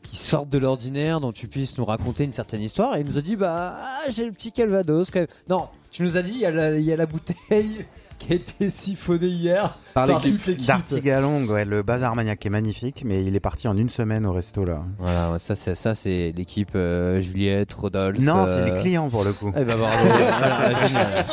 qui sorte de l'ordinaire, dont tu puisses nous raconter une certaine histoire. Et il nous a dit bah ah, j'ai le petit Calvados. Non, tu nous as dit il y a la bouteille qui a été siphonnée hier Par l'équipe d'Artigalong, ouais, le bazar maniaque est magnifique, mais il est parti en une semaine au resto là. Voilà, ça c'est ça c'est l'équipe euh, Juliette, Rodolphe. Non, euh, c'est les clients pour le coup. Eh ben bravo. Voilà, génial.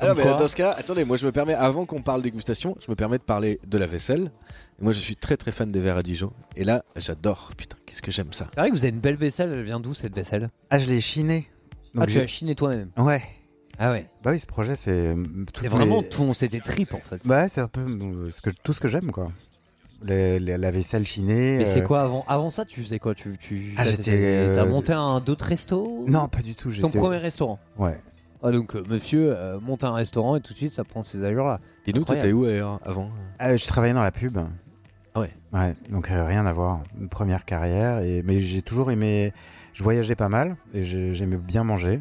Alors, Comme mais dans ce cas, attendez, moi je me permets, avant qu'on parle dégustation, je me permets de parler de la vaisselle. Moi je suis très très fan des verres à Dijon. Et là, j'adore. Putain, qu'est-ce que j'aime ça. C'est vrai que vous avez une belle vaisselle, elle vient d'où cette vaisselle? Ah, je l'ai chiné. Ah, tu l'as chiné toi-même Ouais. Ah ouais. Bah oui, ce projet c'est. euh, toutes C'est vraiment ton, c'était trip en fait. Bah, c'est un peu euh, ce que, tout ce que j'aime quoi. Les- les- la vaisselle chinée. Mais c'est euh, quoi avant Avant ça, tu faisais quoi? Tu, tu Ah, t'as- j'étais, t'as- T'as monté un d'autres restos? Non, pas du tout. Ton j'étais- premier restaurant? Ouais. Ah donc euh, monsieur euh, monte un restaurant et tout de suite ça prend ces allures là. Dis-nous, t'étais où ailleurs, avant? Euh, je travaillais dans la pub. Ah ouais. Ouais, donc euh, rien à voir. Une première carrière. Et... Mais j'ai toujours aimé. Je voyageais pas mal et j'ai- j'aimais bien manger.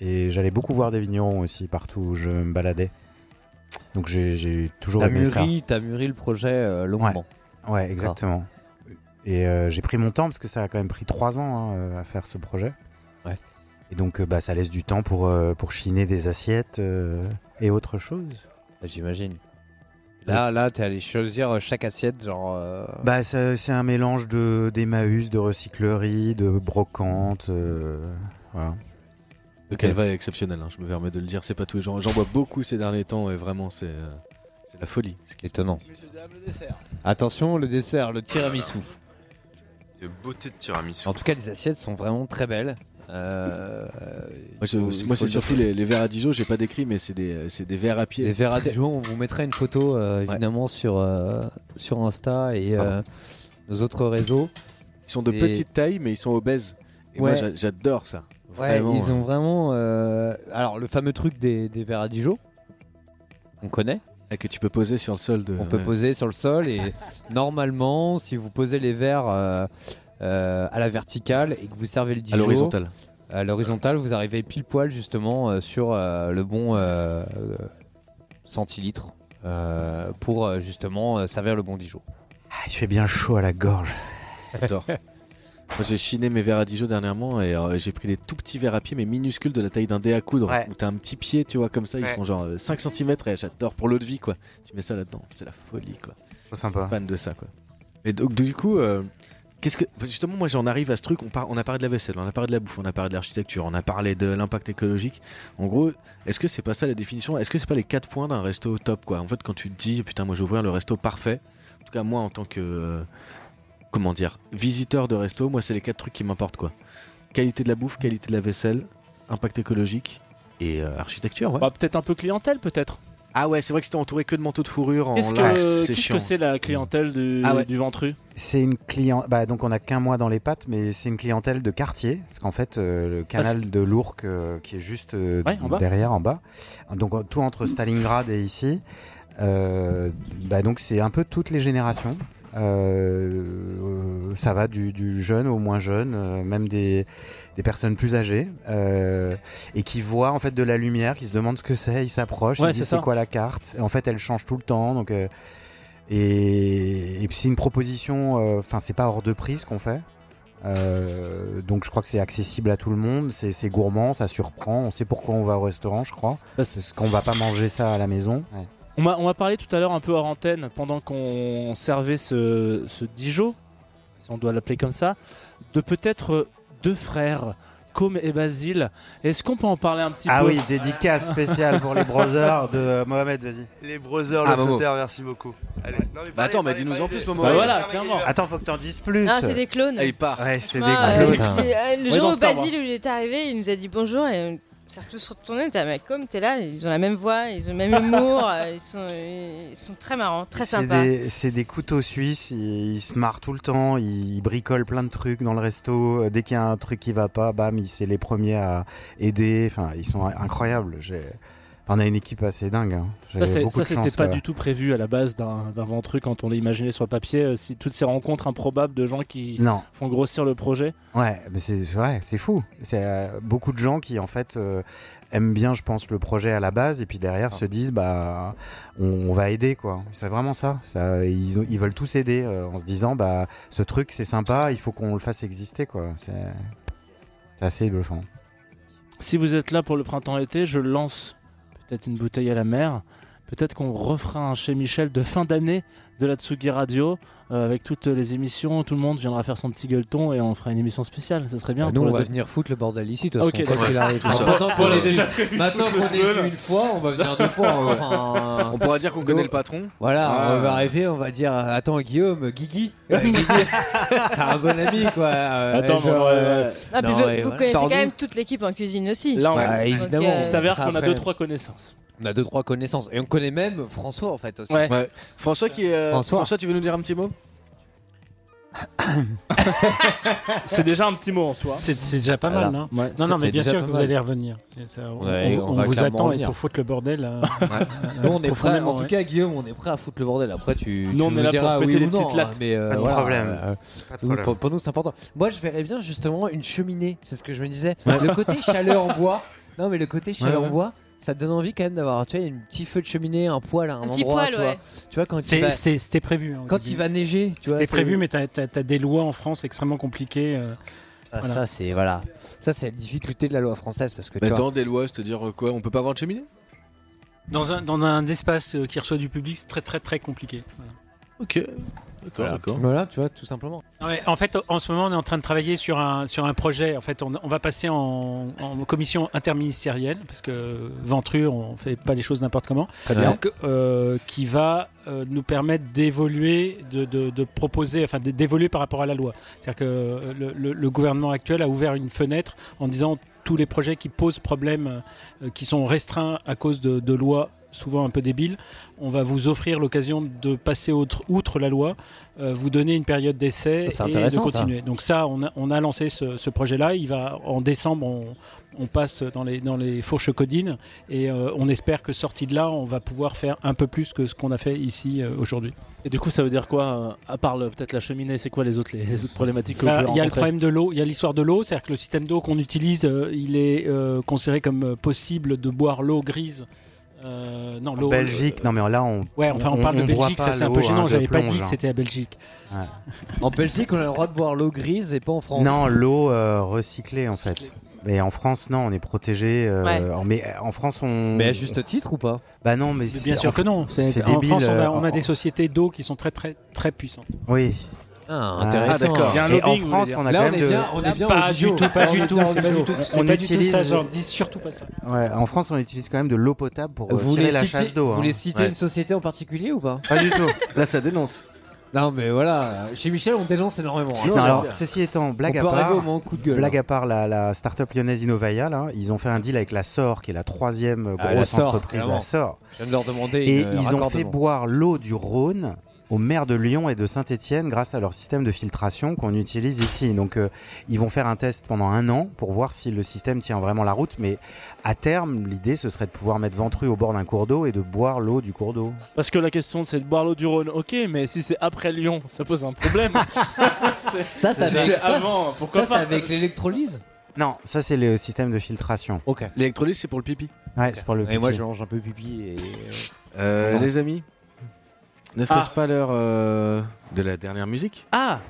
Et j'allais beaucoup voir des vignerons aussi partout où je me baladais. Donc j'ai- j'ai toujours T'as aimé ça. mûri, t'as mûri le projet euh, longuement. Ouais, exactement. Et euh, j'ai pris mon temps parce que ça a quand même pris trois ans hein, euh, à faire ce projet. Ouais. Et donc euh, bah, ça laisse du temps pour, pour chiner des assiettes et autre chose. J'imagine. Là, là, t'es allé choisir chaque assiette, genre. euh, Bah, ça- c'est un mélange de d'Emmaüs, de recyclerie, de brocante. euh, voilà. Le Calva est exceptionnel, hein, je me permets de le dire. C'est pas tous les gens. J'en bois beaucoup ces derniers temps et vraiment, c'est euh, c'est la folie. Étonnant. Attention, le dessert, le tiramisu. De beauté de tiramisu. En tout cas, les assiettes sont vraiment très belles. Euh, Moi, je- il faut- moi, il c'est le surtout dire. les, les verres à Dijon, j'ai pas décrit, mais c'est des, c'est des verres à pied. Les verres à Dijon, on vous mettra une photo euh, évidemment sur, euh, sur Insta et euh, nos autres réseaux. Ils sont de Et- petite taille, mais ils sont obèses. Et moi, Ouais. j'a- j'adore ça. Ouais, Vraiment, ils ont vraiment. euh, Alors, le fameux truc des, des verres à Dijon, on connaît. Et que tu peux poser sur le sol de. On peut ouais. poser sur le sol et normalement, si vous posez les verres euh, euh, à la verticale et que vous servez le Dijon, l'horizontale. À l'horizontale, vous arrivez pile poil justement euh, sur euh, le bon euh, euh, centilitre euh, pour euh, justement euh, servir le bon Dijon. Ah, il fait bien chaud à la gorge. J'adore. Moi j'ai chiné mes verres à Dijon dernièrement et euh, j'ai pris des tout petits verres à pied mais minuscules de la taille d'un dé à coudre Ouais. où t'as un petit pied tu vois comme ça ils Ouais. font genre euh, 5 cm et j'adore pour l'eau de vie quoi. Tu mets ça là-dedans, c'est la folie quoi. Trop sympa. Fan de ça quoi. Et donc du coup euh, qu'est-ce que justement moi j'en arrive à ce truc on, par- on a parlé de la vaisselle, on a parlé de la bouffe, on a parlé de l'architecture, on a parlé de l'impact écologique. En gros, est-ce que c'est pas ça la définition? Est-ce que c'est pas les quatre points d'un resto au top quoi? En fait quand tu te dis putain moi je vais ouvrir le resto parfait. En tout cas moi en tant que euh, comment dire, visiteur de resto, moi c'est les quatre trucs qui m'importent quoi. Qualité de la bouffe, qualité de la vaisselle, impact écologique et euh, architecture. Ouais. Bah, peut-être un peu clientèle, peut-être. Ah ouais, c'est vrai que c'était entouré que de manteaux de fourrure en Qu'est-ce lax, que c'est qu'est-ce chiant. que c'est la clientèle du, Ah ouais. du Ventru? C'est une client. Bah, donc on a qu'un mois dans les pattes, mais c'est une clientèle de quartier, parce qu'en fait euh, le canal de l'Ourcq euh, qui est juste euh, Ouais, en bas. derrière, en bas, donc tout entre Stalingrad et ici. euh, bah, donc c'est un peu toutes les générations. Euh, ça va du, du jeune au moins jeune, euh, même des, des personnes plus âgées, euh, et qui voient en fait de la lumière, qui se demandent ce que c'est, ils s'approchent, Ouais, ils disent c'est quoi la carte. Et en fait, elle change tout le temps, donc. euh, et, et puis c'est une proposition, euh, enfin c'est pas hors de prix ce qu'on fait. Euh, donc je crois que c'est accessible à tout le monde, c'est c'est gourmand, ça surprend, on sait pourquoi on va au restaurant je crois. Parce qu'on va pas manger ça à la maison. On m'a on m'a parlé tout à l'heure un peu hors antenne pendant qu'on servait ce, ce Dijon, si on doit l'appeler comme ça, de peut-être euh, deux frères, Com et Basile. Est-ce qu'on peut en parler un petit Ah peu oui, dédicace spéciale pour les brothers de Mohamed, vas-y. Les brothers, Ah, le Momo. sauter, merci beaucoup. Allez. Non, mais Bah attends, mais dis-nous en plus. Momo. Bah voilà, clairement. Attends, faut que t'en dises plus. Ah, c'est des clones. Ah, il part. Ouais, c'est Ah, des euh, clones. euh, le jour où Basile où il est arrivé, il nous a dit bonjour et s'est tous retournés. T'as mais comme t'es là, ils ont la même voix, ils ont le même humour, euh, ils sont, ils sont très marrants, très sympas. c'est des couteaux suisses, ils, ils se marrent tout le temps, ils bricolent plein de trucs dans le resto. Euh, Dès qu'il y a un truc qui va pas, bam, ils- c'est les premiers à aider. Enfin, ils sont incroyables. J'ai- on a une équipe assez dingue. hein. Ça, c'était pas du tout prévu à la base d'un Ventru quand on l'a imaginé sur le papier. euh, si toutes ces rencontres improbables de gens qui Non. font grossir le projet. Ouais, mais c'est ouais, c'est fou. C'est euh, beaucoup de gens qui en fait euh, aiment bien, je pense, le projet à la base et puis derrière se disent bah on, on va aider quoi. C'est vraiment ça. Ça, ils, ils veulent tous aider en se disant bah ce truc c'est sympa, il faut qu'on le fasse exister quoi. C'est c'est assez bluffant. Si vous êtes là pour le printemps-été, je lance peut-être une bouteille à la mer. Peut-être qu'on refera un chez Michel de fin d'année de la Tsugi Radio euh, avec toutes les émissions. Tout le monde viendra faire son petit gueuleton et on fera une émission spéciale. Ça serait bien. Bah, nous, on va venir foutre le bordel ici, de toute Ok, façon, arrive. Tout ça. Maintenant qu'on On est déjà, maintenant qu'on est venu une fois, on va venir deux fois. Enfin, On pourra dire qu'on connaît le patron. Voilà, Ah. on va arriver, on va dire Attends, Guillaume, Guigui, euh, Guigui, c'est un bon ami quoi. Euh, Attends, genre, euh. Ah, puis non, vous, ouais, vous connaissez quand même toute l'équipe en cuisine aussi. Là, on- Bah, Donc, évidemment. euh, il s'avère qu'on a deux trois connaissances. On a deux trois connaissances et on connaît même François en fait aussi. Ouais. Ouais. François qui est. euh, François. François. tu veux nous dire un petit mot? C'est déjà un petit mot en soi. C'est déjà pas Voilà. mal, non? Ouais, Non, non, mais bien sûr que vous allez revenir. Ça, on, Ouais, on- on on va vous attend et pour foutre le bordel. euh, Nous on est prêt, en tout cas Guillaume, on est prêt à foutre le bordel. Après tu, Nous, tu on nous est là diras pour oui les ou non, petites lattes. hein, mais euh, Pas de voilà, problème. euh, Pas de nous, problème. pour, pour nous c'est important. Moi je verrais bien justement une cheminée, c'est ce que je me disais. Le côté chaleur en bois. Non mais le côté chaleur en bois. Ça te donne envie quand même d'avoir, tu vois, un petit feu de cheminée, un poêle à un, Un petit endroit, poêle, tu vois. ouais. Tu vois quand il c'est- va, c'est- C'était prévu. hein, quand il va neiger, tu vois. C'était c'est- prévu, mais t'as as, des lois en France extrêmement compliquées. euh, Ah, Voilà. Ça c'est voilà, ça c'est la difficulté de la loi française parce que tu Mais vois, dans des lois, c'est-à-dire euh, quoi On peut pas avoir de cheminée? Dans un, dans un espace euh, qui reçoit du public, c'est très très très compliqué. Voilà. Ok. D'accord, voilà. d'accord. Voilà, tu vois, tout simplement. Ouais, en fait, en ce moment, on est en train de travailler sur un, sur un projet. En fait, on, on va passer en, en commission interministérielle, parce que Ventru, on fait pas les choses n'importe comment. Très bien. Donc, euh, qui va euh, nous permettre d'évoluer, de, de, de proposer, enfin, de- d'évoluer par rapport à la loi. C'est-à-dire que euh, le, le- le gouvernement actuel a ouvert une fenêtre en disant tous les projets qui posent problème, euh, qui sont restreints à cause de, de lois souvent un peu débile, on va vous offrir l'occasion de passer outre, outre la loi, euh, vous donner une période d'essai et de ça. continuer. Donc ça, on a, on a lancé ce, ce projet-là. Il va en décembre, on, on passe dans les dans les fourches codines et euh, on espère que sorti de là, on va pouvoir faire un peu plus que ce qu'on a fait ici euh, aujourd'hui. Et du coup, ça veut dire quoi À part peut-être la cheminée, c'est quoi les autres, les autres problématiques que Bah, vous Il y a le problème de l'eau, il y a l'histoire de l'eau, c'est-à-dire que le système d'eau qu'on utilise, euh, il est euh, considéré comme possible de boire l'eau grise. Euh, non, En Belgique, non mais là on. Ouais, enfin on, parle de Belgique, ça c'est un peu gênant, hein, de j'avais pas dit que c'était à Belgique. Ouais. En Belgique, on a le droit de boire l'eau grise et pas en France. Non, l'eau euh, recyclée en fait. Mais en France, non, on est protégé. euh, Ouais. Mais en France, on. Mais à juste titre ou pas? Bah non, mais, bien sûr en- que non. C'est- en débile. France, on a, euh, on a des sociétés d'eau qui sont très très très puissantes. Oui. Ah, intéressant. Ah, d'accord. Il y a un Et en lobbying, France, on a Là, quand on même est de- bien- on est bien Pas au du tout, pas du tout, on- C'est pas du tout utilise- ça, genre, dis surtout pas ça. Ouais, en France, on utilise quand même de l'eau potable pour euh, Vous tirer voulez la citer, chasse d'eau. vous hein. voulez citer Ouais. une société en particulier ou pas Pas du tout. Là, ça dénonce. Non, mais voilà, chez Michel, on dénonce énormément. hein. Non, alors, ceci étant, blague On à peut part, arriver au moment coup de gueule. blague à part, la, la start-up lyonnaise Innovaya, là, ils ont fait un deal avec la SOR, qui est la troisième Ah, la grosse SOR, entreprise, clairement. la SOR. Je viens de leur demander Et une, euh, ils ont fait raccordement. boire l'eau du Rhône aux maires de Lyon et de Saint-Étienne grâce à leur système de filtration qu'on utilise ici. Donc euh, ils vont faire un test pendant un an pour voir si le système tient vraiment la route. Mais à terme, l'idée ce serait de pouvoir mettre Ventru au bord d'un cours d'eau et de boire l'eau du cours d'eau. Parce que la question c'est de boire l'eau du Rhône, ok, mais si c'est après Lyon, ça pose un problème. Ça, c'est Si avec, ça, avant, pourquoi ça, pas avec l'électrolyse Non, ça c'est le système de filtration. Ok. L'électrolyse, c'est pour le pipi. Ouais, c'est pour le. Et moi, pipi. je mange un peu pipi et. Euh, Non. les amis, ne serait-ce Ah. pas l'heure euh, de la dernière musique Ah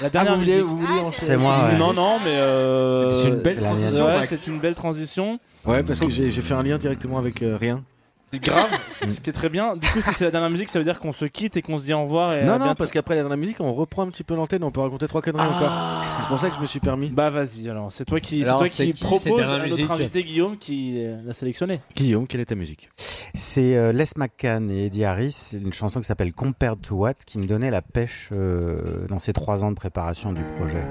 La dernière vous musique. vous vouliez enchaîner C'est moi, ouais. Non, non, mais euh, C'est une belle ouais, transition, Max. c'est une belle transition. Ouais, parce que j'ai j'ai fait un lien directement avec euh, rien. Grave, c'est ce qui est très bien. Du coup, si c'est la dernière musique, ça veut dire qu'on se quitte et qu'on se dit au revoir. Et non, non, parce qu'après la dernière musique, on reprend un petit peu l'antenne, on peut raconter trois conneries Ah. encore. C'est pour ça que je me suis permis. Bah vas-y, alors c'est toi qui, c'est Alors, toi c'est qui propose à notre musique invité Guillaume qui l'a sélectionné. Guillaume, quelle est ta musique? C'est euh, Les McCann et Eddie Harris, une chanson qui s'appelle Compared to What, qui me donnait la pêche euh, dans ces trois ans de préparation du projet.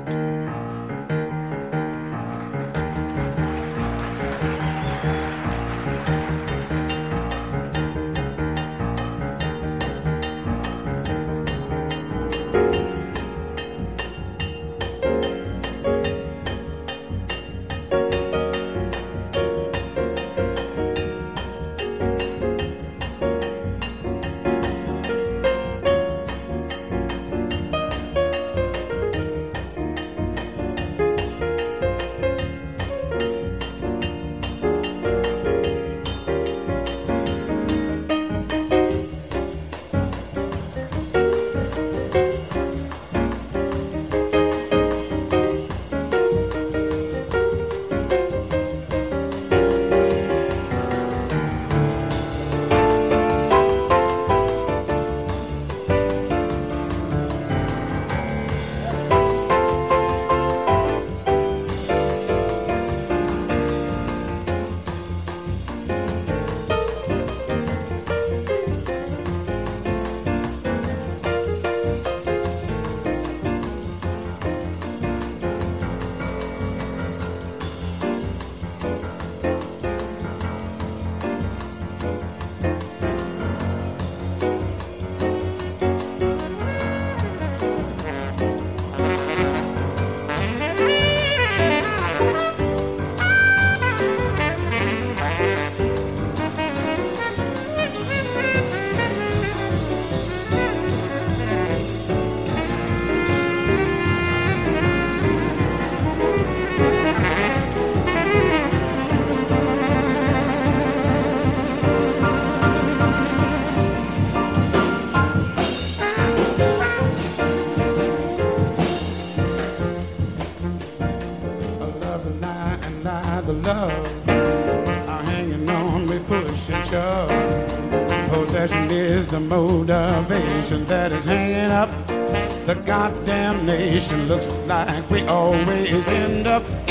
Nation looks like we always end up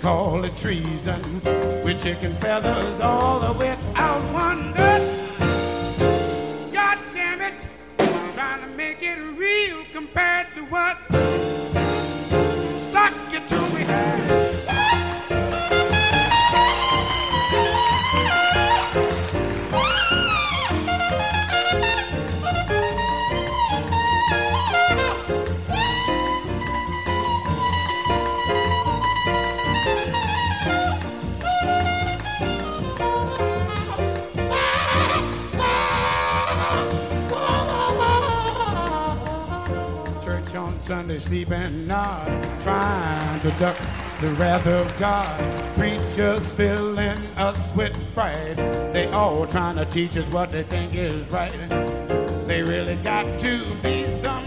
call it treason. Pride. They all trying to teach us what they think is right. They really got to be some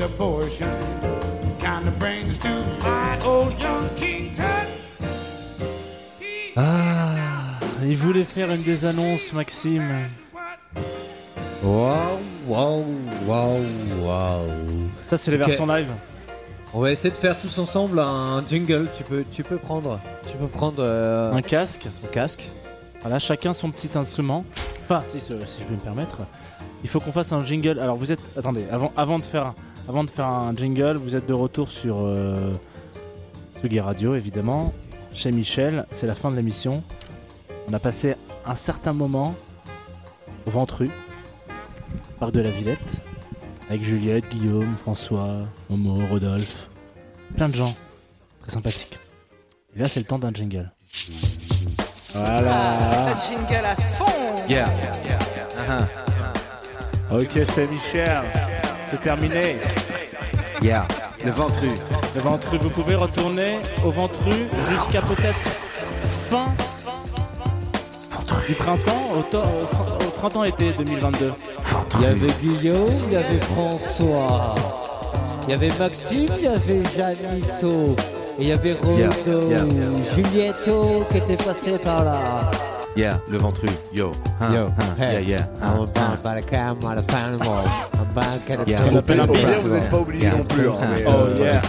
need abortion. Kind of brings to my old young King Tut. Ah, il voulait faire une des annonces, Maxime. Waouh, waouh, waouh, waouh. Ça, c'est les versions live. On va essayer de faire tous ensemble un jingle. Tu peux, tu peux prendre, tu peux prendre euh, Un casque. Un casque. Voilà, chacun son petit instrument. Enfin, si, ce- si je peux me permettre. Il faut qu'on fasse un jingle. Alors, vous êtes. Attendez, avant, avant, de, faire, avant de faire un jingle, vous êtes de retour sur euh, Tsugi Radio, évidemment. Chez Michel, c'est la fin de l'émission. On a passé un certain moment au Ventru, parc de la Villette, avec Juliette, Guillaume, François, Momo, Rodolphe. Plein de gens. Très sympathiques. Et là, c'est le temps d'un jingle. Voilà. Ça jingle à fond. Yeah. Ok, c'est Michel. C'est terminé. Yeah. Le ventru. Le ventru, vous pouvez retourner au ventru jusqu'à peut-être fin du printemps, au, printemps-été 2022. Il y avait Guillaume, il y avait François, il y avait Maxime, il y avait Janito, et il y avait Rodo, Yeah, yeah, yeah. Julietto qui était passé par là. Yeah, le ventru. Yo. Hein, Yo, hein, hey, Yeah, yeah. I'm Hein, about by the camera, the animal. I'm back at the Yeah. appelle un beat. Vous êtes pas obligé Yeah. non plus, hein, mais, Oh, euh, yeah.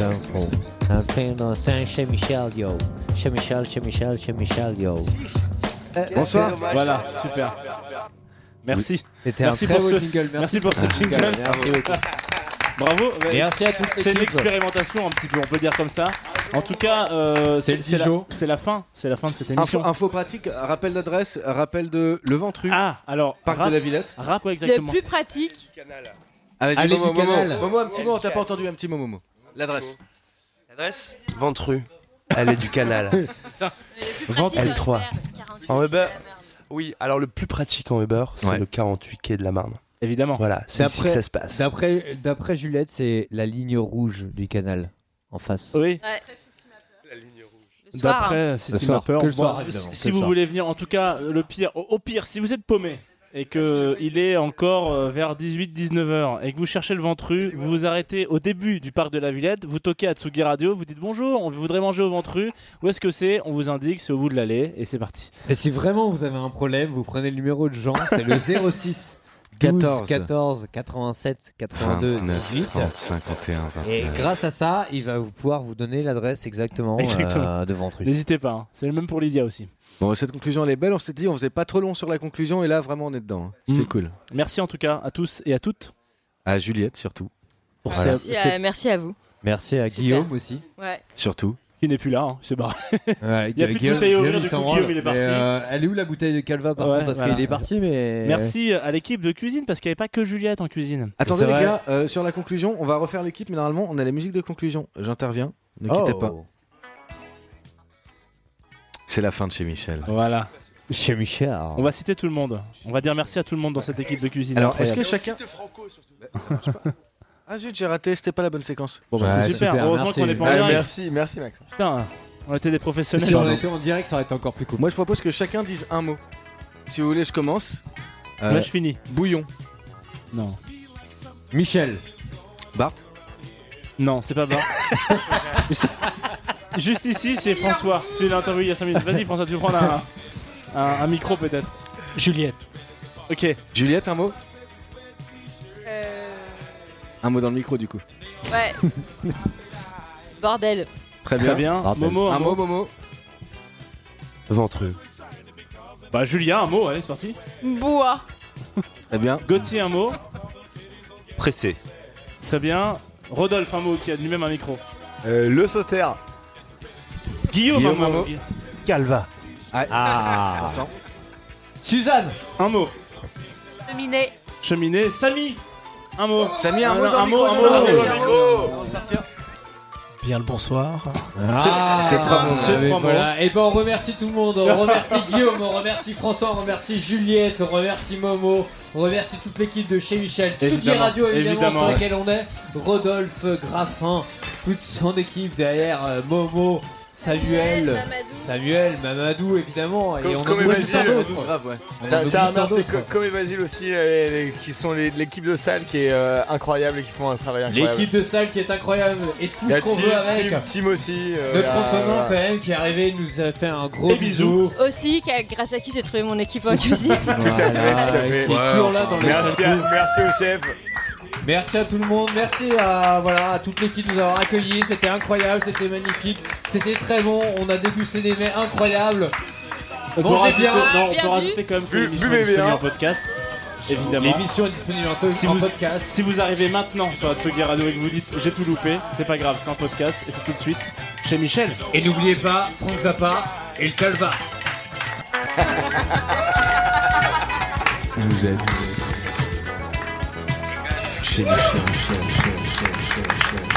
I'm playing dans Saint chez Michel, yo. Chez Michel, chez Michel, chez Michel, yo. Bonsoir. Voilà, super. Merci. Un merci très pour beau ce, jingle, merci pour ce pour ce jingle. jingle, merci beaucoup. Bravo. Merci à toute C'est une expérimentation un petit peu, on peut dire comme ça. En tout cas, euh, C'est la, Dijon. c'est la fin. C'est la fin de cette Info, émission. info pratique, rappel d'adresse, rappel de Le Ventru. Ah, alors. Parc rap- de la Villette. Rap, quoi Le exactement. plus pratique. Allez, Allez Momo, du Momo, canal. Momo, un petit mot, t'as pas entendu un petit mot, Momo. L'adresse. L'adresse Ventru. Allée du canal. Ventru. L3. En Weber Oui, alors le plus pratique en Weber, c'est Ouais. le 48 quai de la Marne. Évidemment. Voilà, c'est ici que ça se passe. D'après, d'après Juliette, c'est la ligne rouge du canal en face. Oui. soir, D'après hein. City Mapper, bon, si- vous soir. voulez venir, en tout cas, le pire, au, au pire, si vous êtes paumé et que il est encore euh, vers 18-19 heures et que vous cherchez le ventru, vous vous arrêtez au début du parc de la Villette, vous toquez à Tsugi Radio, vous dites bonjour, on voudrait manger au ventru, où est-ce que c'est? On vous indique, c'est au bout de l'allée et c'est parti. Et si vraiment vous avez un problème, vous prenez le numéro de Jean, c'est le 06 12 14. 14 87 82 29, 18. 30, 51, 29. Et grâce à ça, il va vous pouvoir vous donner l'adresse exactement, Exactement. euh, de Ventru. N'hésitez pas, hein. c'est le même pour Lydia aussi. Bon, cette conclusion elle est belle. On s'est dit, on faisait pas trop long sur la conclusion et là vraiment on est dedans. hein. C'est Mm. cool. Merci en tout cas à tous et à toutes. À Juliette surtout. Pour Merci à, merci à vous. Merci à Super. Guillaume aussi. Ouais. Surtout. Qui n'est plus là, hein, c'est barré. Ouais, il n'y a plus de bouteille à ouvrir, du coup Guillaume il est parti. Euh, elle est où la bouteille de Calva par Ouais, contre? Parce voilà. qu'il est parti, mais. Merci à l'équipe de cuisine parce qu'il n'y avait pas que Juliette en cuisine. Attendez les gars, euh, sur la conclusion, on va refaire l'équipe, mais normalement on a la musique de conclusion. J'interviens, ne quittez Oh. pas. C'est la fin de chez Michel. Voilà. Chez Michel. On va citer tout le monde. On va dire merci à tout le monde dans cette équipe de cuisine. Alors, est-ce que chacun. Ah zut, j'ai raté, c'était pas la bonne séquence. Bon, bah, Ouais, c'est super. super, Heureusement merci. qu'on est pas en Ah, direct. merci, merci Max. Putain, on était des professionnels. Si on était en direct, ça aurait été encore plus cool. Moi je propose que chacun dise un mot. Si vous voulez, je commence. Euh, Là, je finis. Bouillon. Non. Michel. Bart. Non, c'est pas Bart. Juste ici, c'est François. Tu l'as interviewé il y a 5 minutes. Vas-y, François, tu prendre un, un- un micro peut-être. Juliette. Ok. Juliette, un mot? Euh, Un mot dans le micro du coup. ouais. Bordel. Très bien. Très bien. Momo, un, Un mot. mot, Momo. Ventreux. Bah, Julien, un mot. Allez, c'est parti. Bois. Très bien. Gauthier, un mot. Pressé. Très bien. Rodolphe, un mot qui a lui-même un micro. Euh, le sauterre. Guillaume, Guillaume, un un mot. mot. Calva. Ah. Attends. Suzanne. Un mot. Cheminée. Cheminée. Samy, un mot. Samy, un mot un mot, un mot. Bien le bonsoir. Ah, c'est trois mots. voilà. Et ben on remercie tout le monde. On remercie Guillaume, on remercie François, on remercie Juliette, on remercie Momo, on remercie toute l'équipe de chez Michel, Tsugi Radio évidemment, évidemment, sur ouais. laquelle on est, Rodolphe Graffin, toute son équipe derrière, euh, Momo, Samuel, Mamadou. Samuel, Mamadou évidemment, et Comme- on comme en Basile. d'autres. Grave, ouais. On en Tiens, oublie tiens, tant merci d'autres. Co- Com et Basile aussi, euh, les- les- qui sont les- l'équipe de salle qui est euh, incroyable et qui font un travail incroyable. L'équipe de salle qui est incroyable et tout ce qu'on veut avec. Tim, Tim aussi. euh, Notre quand même qui est arrivé nous a fait un gros bisou. Aussi, grâce à qui j'ai trouvé mon équipe en cuisine. Tout à fait, tout à fait. Qui est toujours là dans le Merci, à- merci au chef. Merci à tout le monde, merci à, voilà, à toute l'équipe de nous avoir accueillis, c'était incroyable, c'était magnifique, c'était très bon, on a dégusté des mets incroyables. On peut rajouter, bien, non, on bien peut rajouter quand même que l'émission est disponible bien. en podcast. Évidemment. L'émission est disponible en, Si en vous, podcast. si vous arrivez maintenant sur la Tsugi Radio et que vous dites j'ai tout loupé, c'est pas grave, c'est un podcast et c'est tout de suite chez Michel. Et n'oubliez pas, Franck Zappa et le Calva. Vous êtes shitty shit, shit, shit, shit, shit, shit.